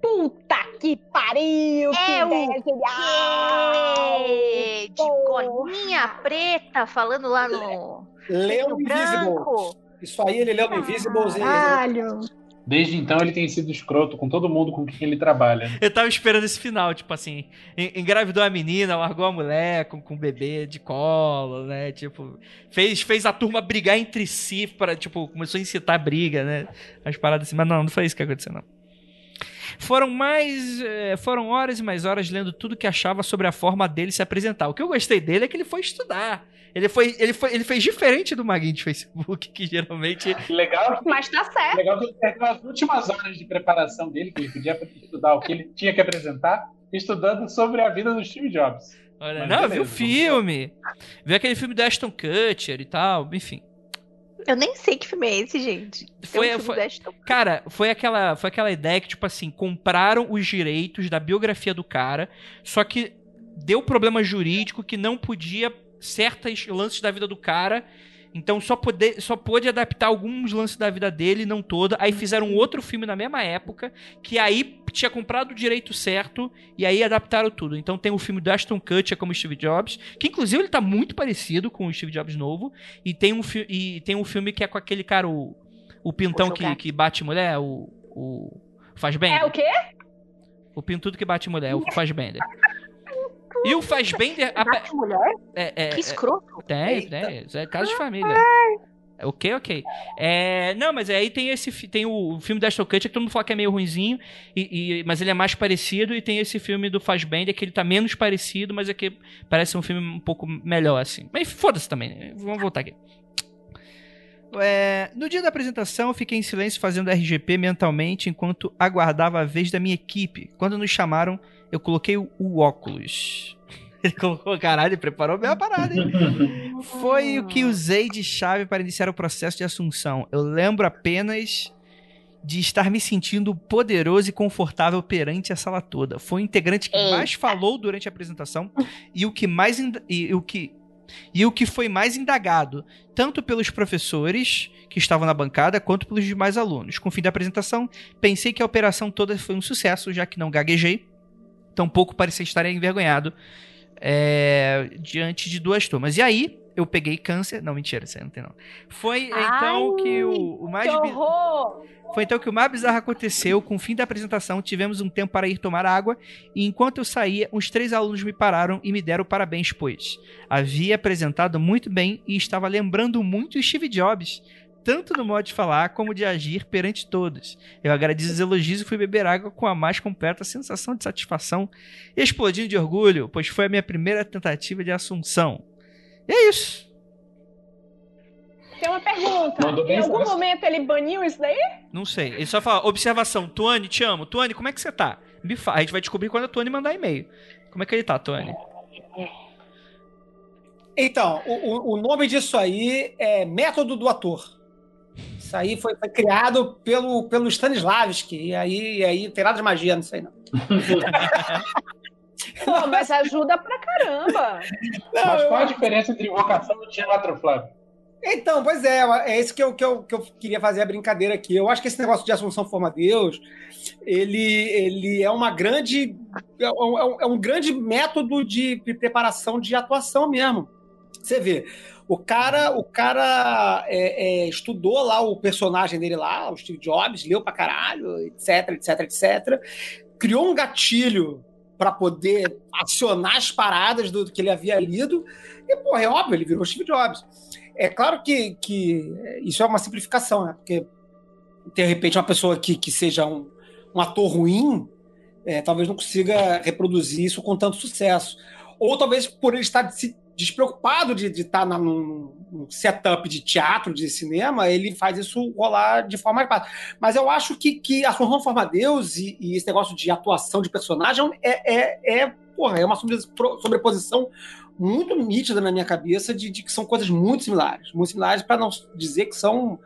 Puta que pariu! Que É o ideia genial! É, de colinha preta falando lá no, Leu no Invisible. Isso aí ele leu no Invisible. Caralho! Desde então ele tem sido escroto com todo mundo com quem ele trabalha. Eu tava esperando esse final, tipo assim, en- engravidou a menina, largou a mulher com, com o bebê de colo, né? Tipo, fez, fez a turma brigar entre si, para tipo, começou a incitar briga, né? As paradas assim, mas não, não foi isso que aconteceu, não. Foram mais. eh, Foram horas e mais horas lendo tudo que achava sobre a forma dele se apresentar. O que eu gostei dele é que ele foi estudar. Ele, foi, ele, foi, ele fez diferente do Maguinho de Facebook, que geralmente. Legal, Mas tá certo. legal que ele perdeu as últimas horas de preparação dele, que ele podia estudar o que ele tinha que apresentar, estudando sobre a vida do Steve Jobs. Olha, Mas não, beleza, viu o filme. Viu aquele filme do Ashton Kutcher e tal, enfim. Eu nem sei que filme é esse, gente. Tem Foi- um foi- Cara, foi aquela, foi aquela ideia que, tipo assim, compraram os direitos da biografia do cara, só que deu problema jurídico que não podia certos lances da vida do cara. Então só, poder, só pôde adaptar alguns lances da vida dele, não toda. Aí fizeram um outro filme na mesma época, que aí tinha comprado o direito certo, e aí adaptaram tudo. Então tem o filme do Ashton Kutcher como Steve Jobs, que inclusive ele tá muito parecido com o Steve Jobs novo. E tem um, e tem um filme que é com aquele cara, o, o pintão O que, que bate mulher, o, o Fazbender. É o quê? O pintudo que bate mulher, o E o Fazbender... a- Bate mulher? é, é, Que escroto. tem, Eita. tem. Isso é caso de família. É, Ok, ok. É, não, mas aí tem esse tem o, o filme da Ashton Kutcher que todo mundo fala que é meio ruinzinho, e, e- mas ele é mais parecido, e tem esse filme do Fassbender que ele tá menos parecido, mas é que parece um filme um pouco melhor, assim. Mas foda-se também, né? vamos voltar aqui. É, no dia da apresentação, eu fiquei em silêncio fazendo RGP mentalmente enquanto aguardava a vez da minha equipe. Quando nos chamaram, eu coloquei o, o óculos. Ele colocou, caralho, preparou bem a parada, hein? Foi o que usei de chave para iniciar o processo de assunção. Eu lembro apenas de estar me sentindo poderoso e confortável perante a sala toda. Foi o integrante que mais falou durante a apresentação e o que mais e o que e o que foi mais indagado, tanto pelos professores que estavam na bancada, quanto pelos demais alunos. Com o fim da apresentação, pensei que a operação toda foi um sucesso, já que não gaguejei, tampouco parecia estar envergonhado é, diante de duas turmas. E aí, eu peguei câncer. Não, mentira, isso aí não tem não. Foi então Ai, que o, o mais Que horror! foi então que o mais bizarro aconteceu. Com o fim da apresentação, tivemos um tempo para ir tomar água. E enquanto eu saía, uns três alunos me pararam e me deram parabéns, pois havia apresentado muito bem e estava lembrando muito o Steve Jobs. Tanto no modo de falar como de agir perante todos. Eu agradeci os elogios e fui beber água com a mais completa sensação de satisfação, explodindo de orgulho, pois foi a minha primeira tentativa de assunção. E é isso. Tem uma pergunta. Mandou em algum momento ele baniu isso daí? Não sei. Ele só fala, observação, Tuane, te amo. Tuane, como é que você tá? A gente vai descobrir quando a Tuane mandar e-mail. Como é que ele tá, Tuane? Então, o- o nome disso aí é método do ator. Isso aí foi, foi criado pelo, pelo Stanislavski. E aí, e aí não tem nada de magia nisso aí, não. Pô, mas ajuda pra caramba. Mas qual a diferença entre invocação e teatro, Flávio? Então, pois é, é isso que eu, que, eu, que eu queria fazer a brincadeira aqui. Eu acho que esse negócio de Assunção Forma Deus, ele, ele é uma grande. É um, é um- é um grande método de, de preparação de atuação mesmo. Você vê. O cara, o cara é, é, estudou lá o personagem dele lá, o Steve Jobs, leu pra caralho, etc, etc, etc. Criou um gatilho para poder acionar as paradas do, que ele havia lido. E, porra, é óbvio, ele virou Steve Jobs. É claro que, que isso é uma simplificação, né? Porque, de repente, uma pessoa que, que seja um, um ator ruim, é, talvez não consiga reproduzir isso com tanto sucesso. Ou talvez por ele estar se despreocupado de estar tá num, num setup de teatro, de cinema, ele faz isso rolar de forma mais fácil. Mas eu acho que, que a Assunção Forma Deus e, e, esse negócio de atuação de personagem é, é, é, porra, é uma sobreposição muito nítida na minha cabeça de, de que são coisas muito similares. Muito similares para não dizer que são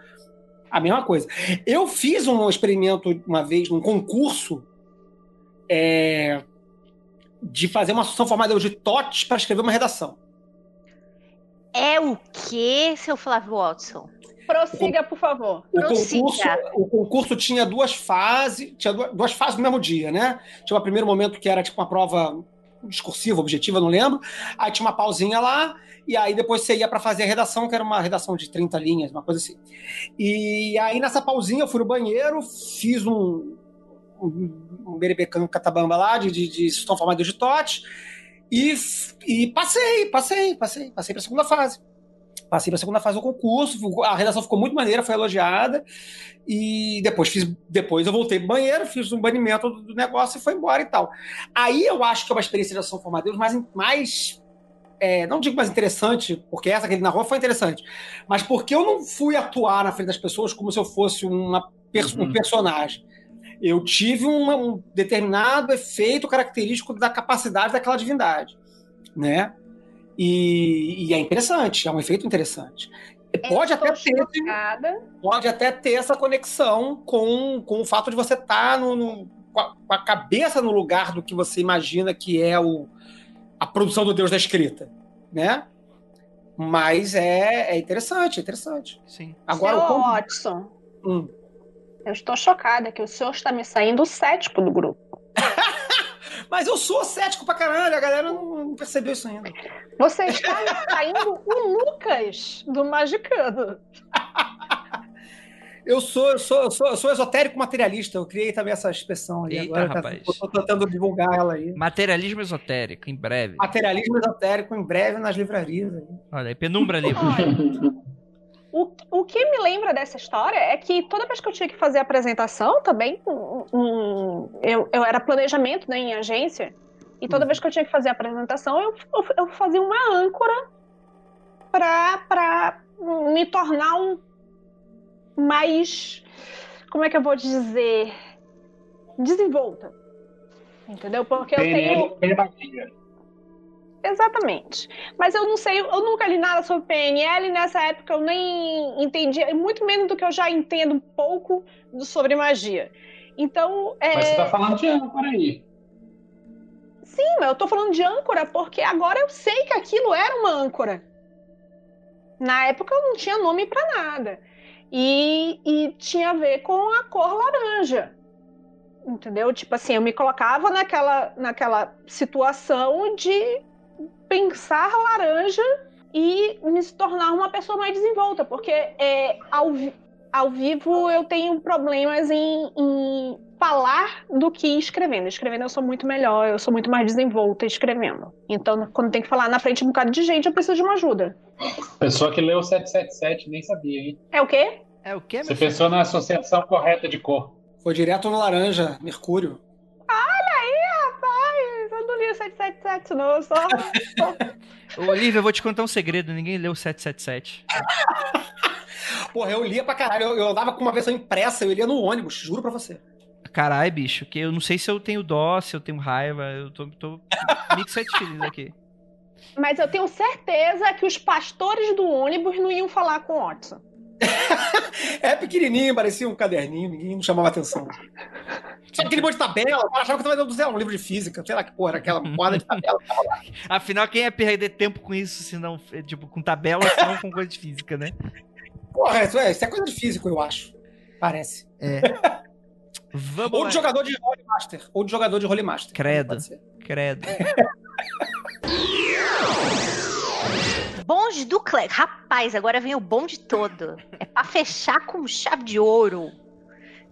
a mesma coisa. Eu fiz um experimento uma vez num concurso é, de fazer uma associação formada de TOTS para escrever uma redação. É o que, seu Flávio Watson? Prossiga, por favor. O concurso, o concurso, tinha duas fases, tinha duas fases no mesmo dia, né? Tinha um primeiro momento que era tipo uma prova discursiva, objetiva, não lembro. Aí tinha uma pausinha lá, e aí depois você ia para fazer a redação, que era uma redação de 30 linhas, uma coisa assim. E aí nessa pausinha eu fui no banheiro, fiz um, um, um berebecan catabamba lá, de, de, de sistema formado de e, e passei, passei, passei, passei para a segunda fase. Passei para a segunda fase do concurso, a redação ficou muito maneira, foi elogiada, e depois fiz, depois eu voltei pro banheiro, fiz um banimento do, negócio e foi embora e tal. Aí eu acho que é uma experiência de ação formadora mais, mais é, não digo mais interessante, porque essa que ele narrou foi interessante, mas porque eu não fui atuar na frente das pessoas como se eu fosse uma, uhum. um personagem eu tive uma, um determinado efeito característico da capacidade daquela divindade, né? E, e é interessante, é um efeito interessante. Pode até, ter, pode até ter essa conexão com, com o fato de você estar tá no, no, com, a, com a cabeça no lugar do que você imagina que é o, a produção do Deus da escrita, né? Mas é, é interessante, é interessante. Sim. Agora, Seu o Watson, hum. Eu estou chocada que o senhor está me saindo cético do grupo. Mas eu sou cético pra caralho, a galera não, percebeu isso ainda. Você está me saindo o Lucas do Magicano. Eu sou, eu sou, eu sou, eu sou esotérico materialista. Eu criei também essa expressão aí. Eita, agora, rapaz. Estou tentando divulgar ela aí. Materialismo esotérico, em breve. Materialismo esotérico, em breve nas livrarias. Aí. Olha aí, penumbra livros. O, o que me lembra dessa história é que toda vez que eu tinha que fazer apresentação também, um, um, eu, eu era planejamento né, em agência, e toda vez que eu tinha que fazer apresentação, eu, eu, eu fazia uma âncora para me tornar um mais. Como é que eu vou dizer? Desenvolta. Entendeu? Porque eu tenho. Exatamente. Mas eu não sei, eu nunca li nada sobre PNL, nessa época eu nem entendia, muito menos do que eu já entendo um pouco sobre magia. Então. É... Mas você tá falando de âncora aí. Sim, mas eu tô falando de âncora porque agora eu sei que aquilo era uma âncora. Na época eu não tinha nome para nada. E, e tinha a ver com a cor laranja. Entendeu? Tipo assim, eu me colocava naquela, naquela situação de pensar laranja e me tornar uma pessoa mais desenvolta, porque é, ao, ao vivo eu tenho problemas em, em falar do que escrevendo. Escrevendo eu sou muito melhor, eu sou muito mais desenvolta escrevendo. Então, quando tem que falar na frente de um bocado de gente, eu preciso de uma ajuda. Pessoa que leu 777 nem sabia, hein? É o quê? É o quê, Você pensou na associação correta de cor. Foi direto no laranja, Mercúrio. Olha aí, rapaz! Eu não li o 777, não, eu só. Olivia, eu vou te contar um segredo: ninguém leu 777. Porra, eu lia pra caralho. Eu, eu andava com uma versão impressa, eu lia no ônibus, juro pra você. Caralho, bicho, que eu não sei se eu tenho dó, se eu tenho raiva, eu tô, tô mixed feelings aqui. Mas eu tenho certeza que os pastores do ônibus não iam falar com o Watson. é pequenininho, parecia um caderninho, ninguém não chamava atenção. Sabe aquele monte de tabela? Eu achava que eu tava dando zero, um livro de física, sei lá que porra, aquela porra de tabela. Afinal, quem ia perder tempo com isso, se não, tipo, com tabela, se não com coisa de física, né? Porra, isso é, isso é coisa de físico, eu acho. Parece. É. Vamos ou de jogador de Holy Master. Ou de jogador de Holy Master. Credo. Credo. Bom, bode do clã. Rapaz, agora vem o bonde todo. É pra fechar com chave de ouro.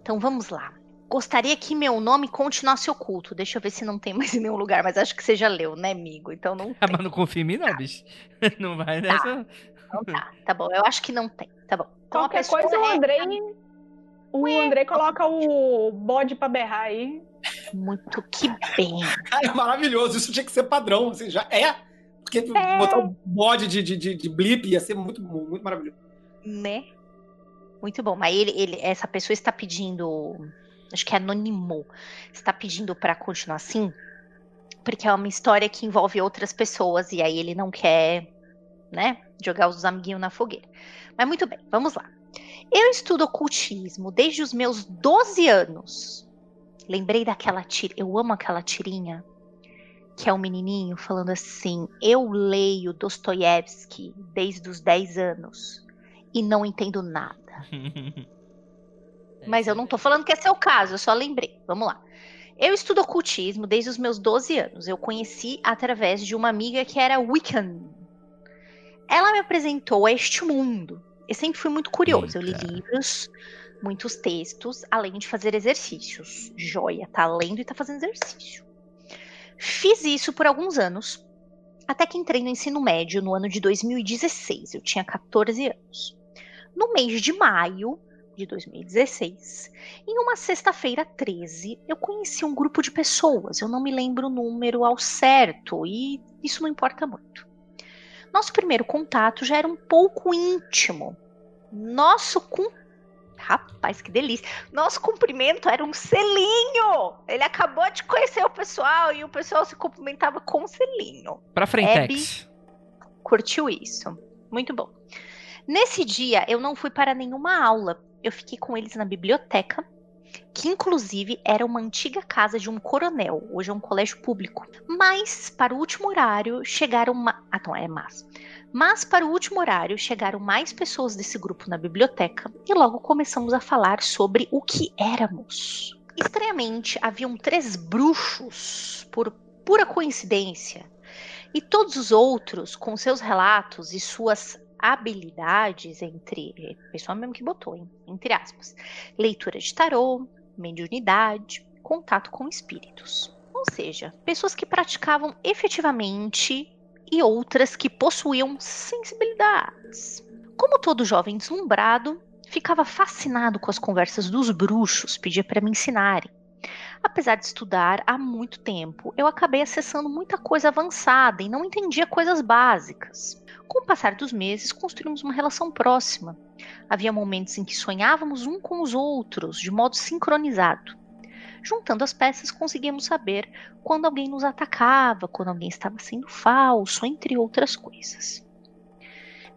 Então vamos lá. Gostaria que meu nome continuasse oculto. Deixa eu ver se não tem mais em nenhum lugar, mas acho que você já leu, né, amigo? Então não. Ah, tem. mas não confia em mim, não, bicho. Não vai nessa. Então tá, tá bom. Eu acho que não tem. Tá bom. Então Qualquer coisa, o é Andrei. O Andrei coloca o bode pra berrar aí. muito que bem. Cara, é maravilhoso. Isso tinha que ser padrão. Assim, já é. Porque É. botar um bode de, de, de, de blip ia ser muito, muito maravilhoso. Né? Muito bom. Mas ele, ele, essa pessoa está pedindo. Acho que é anonimou. Está pedindo para continuar assim. Porque é uma história que envolve outras pessoas. E aí ele não quer, né? Jogar os amiguinhos na fogueira. Mas muito bem, vamos lá. Eu estudo ocultismo desde os meus 12 anos. Lembrei daquela tira. Eu amo aquela tirinha. Que é um menininho falando assim: Eu leio Dostoiévski desde os 10 anos e não entendo nada. Mas eu não tô falando que esse é o caso, eu só lembrei. Vamos lá. Eu estudo ocultismo desde os meus 12 anos. Eu conheci através de uma amiga que era Wiccan. Ela me apresentou a este mundo. Eu sempre fui muito curioso. Eu li livros, muitos textos, além de fazer exercícios. Joia, tá lendo e tá fazendo exercício. Fiz isso por alguns anos, até que entrei no ensino médio no ano de 2016. Eu tinha 14 anos. No mês de maio de 2016, em uma sexta-feira 13, eu conheci um grupo de pessoas. Eu não me lembro o número ao certo e isso não importa muito. Nosso primeiro contato já era um pouco íntimo. Nosso cum... Rapaz, que delícia. Nosso cumprimento era um selinho. Ele acabou de conhecer o pessoal e o pessoal se cumprimentava com um selinho Pra Frentex. curtiu isso. Muito bom. Nesse dia, eu não fui para nenhuma aula. Eu fiquei com eles na biblioteca, que inclusive era uma antiga casa de um coronel. Hoje é um colégio público. Mas, para o último horário, chegaram. Ma... Ah, não, é mas. Mas, para o último horário, chegaram mais pessoas desse grupo na biblioteca e logo começamos a falar sobre o que éramos. Estranhamente, haviam três bruxos, por pura coincidência, e todos os outros, com seus relatos e suas habilidades, entre. O pessoal mesmo que botou, hein? Entre aspas. Leitura de tarô, mediunidade, contato com espíritos. Ou seja, pessoas que praticavam efetivamente e outras que possuíam sensibilidades. Como todo jovem deslumbrado, ficava fascinado com as conversas dos bruxos, pedia para me ensinarem. Apesar de estudar há muito tempo, eu acabei acessando muita coisa avançada e não entendia coisas básicas. Com o passar dos meses, construímos uma relação próxima. Havia momentos em que sonhávamos um com os outros, de modo sincronizado. Juntando as peças, conseguíamos saber quando alguém nos atacava, quando alguém estava sendo falso, entre outras coisas.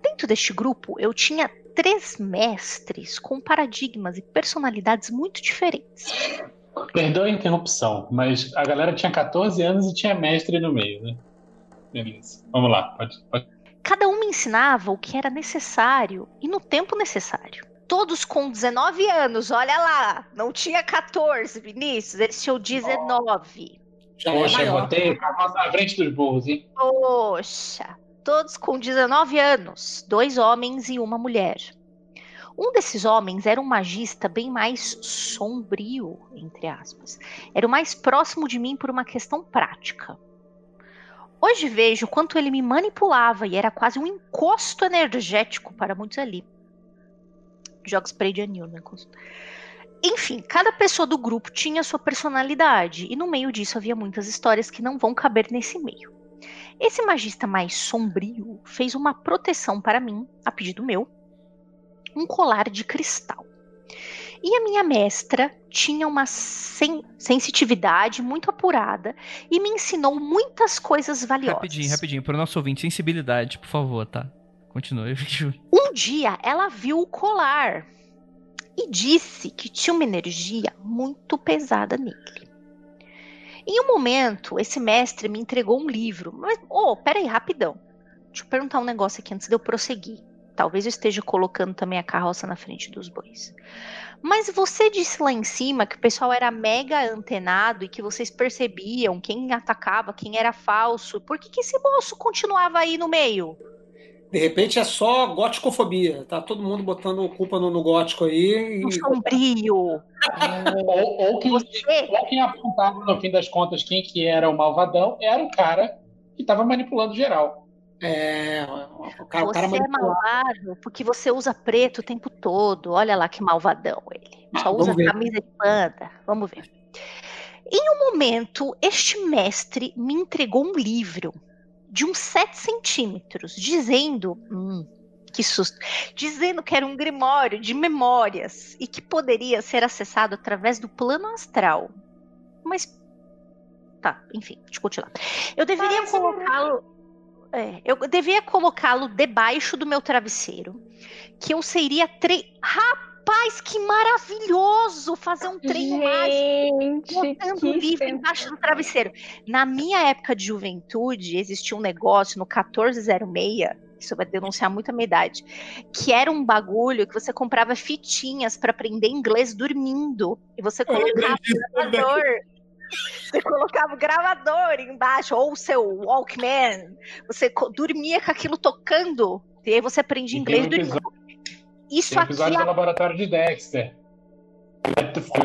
Dentro deste grupo, eu tinha três mestres com paradigmas e personalidades muito diferentes. Perdoa a interrupção, mas a galera tinha 14 anos e tinha mestre no meio, né? Beleza. Vamos lá, pode, pode. Cada um me ensinava o que era necessário e no tempo necessário. Todos com 19 anos, olha lá, não tinha 14, Vinícius, eles tinham 19. Já Poxa, é botei o na frente dos burros, hein? Poxa, todos com 19 anos, dois homens e uma mulher. Um desses homens era um magista bem mais sombrio, entre aspas. Era o mais próximo de mim por uma questão prática. Hoje vejo quanto ele me manipulava e era quase um encosto energético para muitos ali. Joga spray de anil, né? Enfim, cada pessoa do grupo tinha sua personalidade, e no meio disso havia muitas histórias que não vão caber nesse meio. Esse magista mais sombrio fez uma proteção para mim, a pedido meu, um colar de cristal. E a minha mestra tinha uma sen sensitividade muito apurada e me ensinou muitas coisas valiosas. Rapidinho, rapidinho. Pro nosso ouvinte, sensibilidade, por favor, tá? Continue. Um dia ela viu o colar e disse que tinha uma energia muito pesada nele. Em um momento, esse mestre me entregou um livro. Mas, oh, peraí, rapidão. Deixa eu perguntar um negócio aqui antes de eu prosseguir. Talvez eu esteja colocando também a carroça na frente dos bois. Mas você disse lá em cima que o pessoal era mega antenado e que vocês percebiam quem atacava, quem era falso. Por que, que esse moço continuava aí no meio? De repente é só góticofobia. Tá todo mundo botando culpa no, no gótico aí. Um E... sombrio. Ou, ou, quem, Você- ou quem apontava, no fim das contas, quem que era o malvadão, era o cara que estava manipulando geral. É, o cara, o cara você é manipulado. malvado porque você usa preto o tempo todo. Olha lá que malvadão ele. Só Ah, usa ver. camisa de banda. Vamos ver. Em um momento, este mestre me entregou um livro de uns 7 centímetros, dizendo. Hum, que susto! Dizendo que era um grimório de memórias e que poderia ser acessado através do plano astral. Mas. Tá, enfim, deixa eu continuar. Eu deveria colocá-lo. É, eu devia colocá-lo debaixo do meu travesseiro. Que eu seria tre... Rapaz, que maravilhoso fazer um treino mágico Gente, botando o que livro embaixo do travesseiro. Na minha época de juventude, existia um negócio no 1406, isso vai denunciar muito a minha idade, que era um bagulho que você comprava fitinhas para aprender inglês dormindo. E você colocava o gravador. Você colocava o gravador embaixo, ou o seu Walkman. Você dormia com aquilo tocando. E aí você aprendia E inglês um dormindo. Isso Tem um aqui episódio é do laboratório de Dexter.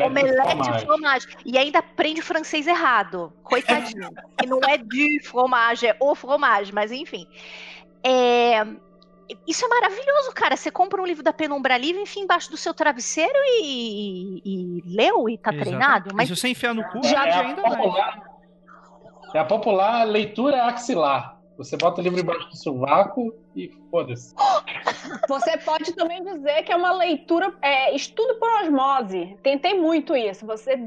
Omelete de fromage. E ainda aprende francês errado. Coitadinho. e não é de fromage, é o fromage, mas enfim. É, Isso é maravilhoso, cara. Você compra um livro da Penumbra Livre, enfim, embaixo do seu travesseiro e, e leu e tá Exatamente. treinado. E Mas se você enfiar no cu, É, arde a ainda mais. popular, é a popular leitura axilar. Você bota o livro embaixo do sovaco e foda-se. Você pode também dizer que é uma leitura, é, estudo por osmose. Tentei muito isso. Você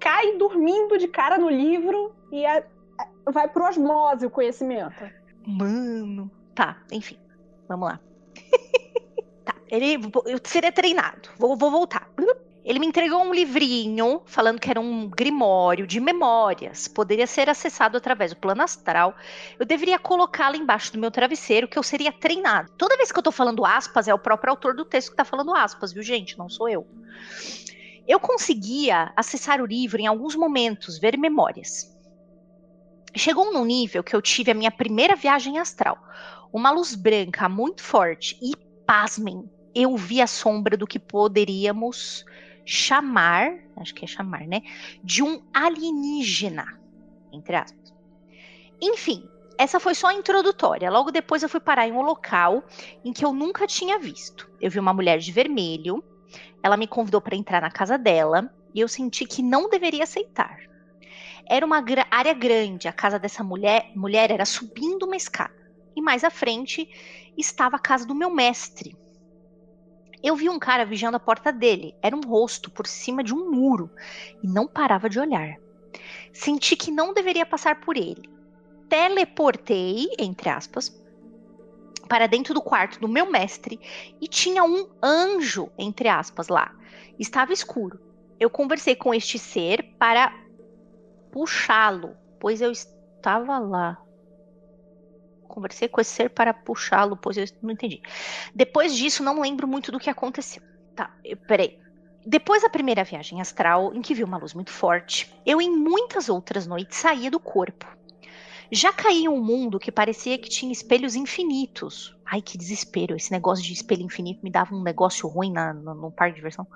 cai dormindo de cara no livro e a- a- vai por osmose o conhecimento. Mano. Tá, enfim. Vamos lá. tá, ele eu seria treinado. Vou, vou voltar. Ele me entregou um livrinho falando que era um grimório de memórias. Poderia ser acessado através do plano astral. Eu deveria colocá-lo embaixo do meu travesseiro, que eu seria treinado. Toda vez que eu tô falando aspas, é o próprio autor do texto que tá falando aspas, viu, gente? Não sou eu. Eu conseguia acessar o livro em alguns momentos, ver memórias. Chegou num nível que eu tive a minha primeira viagem astral. Uma luz branca muito forte e, pasmem, eu vi a sombra do que poderíamos chamar, acho que é chamar, né? De um alienígena, entre aspas. Enfim, essa foi só a introdutória. Logo depois eu fui parar em um local em que eu nunca tinha visto. Eu vi uma mulher de vermelho, ela me convidou para entrar na casa dela e eu senti que não deveria aceitar. Era uma área grande, a casa dessa mulher, mulher era subindo uma escada. E mais à frente estava a casa do meu mestre. Eu vi um cara vigiando a porta dele. Era um rosto por cima de um muro e não parava de olhar. Senti que não deveria passar por ele. Teleportei, entre aspas, para dentro do quarto do meu mestre e tinha um anjo, entre aspas, lá. Estava escuro. Eu conversei com este ser para puxá-lo, pois eu estava lá. Conversei com esse ser para puxá-lo, pois eu não entendi. Depois disso, não lembro muito do que aconteceu. Tá, eu, peraí. Depois da primeira viagem astral, em que vi uma luz muito forte, eu em muitas outras noites saía do corpo. Já caí em um mundo que parecia que tinha espelhos infinitos. Ai, que desespero. Esse negócio de espelho infinito me dava um negócio ruim na, no, no parque de diversão.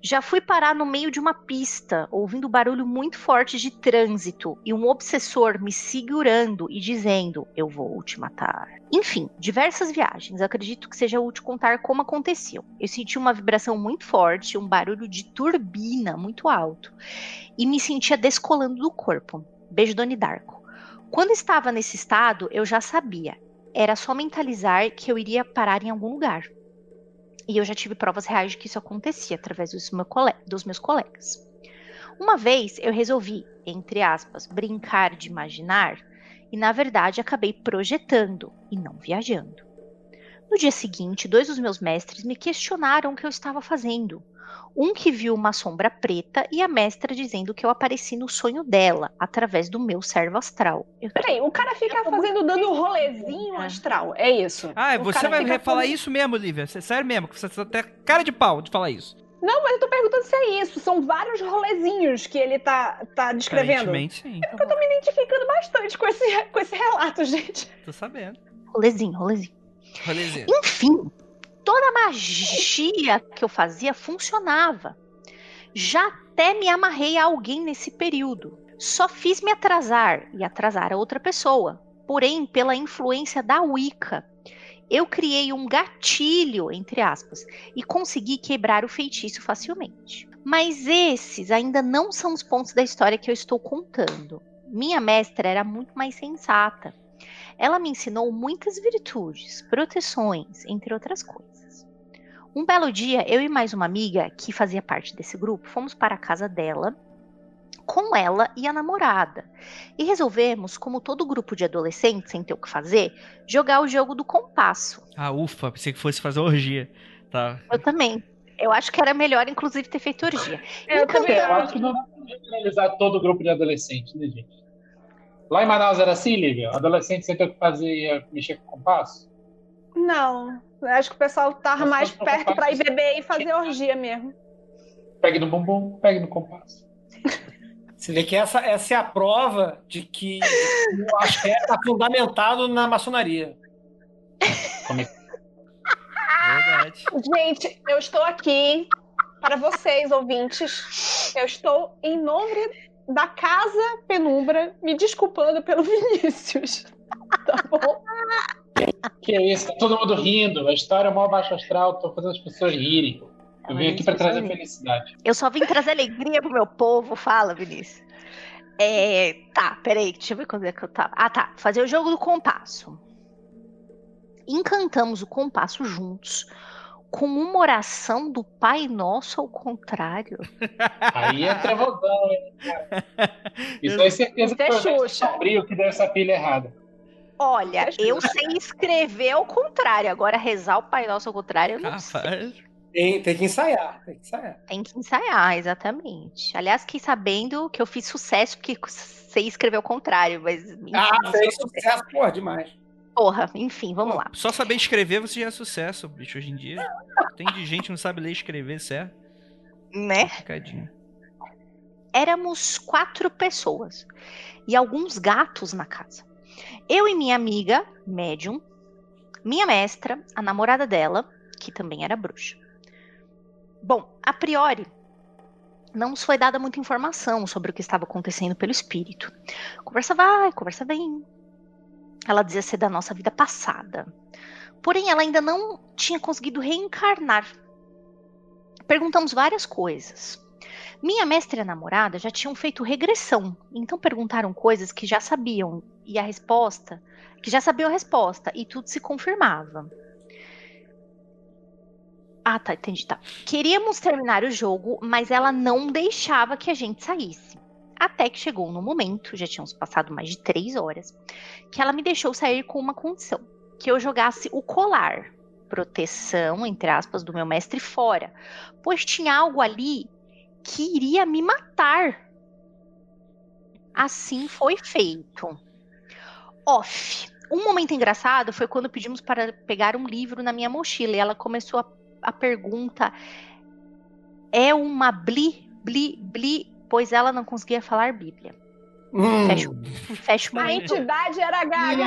Já fui parar no meio de uma pista, ouvindo barulho muito forte de trânsito e um obsessor me segurando e dizendo: Eu vou te matar. Enfim, diversas viagens. Acredito que seja útil contar como aconteciam. Eu senti uma vibração muito forte, um barulho de turbina muito alto e me sentia descolando do corpo. Beijo, Doni Darko. Quando estava nesse estado, eu já sabia. Era só mentalizar que eu iria parar em algum lugar. E eu já tive provas reais de que isso acontecia através dos, meu dos meus colegas. Uma vez eu resolvi, entre aspas, brincar de imaginar e na verdade acabei projetando e não viajando. No dia seguinte, dois dos meus mestres me questionaram o que eu estava fazendo. Um que viu uma sombra preta e a mestra dizendo que eu apareci no sonho dela, através do meu servo astral. Eu Peraí, o cara fica fazendo, dando um rolezinho astral. É isso. Ah, O você vai falar fazendo- isso mesmo, Lívia? Sério mesmo, que você tá até cara de pau de falar isso. Não, mas eu tô perguntando se é isso. São vários rolezinhos que ele tá, tá descrevendo. Aparentemente, sim. Eu tô me identificando bastante com esse, com esse relato, gente. Tô sabendo. Rolezinho, rolezinho. Enfim, toda a magia que eu fazia funcionava. Já até me amarrei a alguém nesse período. Só fiz me atrasar e atrasar a outra pessoa. Porém, pela influência da Wicca, eu criei um gatilho, entre aspas, e consegui quebrar o feitiço facilmente. Mas esses ainda não são os pontos da história que eu estou contando. Minha mestra era muito mais sensata. Ela me ensinou muitas virtudes, proteções, entre outras coisas. Um belo dia, eu e mais uma amiga que fazia parte desse grupo fomos para a casa dela com ela e a namorada. E resolvemos, como todo grupo de adolescentes sem ter o que fazer, jogar o jogo do compasso. Ah, ufa, pensei que fosse fazer orgia. Tá. Eu também. Eu acho que era melhor, inclusive, ter feito orgia. Eu também. Eu acho que não generalizar todo o grupo de adolescentes, né, gente? Lá em Manaus era assim, Lívia? Adolescente sem ter o que fazer ia mexer com o compasso? Não. Eu acho que o pessoal tava Mas mais perto pra ir beber e fazer orgia mesmo. Pegue no bumbum, pegue no compasso. Você vê que essa, essa é a prova de que o axé está fundamentado na maçonaria. Verdade. Gente, eu estou aqui para vocês, ouvintes. Eu estou em nome da Casa Penumbra, me desculpando pelo Vinícius. Tá bom? Que é isso, tá todo mundo rindo. A história é mó baixo astral, tô fazendo as pessoas rirem. Eu vim aqui pra trazer felicidade. Eu só vim trazer alegria pro meu povo. Fala, Vinícius. É, tá, peraí, deixa eu ver quando é que eu tava. Ah, tá. Fazer o jogo do compasso. Encantamos o compasso juntos com uma oração do Pai Nosso ao contrário. Aí é trevosão, hein? Isso aí é certeza que foi. Sombrio que deu essa pilha errada. Olha, eu sei escrever ao contrário. Agora, rezar o Pai Nosso ao contrário, eu não sei. Rapaz. Tem, tem que ensaiar, tem que ensaiar. Tem que ensaiar, exatamente. Aliás, fiquei sabendo que eu fiz sucesso porque sei escrever ao contrário, mas. Ah, não fez sucesso, porra, demais. Porra, enfim, vamos lá. Só saber escrever você já é sucesso, bicho, hoje em dia. Tem de gente que não sabe ler e escrever, certo? Né? Complicadinho. Éramos quatro pessoas e alguns gatos na casa. Eu e minha amiga, médium, minha mestra, a namorada dela, que também era bruxa. Bom, a priori, não nos foi dada muita informação sobre o que estava acontecendo pelo espírito. Conversa vai, conversa vem. Ela dizia ser da nossa vida passada. Porém, ela ainda não tinha conseguido reencarnar. Perguntamos várias coisas. Minha mestra e a namorada já tinham feito regressão, então perguntaram coisas que já sabiam e a resposta, que já sabiam a resposta e tudo se confirmava. Ah, tá, entendi, tá. Queríamos terminar o jogo, mas ela não deixava que a gente saísse. Até que chegou no momento, já tínhamos passado mais de três horas, que ela me deixou sair com uma condição: que eu jogasse o colar, proteção, entre aspas, do meu mestre fora, pois tinha algo ali que iria me matar. Assim foi feito. Off. Um momento engraçado foi quando pedimos para pegar um livro na minha mochila e ela começou a, a pergunta: é uma bli, bli, bli, pois ela não conseguia falar Bíblia. Hum. Fecha, fecha o A entidade era gaga.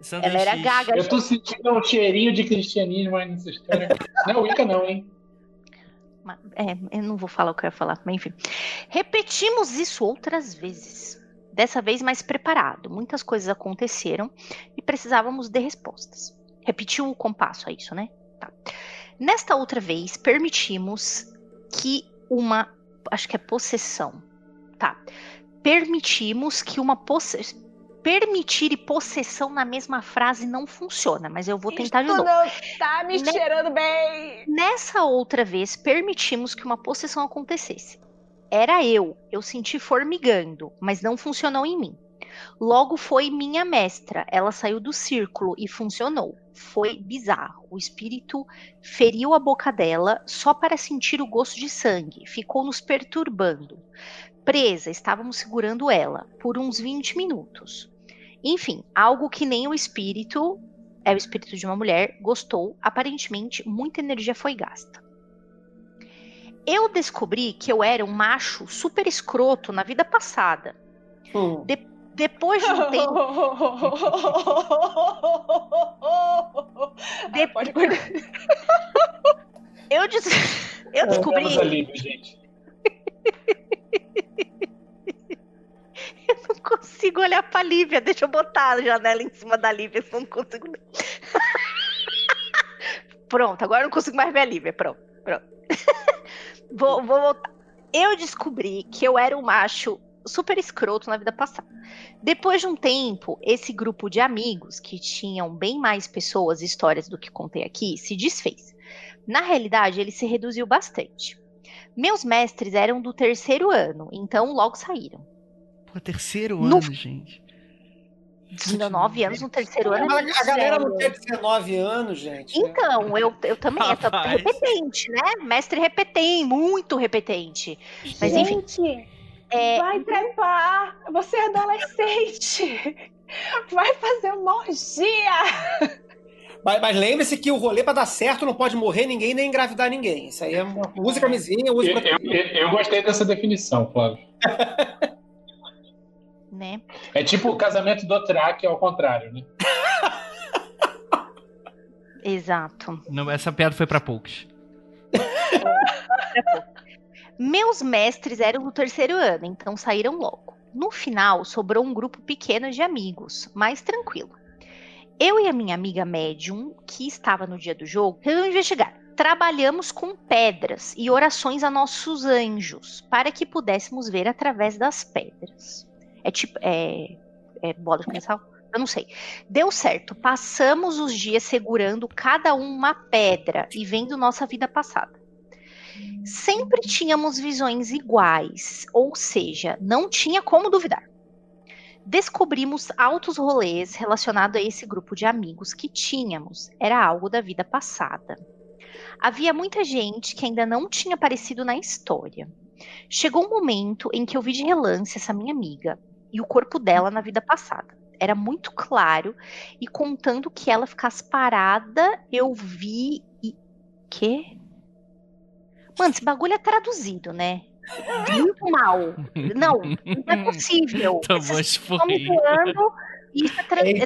Sanduíche. Ela era gaga. Eu tô sentindo um cheirinho de cristianismo aí nessa história. Não é Wicca, não, hein? É, eu não vou falar o que eu ia falar, mas enfim. Repetimos isso outras vezes. Dessa vez mais preparado. Muitas coisas aconteceram e precisávamos de respostas. Repetiu o compasso, é isso, né? Tá. Nesta outra vez, permitimos que uma. Acho que é possessão. Tá. Permitimos que uma possessão. Permitir e possessão na mesma frase não funciona, mas eu vou tentar de Isso novo. não tá me Né? cheirando bem. Nessa outra vez, permitimos que uma possessão acontecesse. Era eu, eu senti formigando, mas não funcionou em mim. Logo foi minha mestra, ela saiu do círculo e funcionou. Foi bizarro. O espírito feriu a boca dela só para sentir o gosto de sangue, ficou nos perturbando. Presa, estávamos segurando ela por uns 20 minutos. Enfim, algo que nem o espírito é o espírito de uma mulher, gostou, aparentemente muita energia foi gasta. Eu descobri que eu era um macho super escroto na vida passada. Hum. Depois de um tempo. De... Pode guardar. Eu, des... eu descobri. Alívio, gente. eu não consigo olhar pra Lívia. Deixa eu botar a janela em cima da Lívia, eu não consigo. Pronto, agora eu não consigo mais ver a Lívia. Pronto, pronto. vou, vou voltar. Eu descobri que eu era um macho super escroto na vida passada. Depois de um tempo, esse grupo de amigos, que tinham bem mais pessoas e histórias do que contei aqui, se desfez. Na realidade, ele se reduziu bastante. Meus mestres eram do terceiro ano, então logo saíram. Pô, terceiro No- ano, gente. 19 anos no terceiro ano. a galera não tem 19 anos, gente. Então, eu, eu também, eu tô Rapaz. repetente, né? Mestre repetente, muito repetente. Mas enfim, Gente, é, vai trepar. Você é adolescente. Vai fazer uma orgia. Mas, mas lembre-se que o rolê pra dar certo não pode morrer ninguém nem engravidar ninguém. Isso aí é uma... use camisinha, use Eu, eu, eu gostei dessa definição, Flávio. né? É tipo o casamento do Track ao contrário, né? Exato. Não, essa piada foi pra poucos. Meus mestres eram do terceiro ano, então saíram logo. No final, sobrou um grupo pequeno de amigos, mais tranquilo. Eu e a minha amiga médium, que estava no dia do jogo, resolvemos investigar. Trabalhamos com pedras e orações a nossos anjos, para que pudéssemos ver através das pedras. É tipo. É, é bola de cristal? Eu não sei. Deu certo. Passamos os dias segurando cada um uma pedra e vendo nossa vida passada sempre tínhamos visões iguais, ou seja, não tinha como duvidar. Descobrimos altos rolês relacionados a esse grupo de amigos que tínhamos, era algo da vida passada. Havia muita gente que ainda não tinha aparecido na história. Chegou um momento em que eu vi de relance essa minha amiga e o corpo dela na vida passada. Era muito claro e contando que ela ficasse parada, eu vi e quê? Mano, esse bagulho é traduzido, né? Muito mal. Não, não é possível. Tomou Esses estão me zoando, e Isso é, tra... é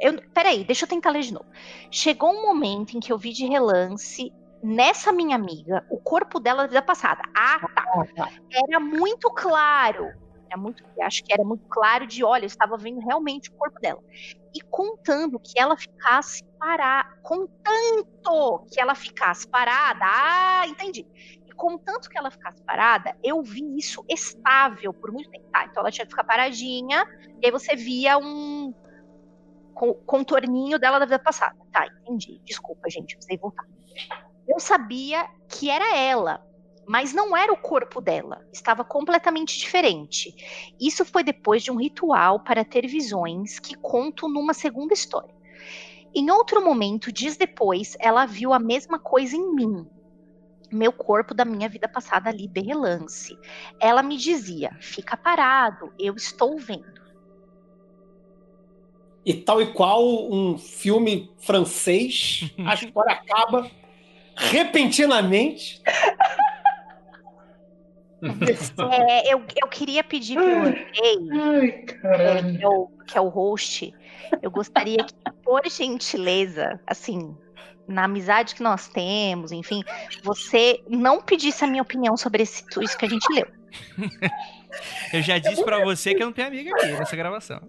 eu... peraí, deixa eu tentar ler de novo. Chegou um momento em que eu vi de relance nessa minha amiga o corpo dela da vida passada. Ah, tá. Era muito claro. Era muito, acho que era muito claro de, olha, eu estava vendo realmente o corpo dela. E contando que ela ficasse parada, contanto que ela ficasse parada, ah, entendi. E contanto que ela ficasse parada, eu vi isso estável por muito tempo. Tá, então ela tinha que ficar paradinha, e aí você via um co- contorninho dela da vida passada. Tá, entendi. Desculpa, gente, precisei voltar. Eu sabia que era ela, mas não era o corpo dela. Estava completamente diferente. Isso foi depois de um ritual para ter visões que conto numa segunda história. Em outro momento, dias depois, ela viu a mesma coisa em mim. Meu corpo da minha vida passada ali, de relance. Ela me dizia: fica parado, eu estou vendo. E tal e qual um filme francês, a história acaba repentinamente. É, eu, eu queria pedir pro Andrei, caralho. que é, o, que é o host, eu gostaria que, por gentileza, assim, na amizade que nós temos, enfim, você não pedisse a minha opinião sobre esse, isso que a gente leu. Eu já disse pra você que eu não tenho amiga aqui nessa gravação.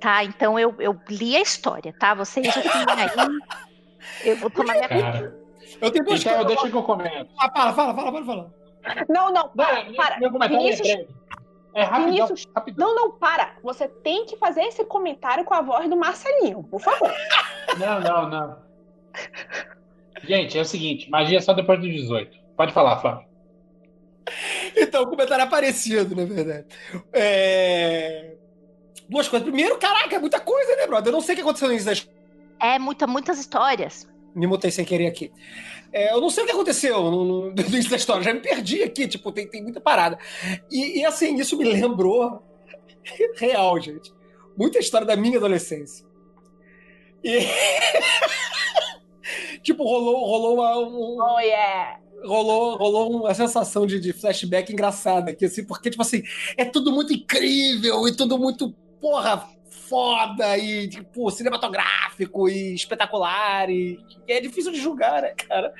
Tá? Então eu, eu li a história, tá? Vocês já têm aí. Eu vou tomar minha Cara. Eu tenho Então, deixa que eu comento. Ah, fala, fala, fala, pode falar. Não, não, para, meu- para. meu comentário Vinícius- é breve. É rapidão, Vinícius- rapidão. Não, não, para. Você tem que fazer esse comentário com a voz do Marcelinho, por favor. Não, não, não. Gente, é o seguinte, magia é só depois dos 18. Pode falar, Flávio. Então, o comentário é parecido, na verdade. É... Duas coisas. Primeiro, caraca, é muita coisa, né, brother? Eu não sei o que aconteceu da história. É muita, muitas histórias. Me mutei sem querer aqui. É, eu não sei o que aconteceu no, no- no início da história. Já me perdi aqui, tipo, tem, tem muita parada. E, e, assim, isso me lembrou real, gente. Muita história da minha adolescência. E. tipo, rolou, rolou uma, um, Oh, yeah. rolou, rolou uma sensação de, de flashback engraçada aqui, assim, porque, tipo assim, é tudo muito incrível e tudo muito, porra, foda e, tipo, cinematográfico e espetacular. E, e é difícil de julgar, né, cara?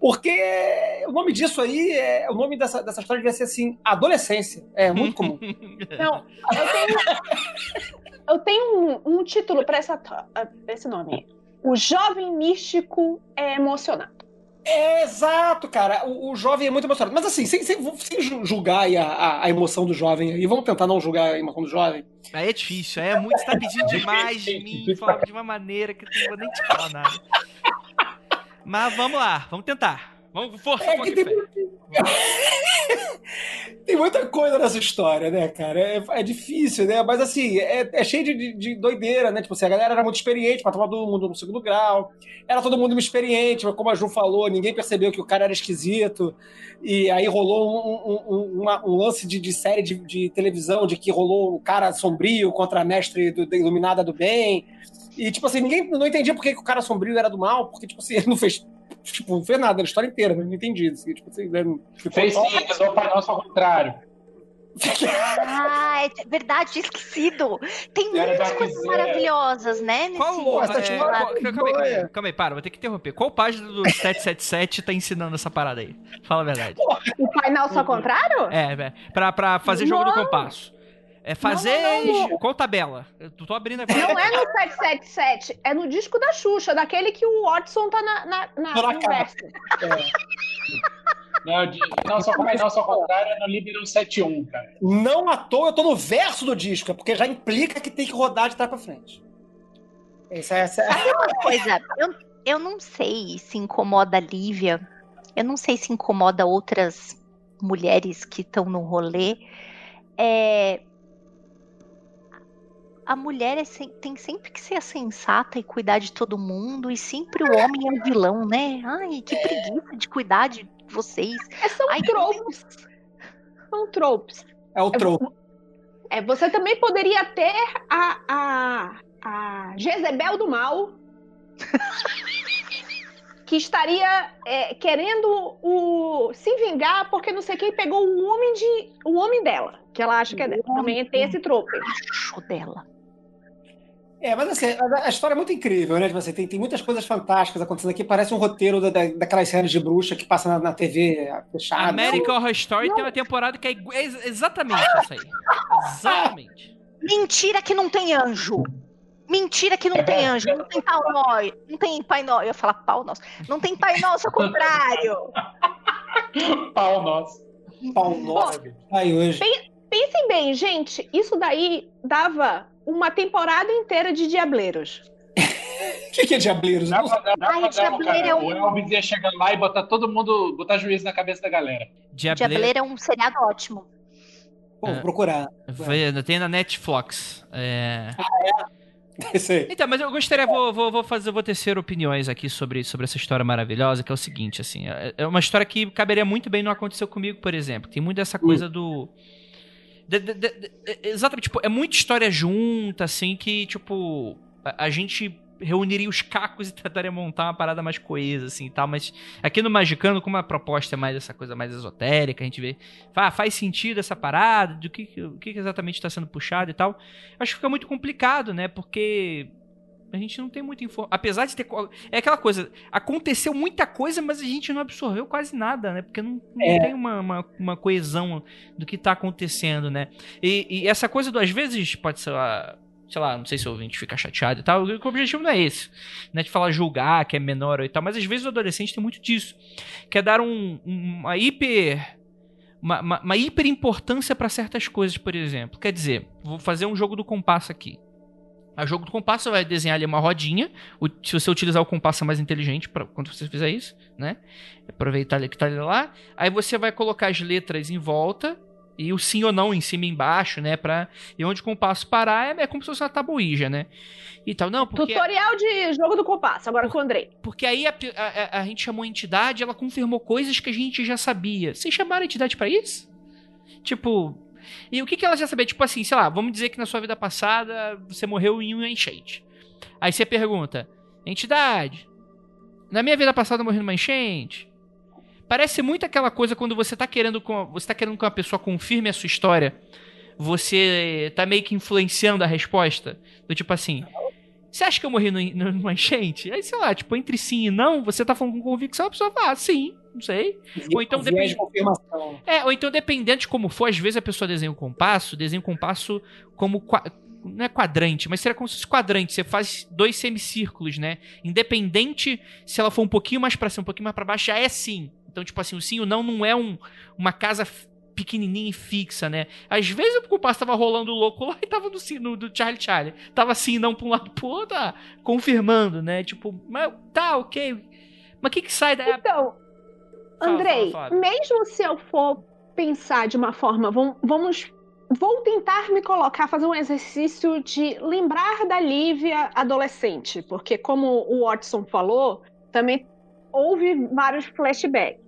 Porque o nome disso aí, é, o nome dessa, dessa história devia ser assim, adolescência. É muito comum. Não, eu tenho, eu tenho um, um título para esse nome. O jovem místico é emocionado. É, exato, cara. O, o, jovem é muito emocionado. Mas assim, sem, sem, sem julgar a, a, a, emoção do jovem aí, vamos tentar não julgar a emoção do jovem. Aí é difícil, é muito. Você tá pedindo demais de mim, de uma maneira que eu não vou nem te falar nada. Mas vamos lá, vamos tentar. Vamos, força, é tem, tem muita coisa nessa história, né, cara? É, é difícil, né? Mas assim, é, é cheio de, de, doideira, né? Tipo assim, a galera era muito experiente pra tomar todo mundo no segundo grau. Era todo mundo experiente, mas como a Ju falou, ninguém percebeu que o cara era esquisito. E aí rolou um, um, um, um lance de, de série de, de, televisão de que rolou o cara sombrio contra a mestre do, da Iluminada do Bem. E, tipo assim, ninguém não entendia por que, que o cara sombrio era do mal, porque, tipo assim, ele não fez tipo, não fez nada na história inteira, não entendi. Assim, tipo, assim, né? Fez sim, rezou o Pai Nosso ao contrário. ah, é verdade, esquecido. Tem muitas coisas maravilhosas, né? Nesse qual, é, qual, calma, aí, calma aí, para, vou ter que interromper. Qual página do 777 tá ensinando essa parada aí? Fala a verdade. O Pai Nosso ao contrário? É, é pra, pra fazer jogo do compasso. É fazer. Não, não, não. Qual tabela? Eu tô abrindo agora. Não é no 777, é no disco da Xuxa, daquele que o Watson tá na, na, na no verso. É. Não, de, não, só, não, só contrário, é no Libero 71, cara. Não à toa eu tô no verso do disco, é porque já implica que tem que rodar de trás pra frente. Essa, essa... Sabe uma coisa? Eu, eu não sei se incomoda a Lívia, eu não sei se incomoda outras mulheres que estão no rolê. É, a mulher é, tem sempre que ser a sensata e cuidar de todo mundo, e sempre o homem é o vilão, né? Ai, que preguiça de cuidar de vocês. É, são Ai, tropes. São tropes. É o trope. É, você também poderia ter a, a, a Jezebel do mal. que estaria é, querendo o, se vingar porque não sei quem pegou o homem de o homem dela, que ela acha que é dela. Também tem esse trope. Acho dela. É, mas assim, a, história é muito incrível, né? Tipo assim, tem, tem muitas coisas fantásticas acontecendo aqui. Parece um roteiro da, da, daquelas séries de bruxa que passa na, na TV fechada. American Horror Story não. tem uma temporada que é, é exatamente essa aí. Exatamente. Mentira que não tem anjo. Mentira que não tem anjo, não tem pau nosso, não tem pai nosso. Eu ia falar pau nosso. Não tem pai nosso, ao contrário. pau nosso. Pau nosso. Aí hoje. Pensem bem, gente, isso daí dava uma temporada inteira de Diableiros. O que, que, é Diableiros? Dá pra, dá, dá Ai, Diableiro é um... O Elvis ia chegar lá e botar todo mundo, botar juízo na cabeça da galera. Diableiro, Diableiro é um seriado ótimo. Pô, vou procurar. Tem na Netflix. É... Ah, é? Então, mas eu gostaria, vou, vou, vou, fazer, vou tecer opiniões aqui sobre, sobre essa história maravilhosa, que é o seguinte, assim, é, é uma história que caberia muito bem no Aconteceu Comigo, por exemplo. Tem muito dessa coisa hum. do de, de, de, exatamente, tipo, é muita história junta, assim, que, tipo, a, a, gente reuniria os cacos e tentaria montar uma parada mais coesa, assim, e tal, mas aqui no Magicano, como a proposta é mais essa coisa mais esotérica, a gente vê, ah, faz sentido essa parada, do que, que exatamente está sendo puxado e tal, acho que fica muito complicado, né, porque a gente não tem muita informação. Apesar de ter. É aquela coisa. Aconteceu muita coisa, mas a gente não absorveu quase nada, né? Porque não, não é. tem uma, uma, uma, coesão do que tá acontecendo, né? E, e, essa coisa do. Às vezes pode ser lá. Sei lá, não sei se o ouvinte fica chateado e tal. O objetivo não é esse. Né? De falar julgar que é menor e tal. Mas às vezes o adolescente tem muito disso. Quer dar um, uma hiper. Uma, uma, uma hiper importância para certas coisas, por exemplo. Quer dizer, vou fazer um jogo do compasso aqui. A jogo do compasso você vai desenhar ali uma rodinha. O, se você utilizar o compasso é mais inteligente para quando você fizer isso, né? Aproveitar ali que tá ali lá. Aí você vai colocar as letras em volta e o sim ou não em cima e embaixo, né? Pra, e onde o compasso parar é, é como se fosse uma tabuija, né? E tal. Não, porque, Tutorial de jogo do compasso, agora por, com o Andrei. Porque aí a, a, a, gente chamou a entidade, ela confirmou coisas que a gente já sabia. Vocês chamaram a entidade para isso? Tipo, e o que, que ela já sabia? Tipo assim, sei lá, vamos dizer que na sua vida passada você morreu em uma enchente. Aí você pergunta, entidade, na minha vida passada eu morri numa enchente? Parece muito aquela coisa quando você tá querendo, você tá querendo que uma pessoa confirme a sua história você tá meio que influenciando a resposta. Do tipo assim. Você acha que eu morri no, numa enchente? Aí, sei lá, tipo, entre sim e não, você tá falando com convicção, a pessoa fala, ah, sim, não sei. Ou então, depend... confirmação. é, ou então, dependendo de como for, às vezes a pessoa desenha um compasso, desenha um compasso como. Não é quadrante, mas seria como se fosse quadrante. Você faz dois semicírculos, né? Independente se ela for um pouquinho mais pra cima, um pouquinho mais pra baixo, já é sim. Então, tipo assim, o sim ou não não é um, uma casa pequenininha e fixa, né? Às vezes o compasso tava rolando louco lá e tava no sim no, do Charlie Charlie. Tava assim, não pra um lado pro outro, ah, confirmando, né? Tipo, mas tá, ok. Mas o que que sai da. Então, Fala, Andrei, fala, fala. mesmo se eu for pensar de uma forma, vam- vamos. Vou tentar me colocar, fazer um exercício de lembrar da Lívia adolescente, porque, como o Watson falou, também houve vários flashbacks.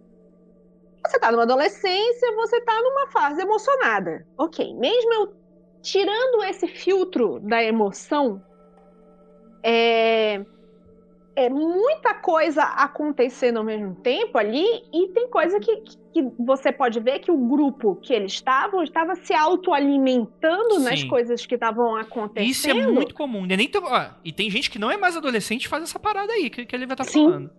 Você tá numa adolescência, você tá numa fase emocionada. Ok, mesmo eu tirando esse filtro da emoção, é, é muita coisa acontecendo ao mesmo tempo ali, e tem coisa que, que você pode ver que o grupo que eles estavam estava se autoalimentando nas Sim. coisas que estavam acontecendo. Isso é muito comum, né? Nem tão- ó, e tem gente que não é mais adolescente e faz essa parada aí que, que ele vai estar Sim. falando.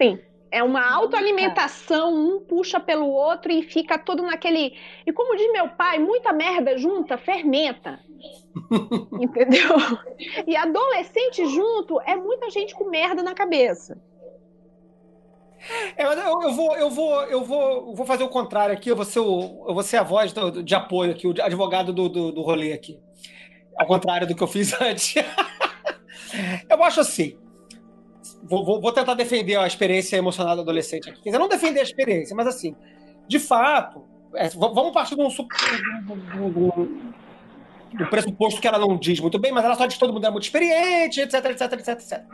Sim. É uma autoalimentação, um puxa pelo outro e fica todo naquele. E como diz meu pai, muita merda junta, fermenta. Entendeu? E adolescente junto é muita gente com merda na cabeça. É, mas eu, eu vou, eu vou, eu vou, eu vou fazer o contrário aqui. Eu vou ser, o, eu vou ser a voz do- de apoio aqui, o advogado do, do, do rolê aqui. Ao contrário do que eu fiz antes. eu acho assim. Vou, vou- vou tentar defender a experiência emocional do adolescente aqui. Quer dizer, não defender a experiência, mas assim, de fato, é, vamos partir de um, do- pressuposto que ela não diz muito bem, mas ela só diz que todo mundo é muito experiente, etc, etc, etc, etc.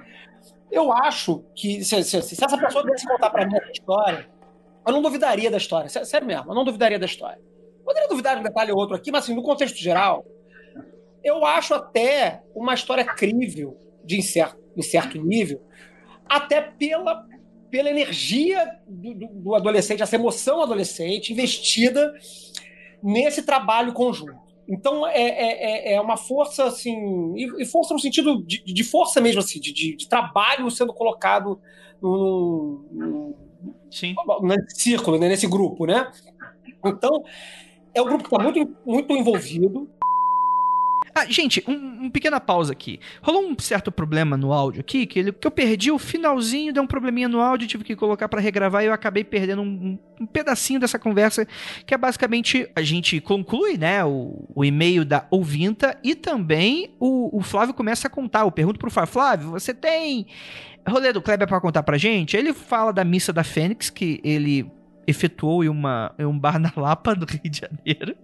Eu acho que se, se- se essa pessoa pudesse contar pra mim essa história, eu não duvidaria da história. Sé- Sério mesmo, eu não duvidaria da história. Poderia duvidar de um detalhe ou outro aqui, mas assim, no contexto geral, eu acho até uma história crível, de em certo, em certo nível, até pela, pela energia do, do- do adolescente, essa emoção adolescente investida nesse trabalho conjunto. Então é, é, é- é uma força assim, e, força no sentido de, de força mesmo, assim, de, de- de trabalho sendo colocado num, num- Sim. nesse círculo, né, nesse grupo, né? Então é um grupo que está muito, muito envolvido. Ah, gente, um, pequena pausa aqui. Rolou um certo problema no áudio aqui, que, ele, que eu perdi o finalzinho, deu um probleminha no áudio, tive que colocar pra regravar e eu acabei perdendo um, um- pedacinho dessa conversa, que é basicamente a gente conclui, né, o, o e-mail da ouvinta e também o, o Flávio começa a contar. Eu pergunto pro Flávio, Flávio, você tem rolê do Kleber pra contar pra gente? Ele fala da missa da Fênix, que ele efetuou em, uma, em um bar na Lapa, do Rio de Janeiro.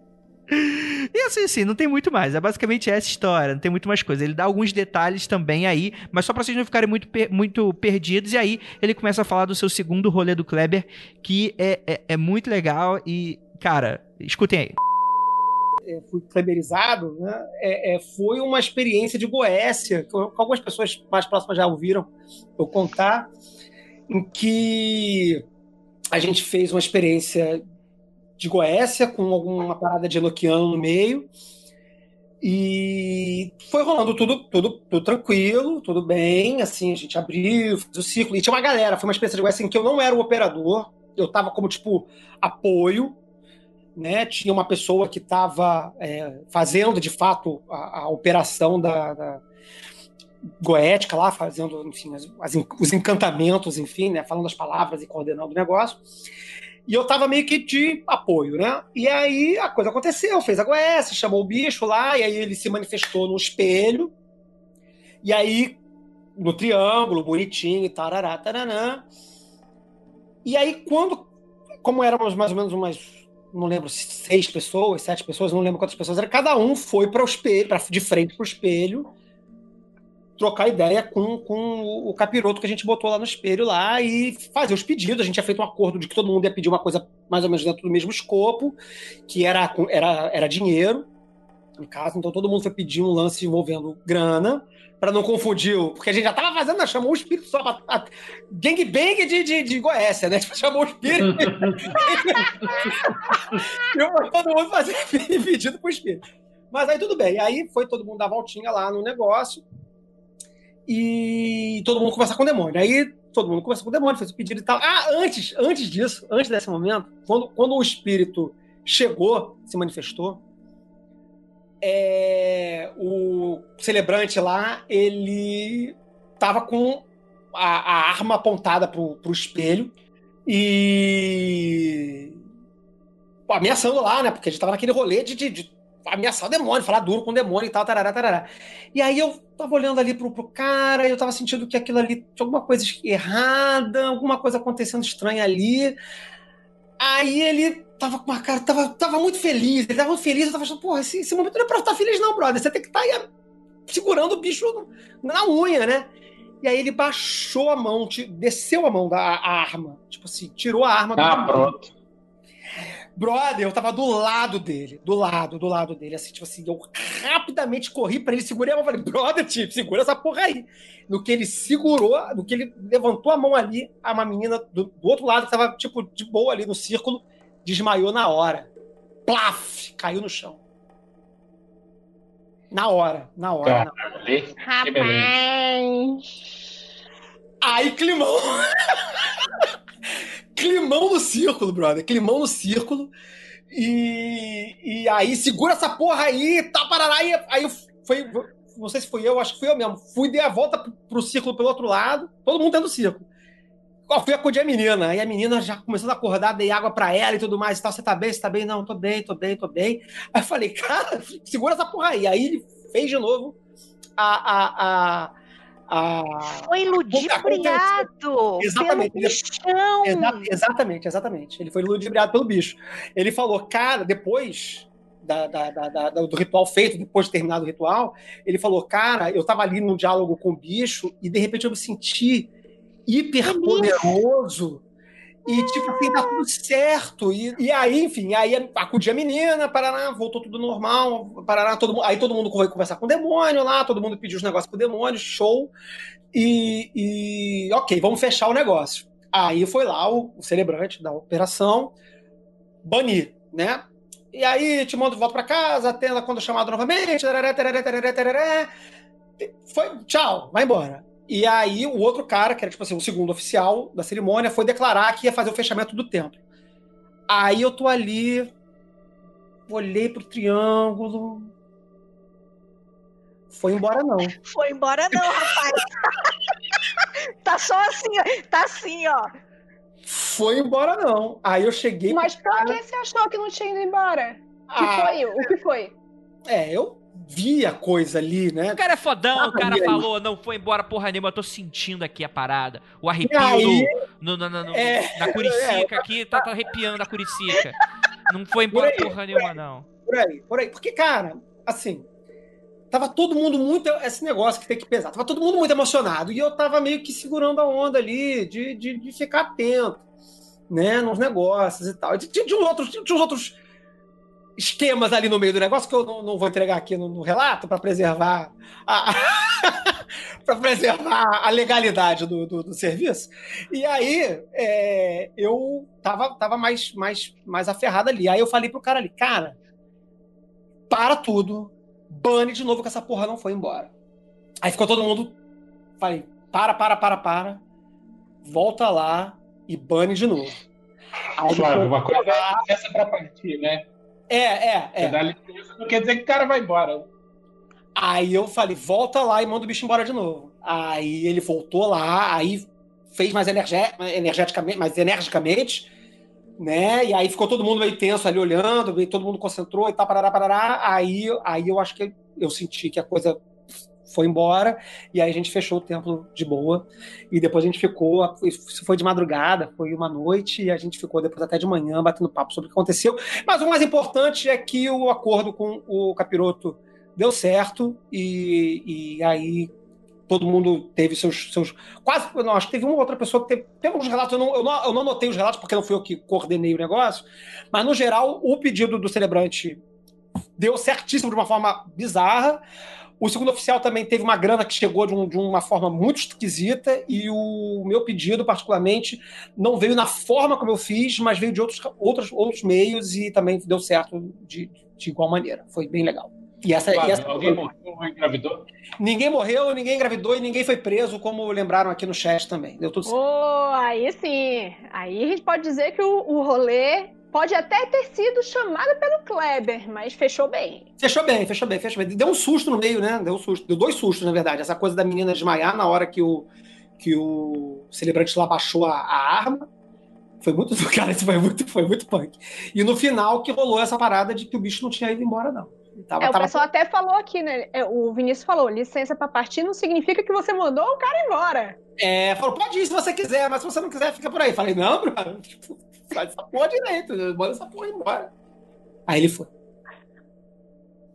E assim, assim, não tem muito mais. É basicamente essa história, não tem muito mais coisa. Ele dá alguns detalhes também aí, mas só pra vocês não ficarem muito, per- muito perdidos. E aí ele começa a falar do seu segundo rolê do Kleber, que é, é, é muito legal. E, cara, escutem aí. é, fui kleberizado, né, é, é, foi uma experiência de Goécia, que algumas pessoas mais próximas já ouviram eu contar, em que a gente fez uma experiência de Goécia com alguma parada de Enochiano no meio. E foi rolando tudo, tudo, tudo tranquilo, tudo bem. Assim, a gente abriu, fez o ciclo. E tinha uma galera, foi uma experiência de Goécia em que eu não era o operador, eu tava como, tipo, apoio né, tinha uma pessoa que estava fazendo de fato a, a operação da, da goética lá, fazendo enfim, as- as os encantamentos, enfim, né, falando as palavras e coordenando o negócio. E eu estava meio que de apoio, né? E aí a coisa aconteceu, fez a goécia, chamou o bicho lá, e aí ele se manifestou no espelho. E aí, no triângulo, bonitinho tarará, taranã. E aí, quando, como éramos mais ou menos umas não lembro, seis pessoas, sete pessoas, não lembro quantas pessoas era, cada um foi para o espelho, pra, de frente para o espelho, trocar ideia com, com o capiroto que a gente botou lá no espelho lá e fazer os pedidos. A gente tinha feito um acordo de que todo mundo ia pedir uma coisa mais ou menos dentro do mesmo escopo, que era, era, era dinheiro. em casa, então todo mundo foi pedir um lance envolvendo grana, para não confundir, porque a gente já tava fazendo, né, chamou o espírito só pra. a- Gangbang de, de, de Goécia, né? Chamou o espírito. e todo mundo fazer pedido pro espírito. Mas aí tudo bem. Aí foi todo mundo dar voltinha lá no negócio. E todo mundo conversar com o demônio. Aí todo mundo conversou com o demônio, fez o pedido e tal. Ah, antes, antes disso, antes desse momento, quando, quando o espírito chegou, se manifestou, é, o celebrante lá, ele tava com a, a arma apontada pro, pro espelho e ameaçando lá, né? Porque a gente tava naquele rolê de, de- de ameaçar o demônio, falar duro com o demônio e tal, tarará, tarará. E aí eu tava olhando ali pro, pro cara e eu tava sentindo que aquilo ali tinha alguma coisa errada, alguma coisa acontecendo estranha ali. Aí ele tava com uma cara, tava, tava muito feliz, ele tava muito feliz, eu tava achando, porra, esse, esse momento não é pra estar feliz não, brother, você tem que estar aí segurando o bicho na unha, né? E aí ele baixou a mão, desceu a mão da a arma, tipo assim, tirou a arma do Ah, pronto. Brother, eu tava do lado dele, do lado, do lado dele, assim, tipo assim, eu rapidamente corri pra ele, segurei a mão, falei, brother, tipo, segura essa porra aí. No que ele segurou, no que ele levantou a mão ali, a uma menina do, do outro lado, que tava, tipo, de boa ali no círculo, desmaiou na hora. Plaf! Caiu no chão. Na hora, na hora. Cara. na hora. Ali, que beleza. Aí, climão. climão no círculo, brother. Climão no círculo. E, e aí, segura essa porra aí, tá, parará. Aí, aí foi. Não sei se foi eu, acho que fui eu mesmo. Fui, dei a volta pro, pro círculo pelo outro lado, todo mundo dentro do círculo. Ó, fui acudir a menina. Aí a menina já começando a acordar, dei água pra ela e tudo mais e tal. Você tá bem? Você tá bem? Não, tô bem, tô bem, tô bem. Aí eu falei, cara, segura essa porra aí. Aí ele fez de novo a. a, a, a... Foi ludibriado Exatamente. pelo bichão. Exa- exatamente, exatamente. Ele foi ludibriado pelo bicho. Ele falou, cara, depois da- da- da- do ritual feito, depois de terminado o ritual, ele falou, cara, eu tava ali num diálogo com o bicho e de repente eu me senti hiper poderoso. E, tipo assim, tá tudo certo. E, e aí, enfim, aí acudi a menina, Paraná, voltou tudo normal. Paraná, todo, aí todo mundo foi conversar com o demônio lá, todo mundo pediu os negócios pro demônio, show. E, e, ok, vamos fechar o negócio. Aí foi lá o, o celebrante da operação banir, né? E aí te mando volta pra casa, atenda quando chamado novamente. tarará, tarará, tarará, tarará. Foi, tchau, vai embora. E aí o outro cara, que era tipo assim, o segundo oficial da cerimônia, foi declarar que ia fazer o fechamento do templo. Aí eu tô ali, olhei pro triângulo. Foi embora não. Foi embora não, rapaz. tá só assim, ó. Tá assim, ó. Foi embora não. Aí eu cheguei Mas por que você achou que não tinha ido embora? O que Ah, foi? O que foi? É, eu vi a coisa ali, né? O cara é fodão, Ah, o cara aí? falou, não foi embora porra nenhuma, eu tô sentindo aqui a parada. O arrepio aí? no, no- no- no- É, na curicica aqui, tá, tá arrepiando a curicica. Não foi embora Por aí, porra nenhuma, não. Por aí, por aí. Porque, cara, assim, tava todo mundo muito. Esse negócio que tem que pesar. Tava todo mundo muito emocionado. E eu tava meio que segurando a onda ali, de, de, de ficar atento, né, nos negócios e tal. Tinha, tinha outros, tinha uns outros esquemas ali no meio do negócio que eu não, não vou entregar aqui no, no relato para preservar a. para preservar a legalidade do, do, do serviço. E aí, é, eu tava, tava mais, mais, mais aferrado ali. Aí eu falei pro cara ali, cara, para tudo, bane de novo que essa porra não foi embora. Aí ficou todo mundo. Falei, para, para, para, para. Volta lá e bane de novo. Aí foi uma coisa é licença pra partir, né? É, é, Você é. dá licença, não quer dizer que o cara vai embora. Aí eu falei, volta lá e manda o bicho embora de novo. Aí ele voltou lá, aí fez mais energe- energeticamente, mais energicamente, né? E aí ficou todo mundo meio tenso ali olhando, todo mundo concentrou e tal, parará, parará. Aí, aí eu acho que eu senti que a coisa foi embora, e aí a gente fechou o templo de boa, e depois a gente ficou, isso foi de madrugada, foi uma noite, e a gente ficou depois até de manhã batendo papo sobre o que aconteceu. Mas o mais importante é que o acordo com o capiroto deu certo e, e aí todo mundo teve seus, seus quase não acho que teve uma outra pessoa que teve, teve alguns relatos eu não, eu, não, eu não anotei os relatos porque não fui eu que coordenei o negócio mas no geral o pedido do celebrante deu certíssimo de uma forma bizarra. O segundo oficial também teve uma grana que chegou de, um, de, uma forma muito esquisita e o meu pedido, particularmente, não veio na forma como eu fiz, mas veio de outros, outros, outros meios e também deu certo de, de igual maneira. Foi bem legal. E essa, claro, e essa... Alguém morreu ou engravidou? Ninguém morreu, ninguém engravidou e ninguém foi preso, como lembraram aqui no chat também. Deu tudo certo. Oh, aí sim. Aí a gente pode dizer que o, o rolê Pode até ter sido chamada pelo Kleber, mas fechou bem. Fechou bem, fechou bem, fechou bem. Deu um susto no meio, né? Deu um susto. Deu dois sustos, na verdade. Essa coisa da menina desmaiar na hora que o, que o celebrante lá baixou a, a arma. Foi muito. Cara, isso foi muito, foi muito punk. E no final que rolou essa parada de que o bicho não tinha ido embora, não. Tava, é, tava... o pessoal até falou aqui, né? É, o Vinícius falou: licença para partir não significa que você mandou o cara embora. É, falou: pode ir se você quiser, mas se você não quiser, fica por aí. Falei: não, Bruno. Tipo, Faz essa porra direito, manda essa porra embora. Aí ele foi.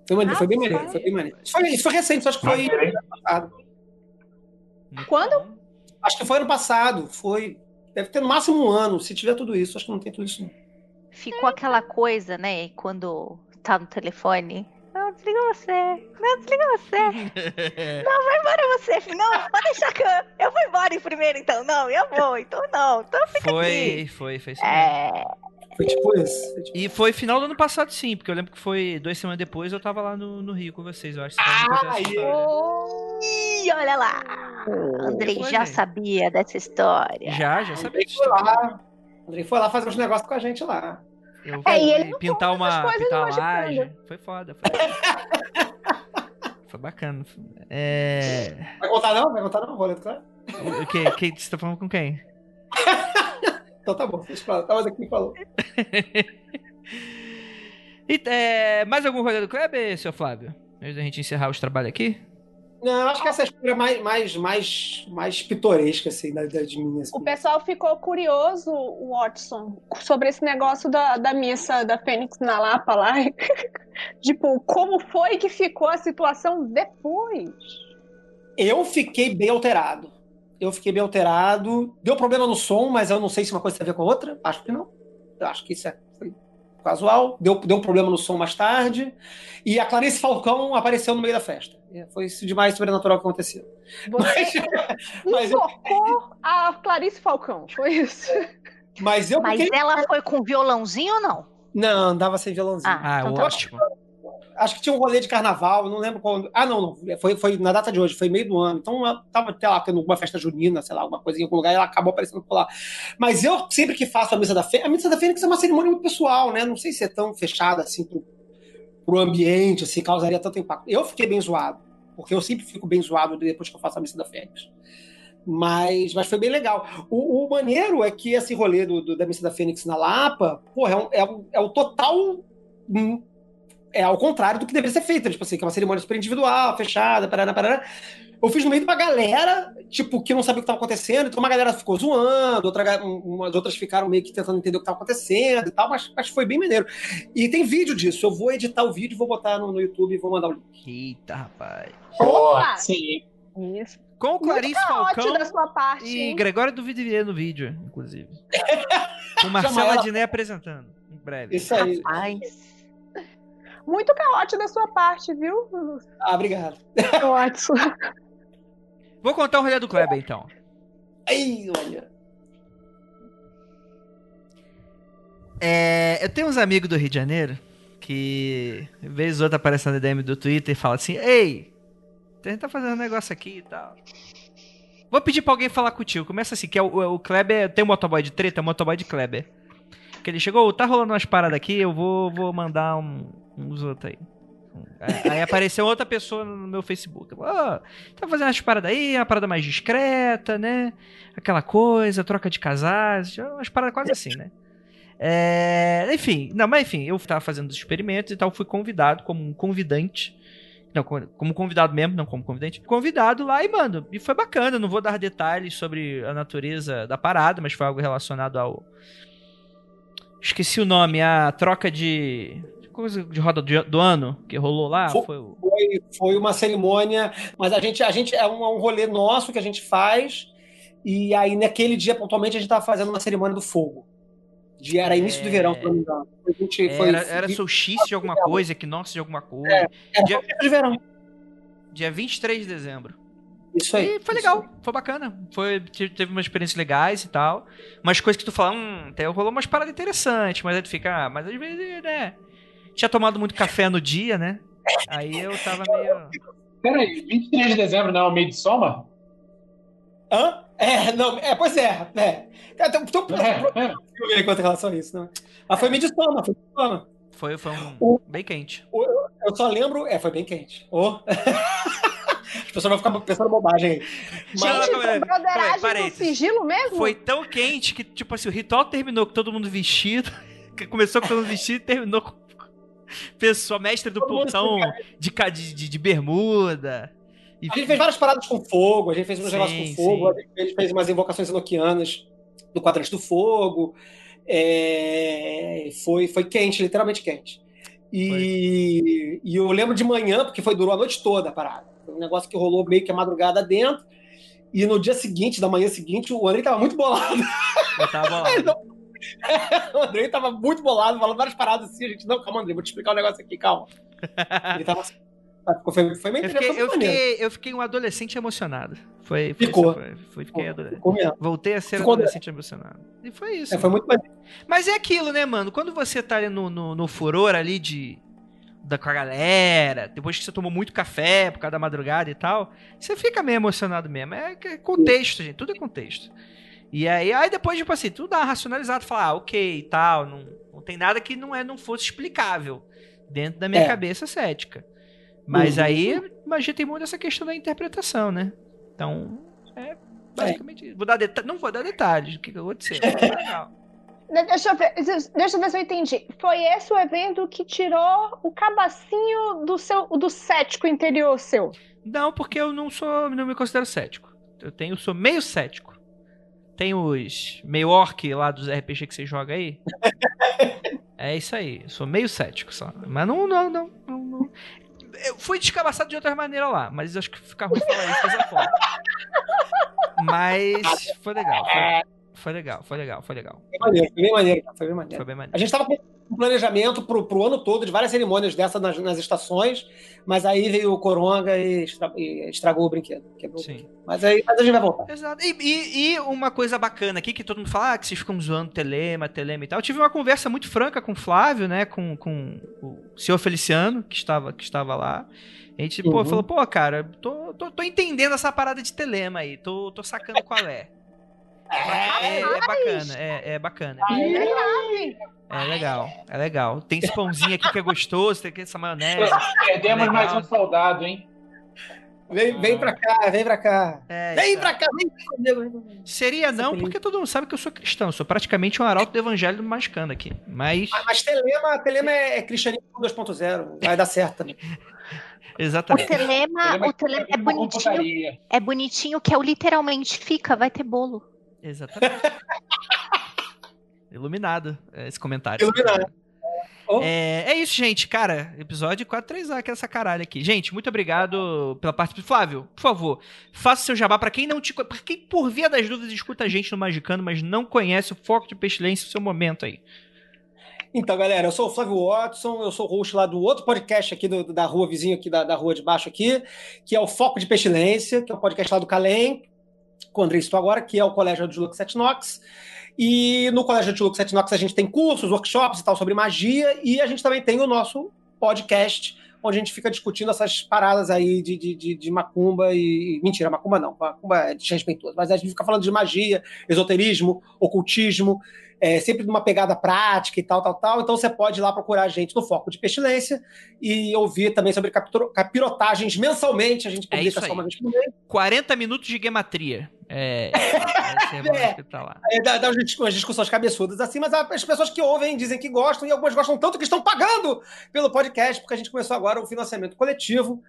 Foi, maneiro, ah, foi bem maneiro, foi bem maneiro. Isso foi, isso foi recente, acho que foi ano passado. Quando? Acho que foi ano passado. Foi. Deve ter no máximo um ano. Se tiver tudo isso, acho que não tem tudo isso. Não. Ficou aquela coisa, né? Quando tá no telefone. Não, desliga você. Não, desliga você. não, vai embora você. Não, pode deixar que eu, eu vou embora primeiro, então. Não, eu vou. Então não. Então fica foi, aqui. Foi, foi, foi. É... Foi tipo isso. Foi tipo... E foi final do ano passado, sim, porque eu lembro que foi duas semanas depois eu tava lá no, no Rio com vocês. Eu acho que ah, olha lá! Oh, Andrei já sabia dessa história. Já, já sabia. Andrei foi lá. Andrei foi lá fazer uns negócios com a gente lá. Eu é, e ele pintar uma pintar uma laje. Foi foda. Foi, foi bacana. É... Vai contar não? Vai contar não, boleto, claro? O que? que? Você tá falando com quem? então tá bom, deixa pra Tava aqui falou. e, é, mais algum rolê do Kleber, seu Flávio? Antes da gente encerrar os trabalhos aqui? Não, acho que essa história é mais, mais, mais, mais pitoresca, assim, da, da de mim. Assim. O pessoal ficou curioso, Watson, sobre esse negócio da, da missa da Fênix na Lapa lá. tipo, como foi que ficou a situação depois? Eu fiquei bem alterado. Eu fiquei bem alterado. Deu problema no som, mas eu não sei se uma coisa tem a ver com a outra. Acho que não. Eu acho que isso é, casual. Deu, deu um problema no som mais tarde. E a Clarice Falcão apareceu no meio da festa. É, foi isso de mais sobrenatural que aconteceu. Você mas, invocou a Clarice Falcão, foi isso. Mas, eu mas ela foi com violãozinho ou não? Não, andava sem violãozinho. Ah, ah então, tá ótimo. Acho que tinha um rolê de carnaval, não lembro quando. Ah, não, não. Foi, foi na data de hoje, foi meio do ano. Então, ela tava, sei lá, tendo alguma festa junina, sei lá, alguma coisa em algum lugar, e ela acabou aparecendo por lá. Mas eu, sempre que faço a missa da fênix, a missa da fênix é uma cerimônia muito pessoal, né? Não sei se é tão fechada assim pro, pro ambiente, assim, causaria tanto impacto. Eu fiquei bem zoado, porque eu sempre fico bem zoado depois que eu faço a missa da Fênix. Mas, mas foi bem legal. O, o maneiro é que esse rolê do, do, da missa da Fênix na Lapa, porra, é, um, é, um, é o total. Hum, é ao contrário do que deveria ser feito. Tipo assim, que é uma cerimônia super individual, fechada, parará, parará eu fiz no meio de uma galera, tipo, que não sabia o que estava acontecendo, então uma galera ficou zoando, outra, umas outras ficaram meio que tentando entender o que estava acontecendo e tal, mas, mas foi bem maneiro. E tem vídeo disso, eu vou editar o vídeo, vou botar no, no YouTube e vou mandar o link. Eita, rapaz. Opa! Sim. Isso. Com o Clarice Falcão da sua parte, e hein? Gregório do Vidivier no vídeo, inclusive. Com Marcela Diné apresentando, em breve. Isso aí. Rapaz. Muito caótico da sua parte, viu? Ah, obrigado. Ótimo. Vou contar o rolê do Kleber, então. Ai, olha. É, eu tenho uns amigos do Rio de Janeiro que, vez ou outra, aparecendo na DM do Twitter e fala assim: Ei, a gente tá fazendo um negócio aqui e tal. Vou pedir pra alguém falar contigo. Começa assim: que é o, o Kleber. Tem um motoboy de treta, é um motoboy de Kleber. Que ele chegou, tá rolando umas paradas aqui, eu vou, vou mandar um, uns outros aí. Aí apareceu outra pessoa no meu Facebook. Oh, tá fazendo umas paradas aí, uma parada mais discreta, né? Aquela coisa, troca de casais, umas paradas quase assim, né? É, enfim, não, mas enfim, eu tava fazendo os experimentos e tal, fui convidado como um convidante. Não, como convidado mesmo, não como convidante. Convidado lá e, mano, e foi bacana. Não vou dar detalhes sobre a natureza da parada, mas foi algo relacionado ao. Esqueci o nome, a troca de coisa de roda do, ano que rolou lá? Foi, foi, foi, uma cerimônia, mas a gente, a gente é um, é um rolê nosso que a gente faz. E aí, naquele dia, pontualmente, a gente estava fazendo uma cerimônia do fogo. De, era início do verão, se não me engano. A gente foi, Era, era solstício de alguma coisa, equinócio de alguma coisa. É. era dia- de verão. Dia 23 de dezembro. Isso aí. E foi legal, foi bacana. Foi, te- teve umas experiências legais e tal. Umas coisas que tu fala, hum, até rolou umas paradas interessantes, mas aí tu fica, ah, mas às vezes, né? Tinha tomado muito café no dia, né? Aí eu tava meio. Peraí, 23 de dezembro não é o meio de soma? Hã? É, não, é, pois é. é. Então, então, É, é. eu ver quanto em relação a isso, né? Mas foi medição, foi medição. Foi, foi um. O- Bem quente. Eu só lembro. É, foi bem quente. Oh. As pessoas vão ficar pensando bobagem aí. Mas, Gente, aí, foi aí, broderagem sigilo mesmo? Foi tão quente que, tipo assim, o ritual terminou com todo mundo vestido. Começou com todo mundo vestido e terminou com pessoa mestre do portão de, de, de, bermuda. E a gente fez várias paradas com fogo, a gente fez uns negócios com fogo, sim. a gente fez umas invocações enoquianas do quadrante do fogo. É, foi, foi quente, literalmente quente. E, e eu lembro de manhã, porque foi durou a noite toda a parada. Foi um negócio que rolou meio que a madrugada dentro. E no dia seguinte, da manhã seguinte, o Andrei tava muito bolado. eu tava bolado. o Andrei tava muito bolado, falando várias paradas assim. A gente, não, calma, Andrei, vou te explicar um negócio aqui, calma. Ele tava assim. Foi, foi meio Eu fiquei, eu, fiquei, eu fiquei um adolescente emocionado. Foi, foi, Ficou. foi, foi- fiquei adolescente. Ficou. Voltei a ser Ficou adolescente emocionado. E foi isso. É, foi muito maneiro. Mas é aquilo, né, mano? Quando você tá ali no, no, no furor ali de. Da, com a galera, depois que você tomou muito café por causa da madrugada e tal, você fica meio emocionado mesmo. É, é contexto, gente. Tudo é contexto. E aí, aí depois, tipo assim, tudo dá uma racionalizada, falar, ah, ok e tal. Não, não tem nada que não, é, não fosse explicável dentro da minha É. cabeça cética. Mas Uhum. aí, imagina, tem muito essa questão da interpretação, né? Então, é basicamente isso. Vou dar deta- não vou dar detalhes do que aconteceu. legal. De- Deixa eu, ver, deixa eu ver se eu entendi. Foi esse o evento que tirou o cabacinho do seu do cético interior seu. Não, porque eu não sou, não me considero cético. Eu tenho, sou meio cético. Tem os meio orc lá dos RPG que você joga aí. é isso aí, eu sou meio cético só. Mas não, não, não, não, não. Eu fui descabaçado de outra maneira lá, mas acho que fica ruim falar isso dessa forma. Mas foi legal, foi, foi legal, foi legal, foi legal. Foi maneiro, foi bem maneiro, foi bem maneiro. Foi bem maneiro. A gente tava com um planejamento pro, pro ano todo de várias cerimônias dessas nas, nas estações, mas aí veio o Coronga e, estra- e estragou o brinquedo. quebrou o Sim. brinquedo. Mas aí mas a gente vai voltar. Exato. E, e- e uma coisa bacana aqui, que todo mundo fala ah, que vocês ficam zoando telema, telema e tal. Eu tive uma conversa muito franca com o Flávio, né? Com, com o senhor Feliciano, que estava, que estava lá. A gente, pô, Uhum. falou, pô, cara, tô, tô, tô entendendo essa parada de telema aí, tô, tô sacando qual é. É, é bacana, é, é bacana. É legal, é legal. Tem esse pãozinho aqui que é gostoso, tem aqui essa maionese. Perdemos Legal. mais um soldado, hein? Vem, vem pra cá, vem pra cá. É, Vem isso pra cá, vem. Seria não, feliz. porque todo mundo sabe que eu sou cristão. Eu sou praticamente um arauto do evangelho do Mascando aqui. Mas. Mas- Mas Telema, Telema é, é cristianismo 2.0, vai dar certo também. O Exatamente. telema, Ele o telema é bonitinho. É bonitinho que é o literalmente fica, vai ter bolo. Exatamente. Iluminado é, esse comentário. Iluminado. Oh. É, é isso, gente. Cara, episódio 4-3A, que é essa caralho aqui. Gente, muito obrigado pela participação. Flávio, por favor, faça seu jabá pra quem não te. Pra quem, por via das dúvidas, escuta a gente no Magicano, mas não conhece o Foco de Pestilência, o seu momento aí. Então, galera, eu sou o Flávio Watson, eu sou host lá do outro podcast aqui do- da rua vizinho aqui, da, da rua de baixo aqui, que é o Foco de Pestilência, que é o podcast lá do Calem, com o André Estou agora, que é o Colégio de Lux Etnox. E no Colégio de Lux Etnox a gente tem cursos, workshops e tal sobre magia, e a gente também tem o nosso podcast, onde a gente fica discutindo essas paradas aí de, de, de, de macumba e. Mentira, macumba não, macumba é desrespeitoso, mas a gente fica falando de magia, esoterismo, ocultismo, é, sempre numa pegada prática e tal, tal, tal. Então você pode ir lá procurar a gente no Foco de Pestilência e ouvir também sobre capirotagens mensalmente. A gente É publica isso só uma vez por mês. 40 minutos de gematria. É. É É. que tá. Aí dá, dá umas dis- umas discussões cabeçudas assim, mas as pessoas que ouvem dizem que gostam e algumas gostam tanto que estão pagando pelo podcast, porque a gente começou agora o financiamento coletivo.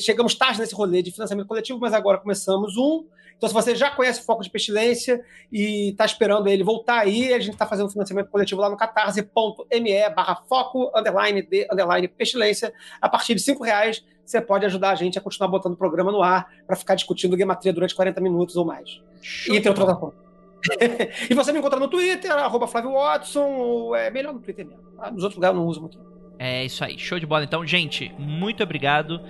Chegamos tarde nesse rolê de financiamento coletivo, mas agora começamos um. Então, se você já conhece o Foco de Pestilência e está esperando ele voltar aí, a gente está fazendo financiamento coletivo lá no catarse.me barra foco, underline, de, underline, pestilência. A partir de cinco reais, você pode ajudar a gente a continuar botando o programa no ar para ficar discutindo gematria durante 40 minutos ou mais. Show E tem outra coisa. e você me encontra no Twitter, arroba Flávio Watson, ou é melhor no Twitter mesmo. Tá? Nos outros lugares eu não uso muito. É isso aí, show de bola. Então, gente, muito obrigado.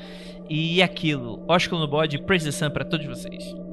E aquilo, Ósculo no bode, Praise the Sun pra todos vocês.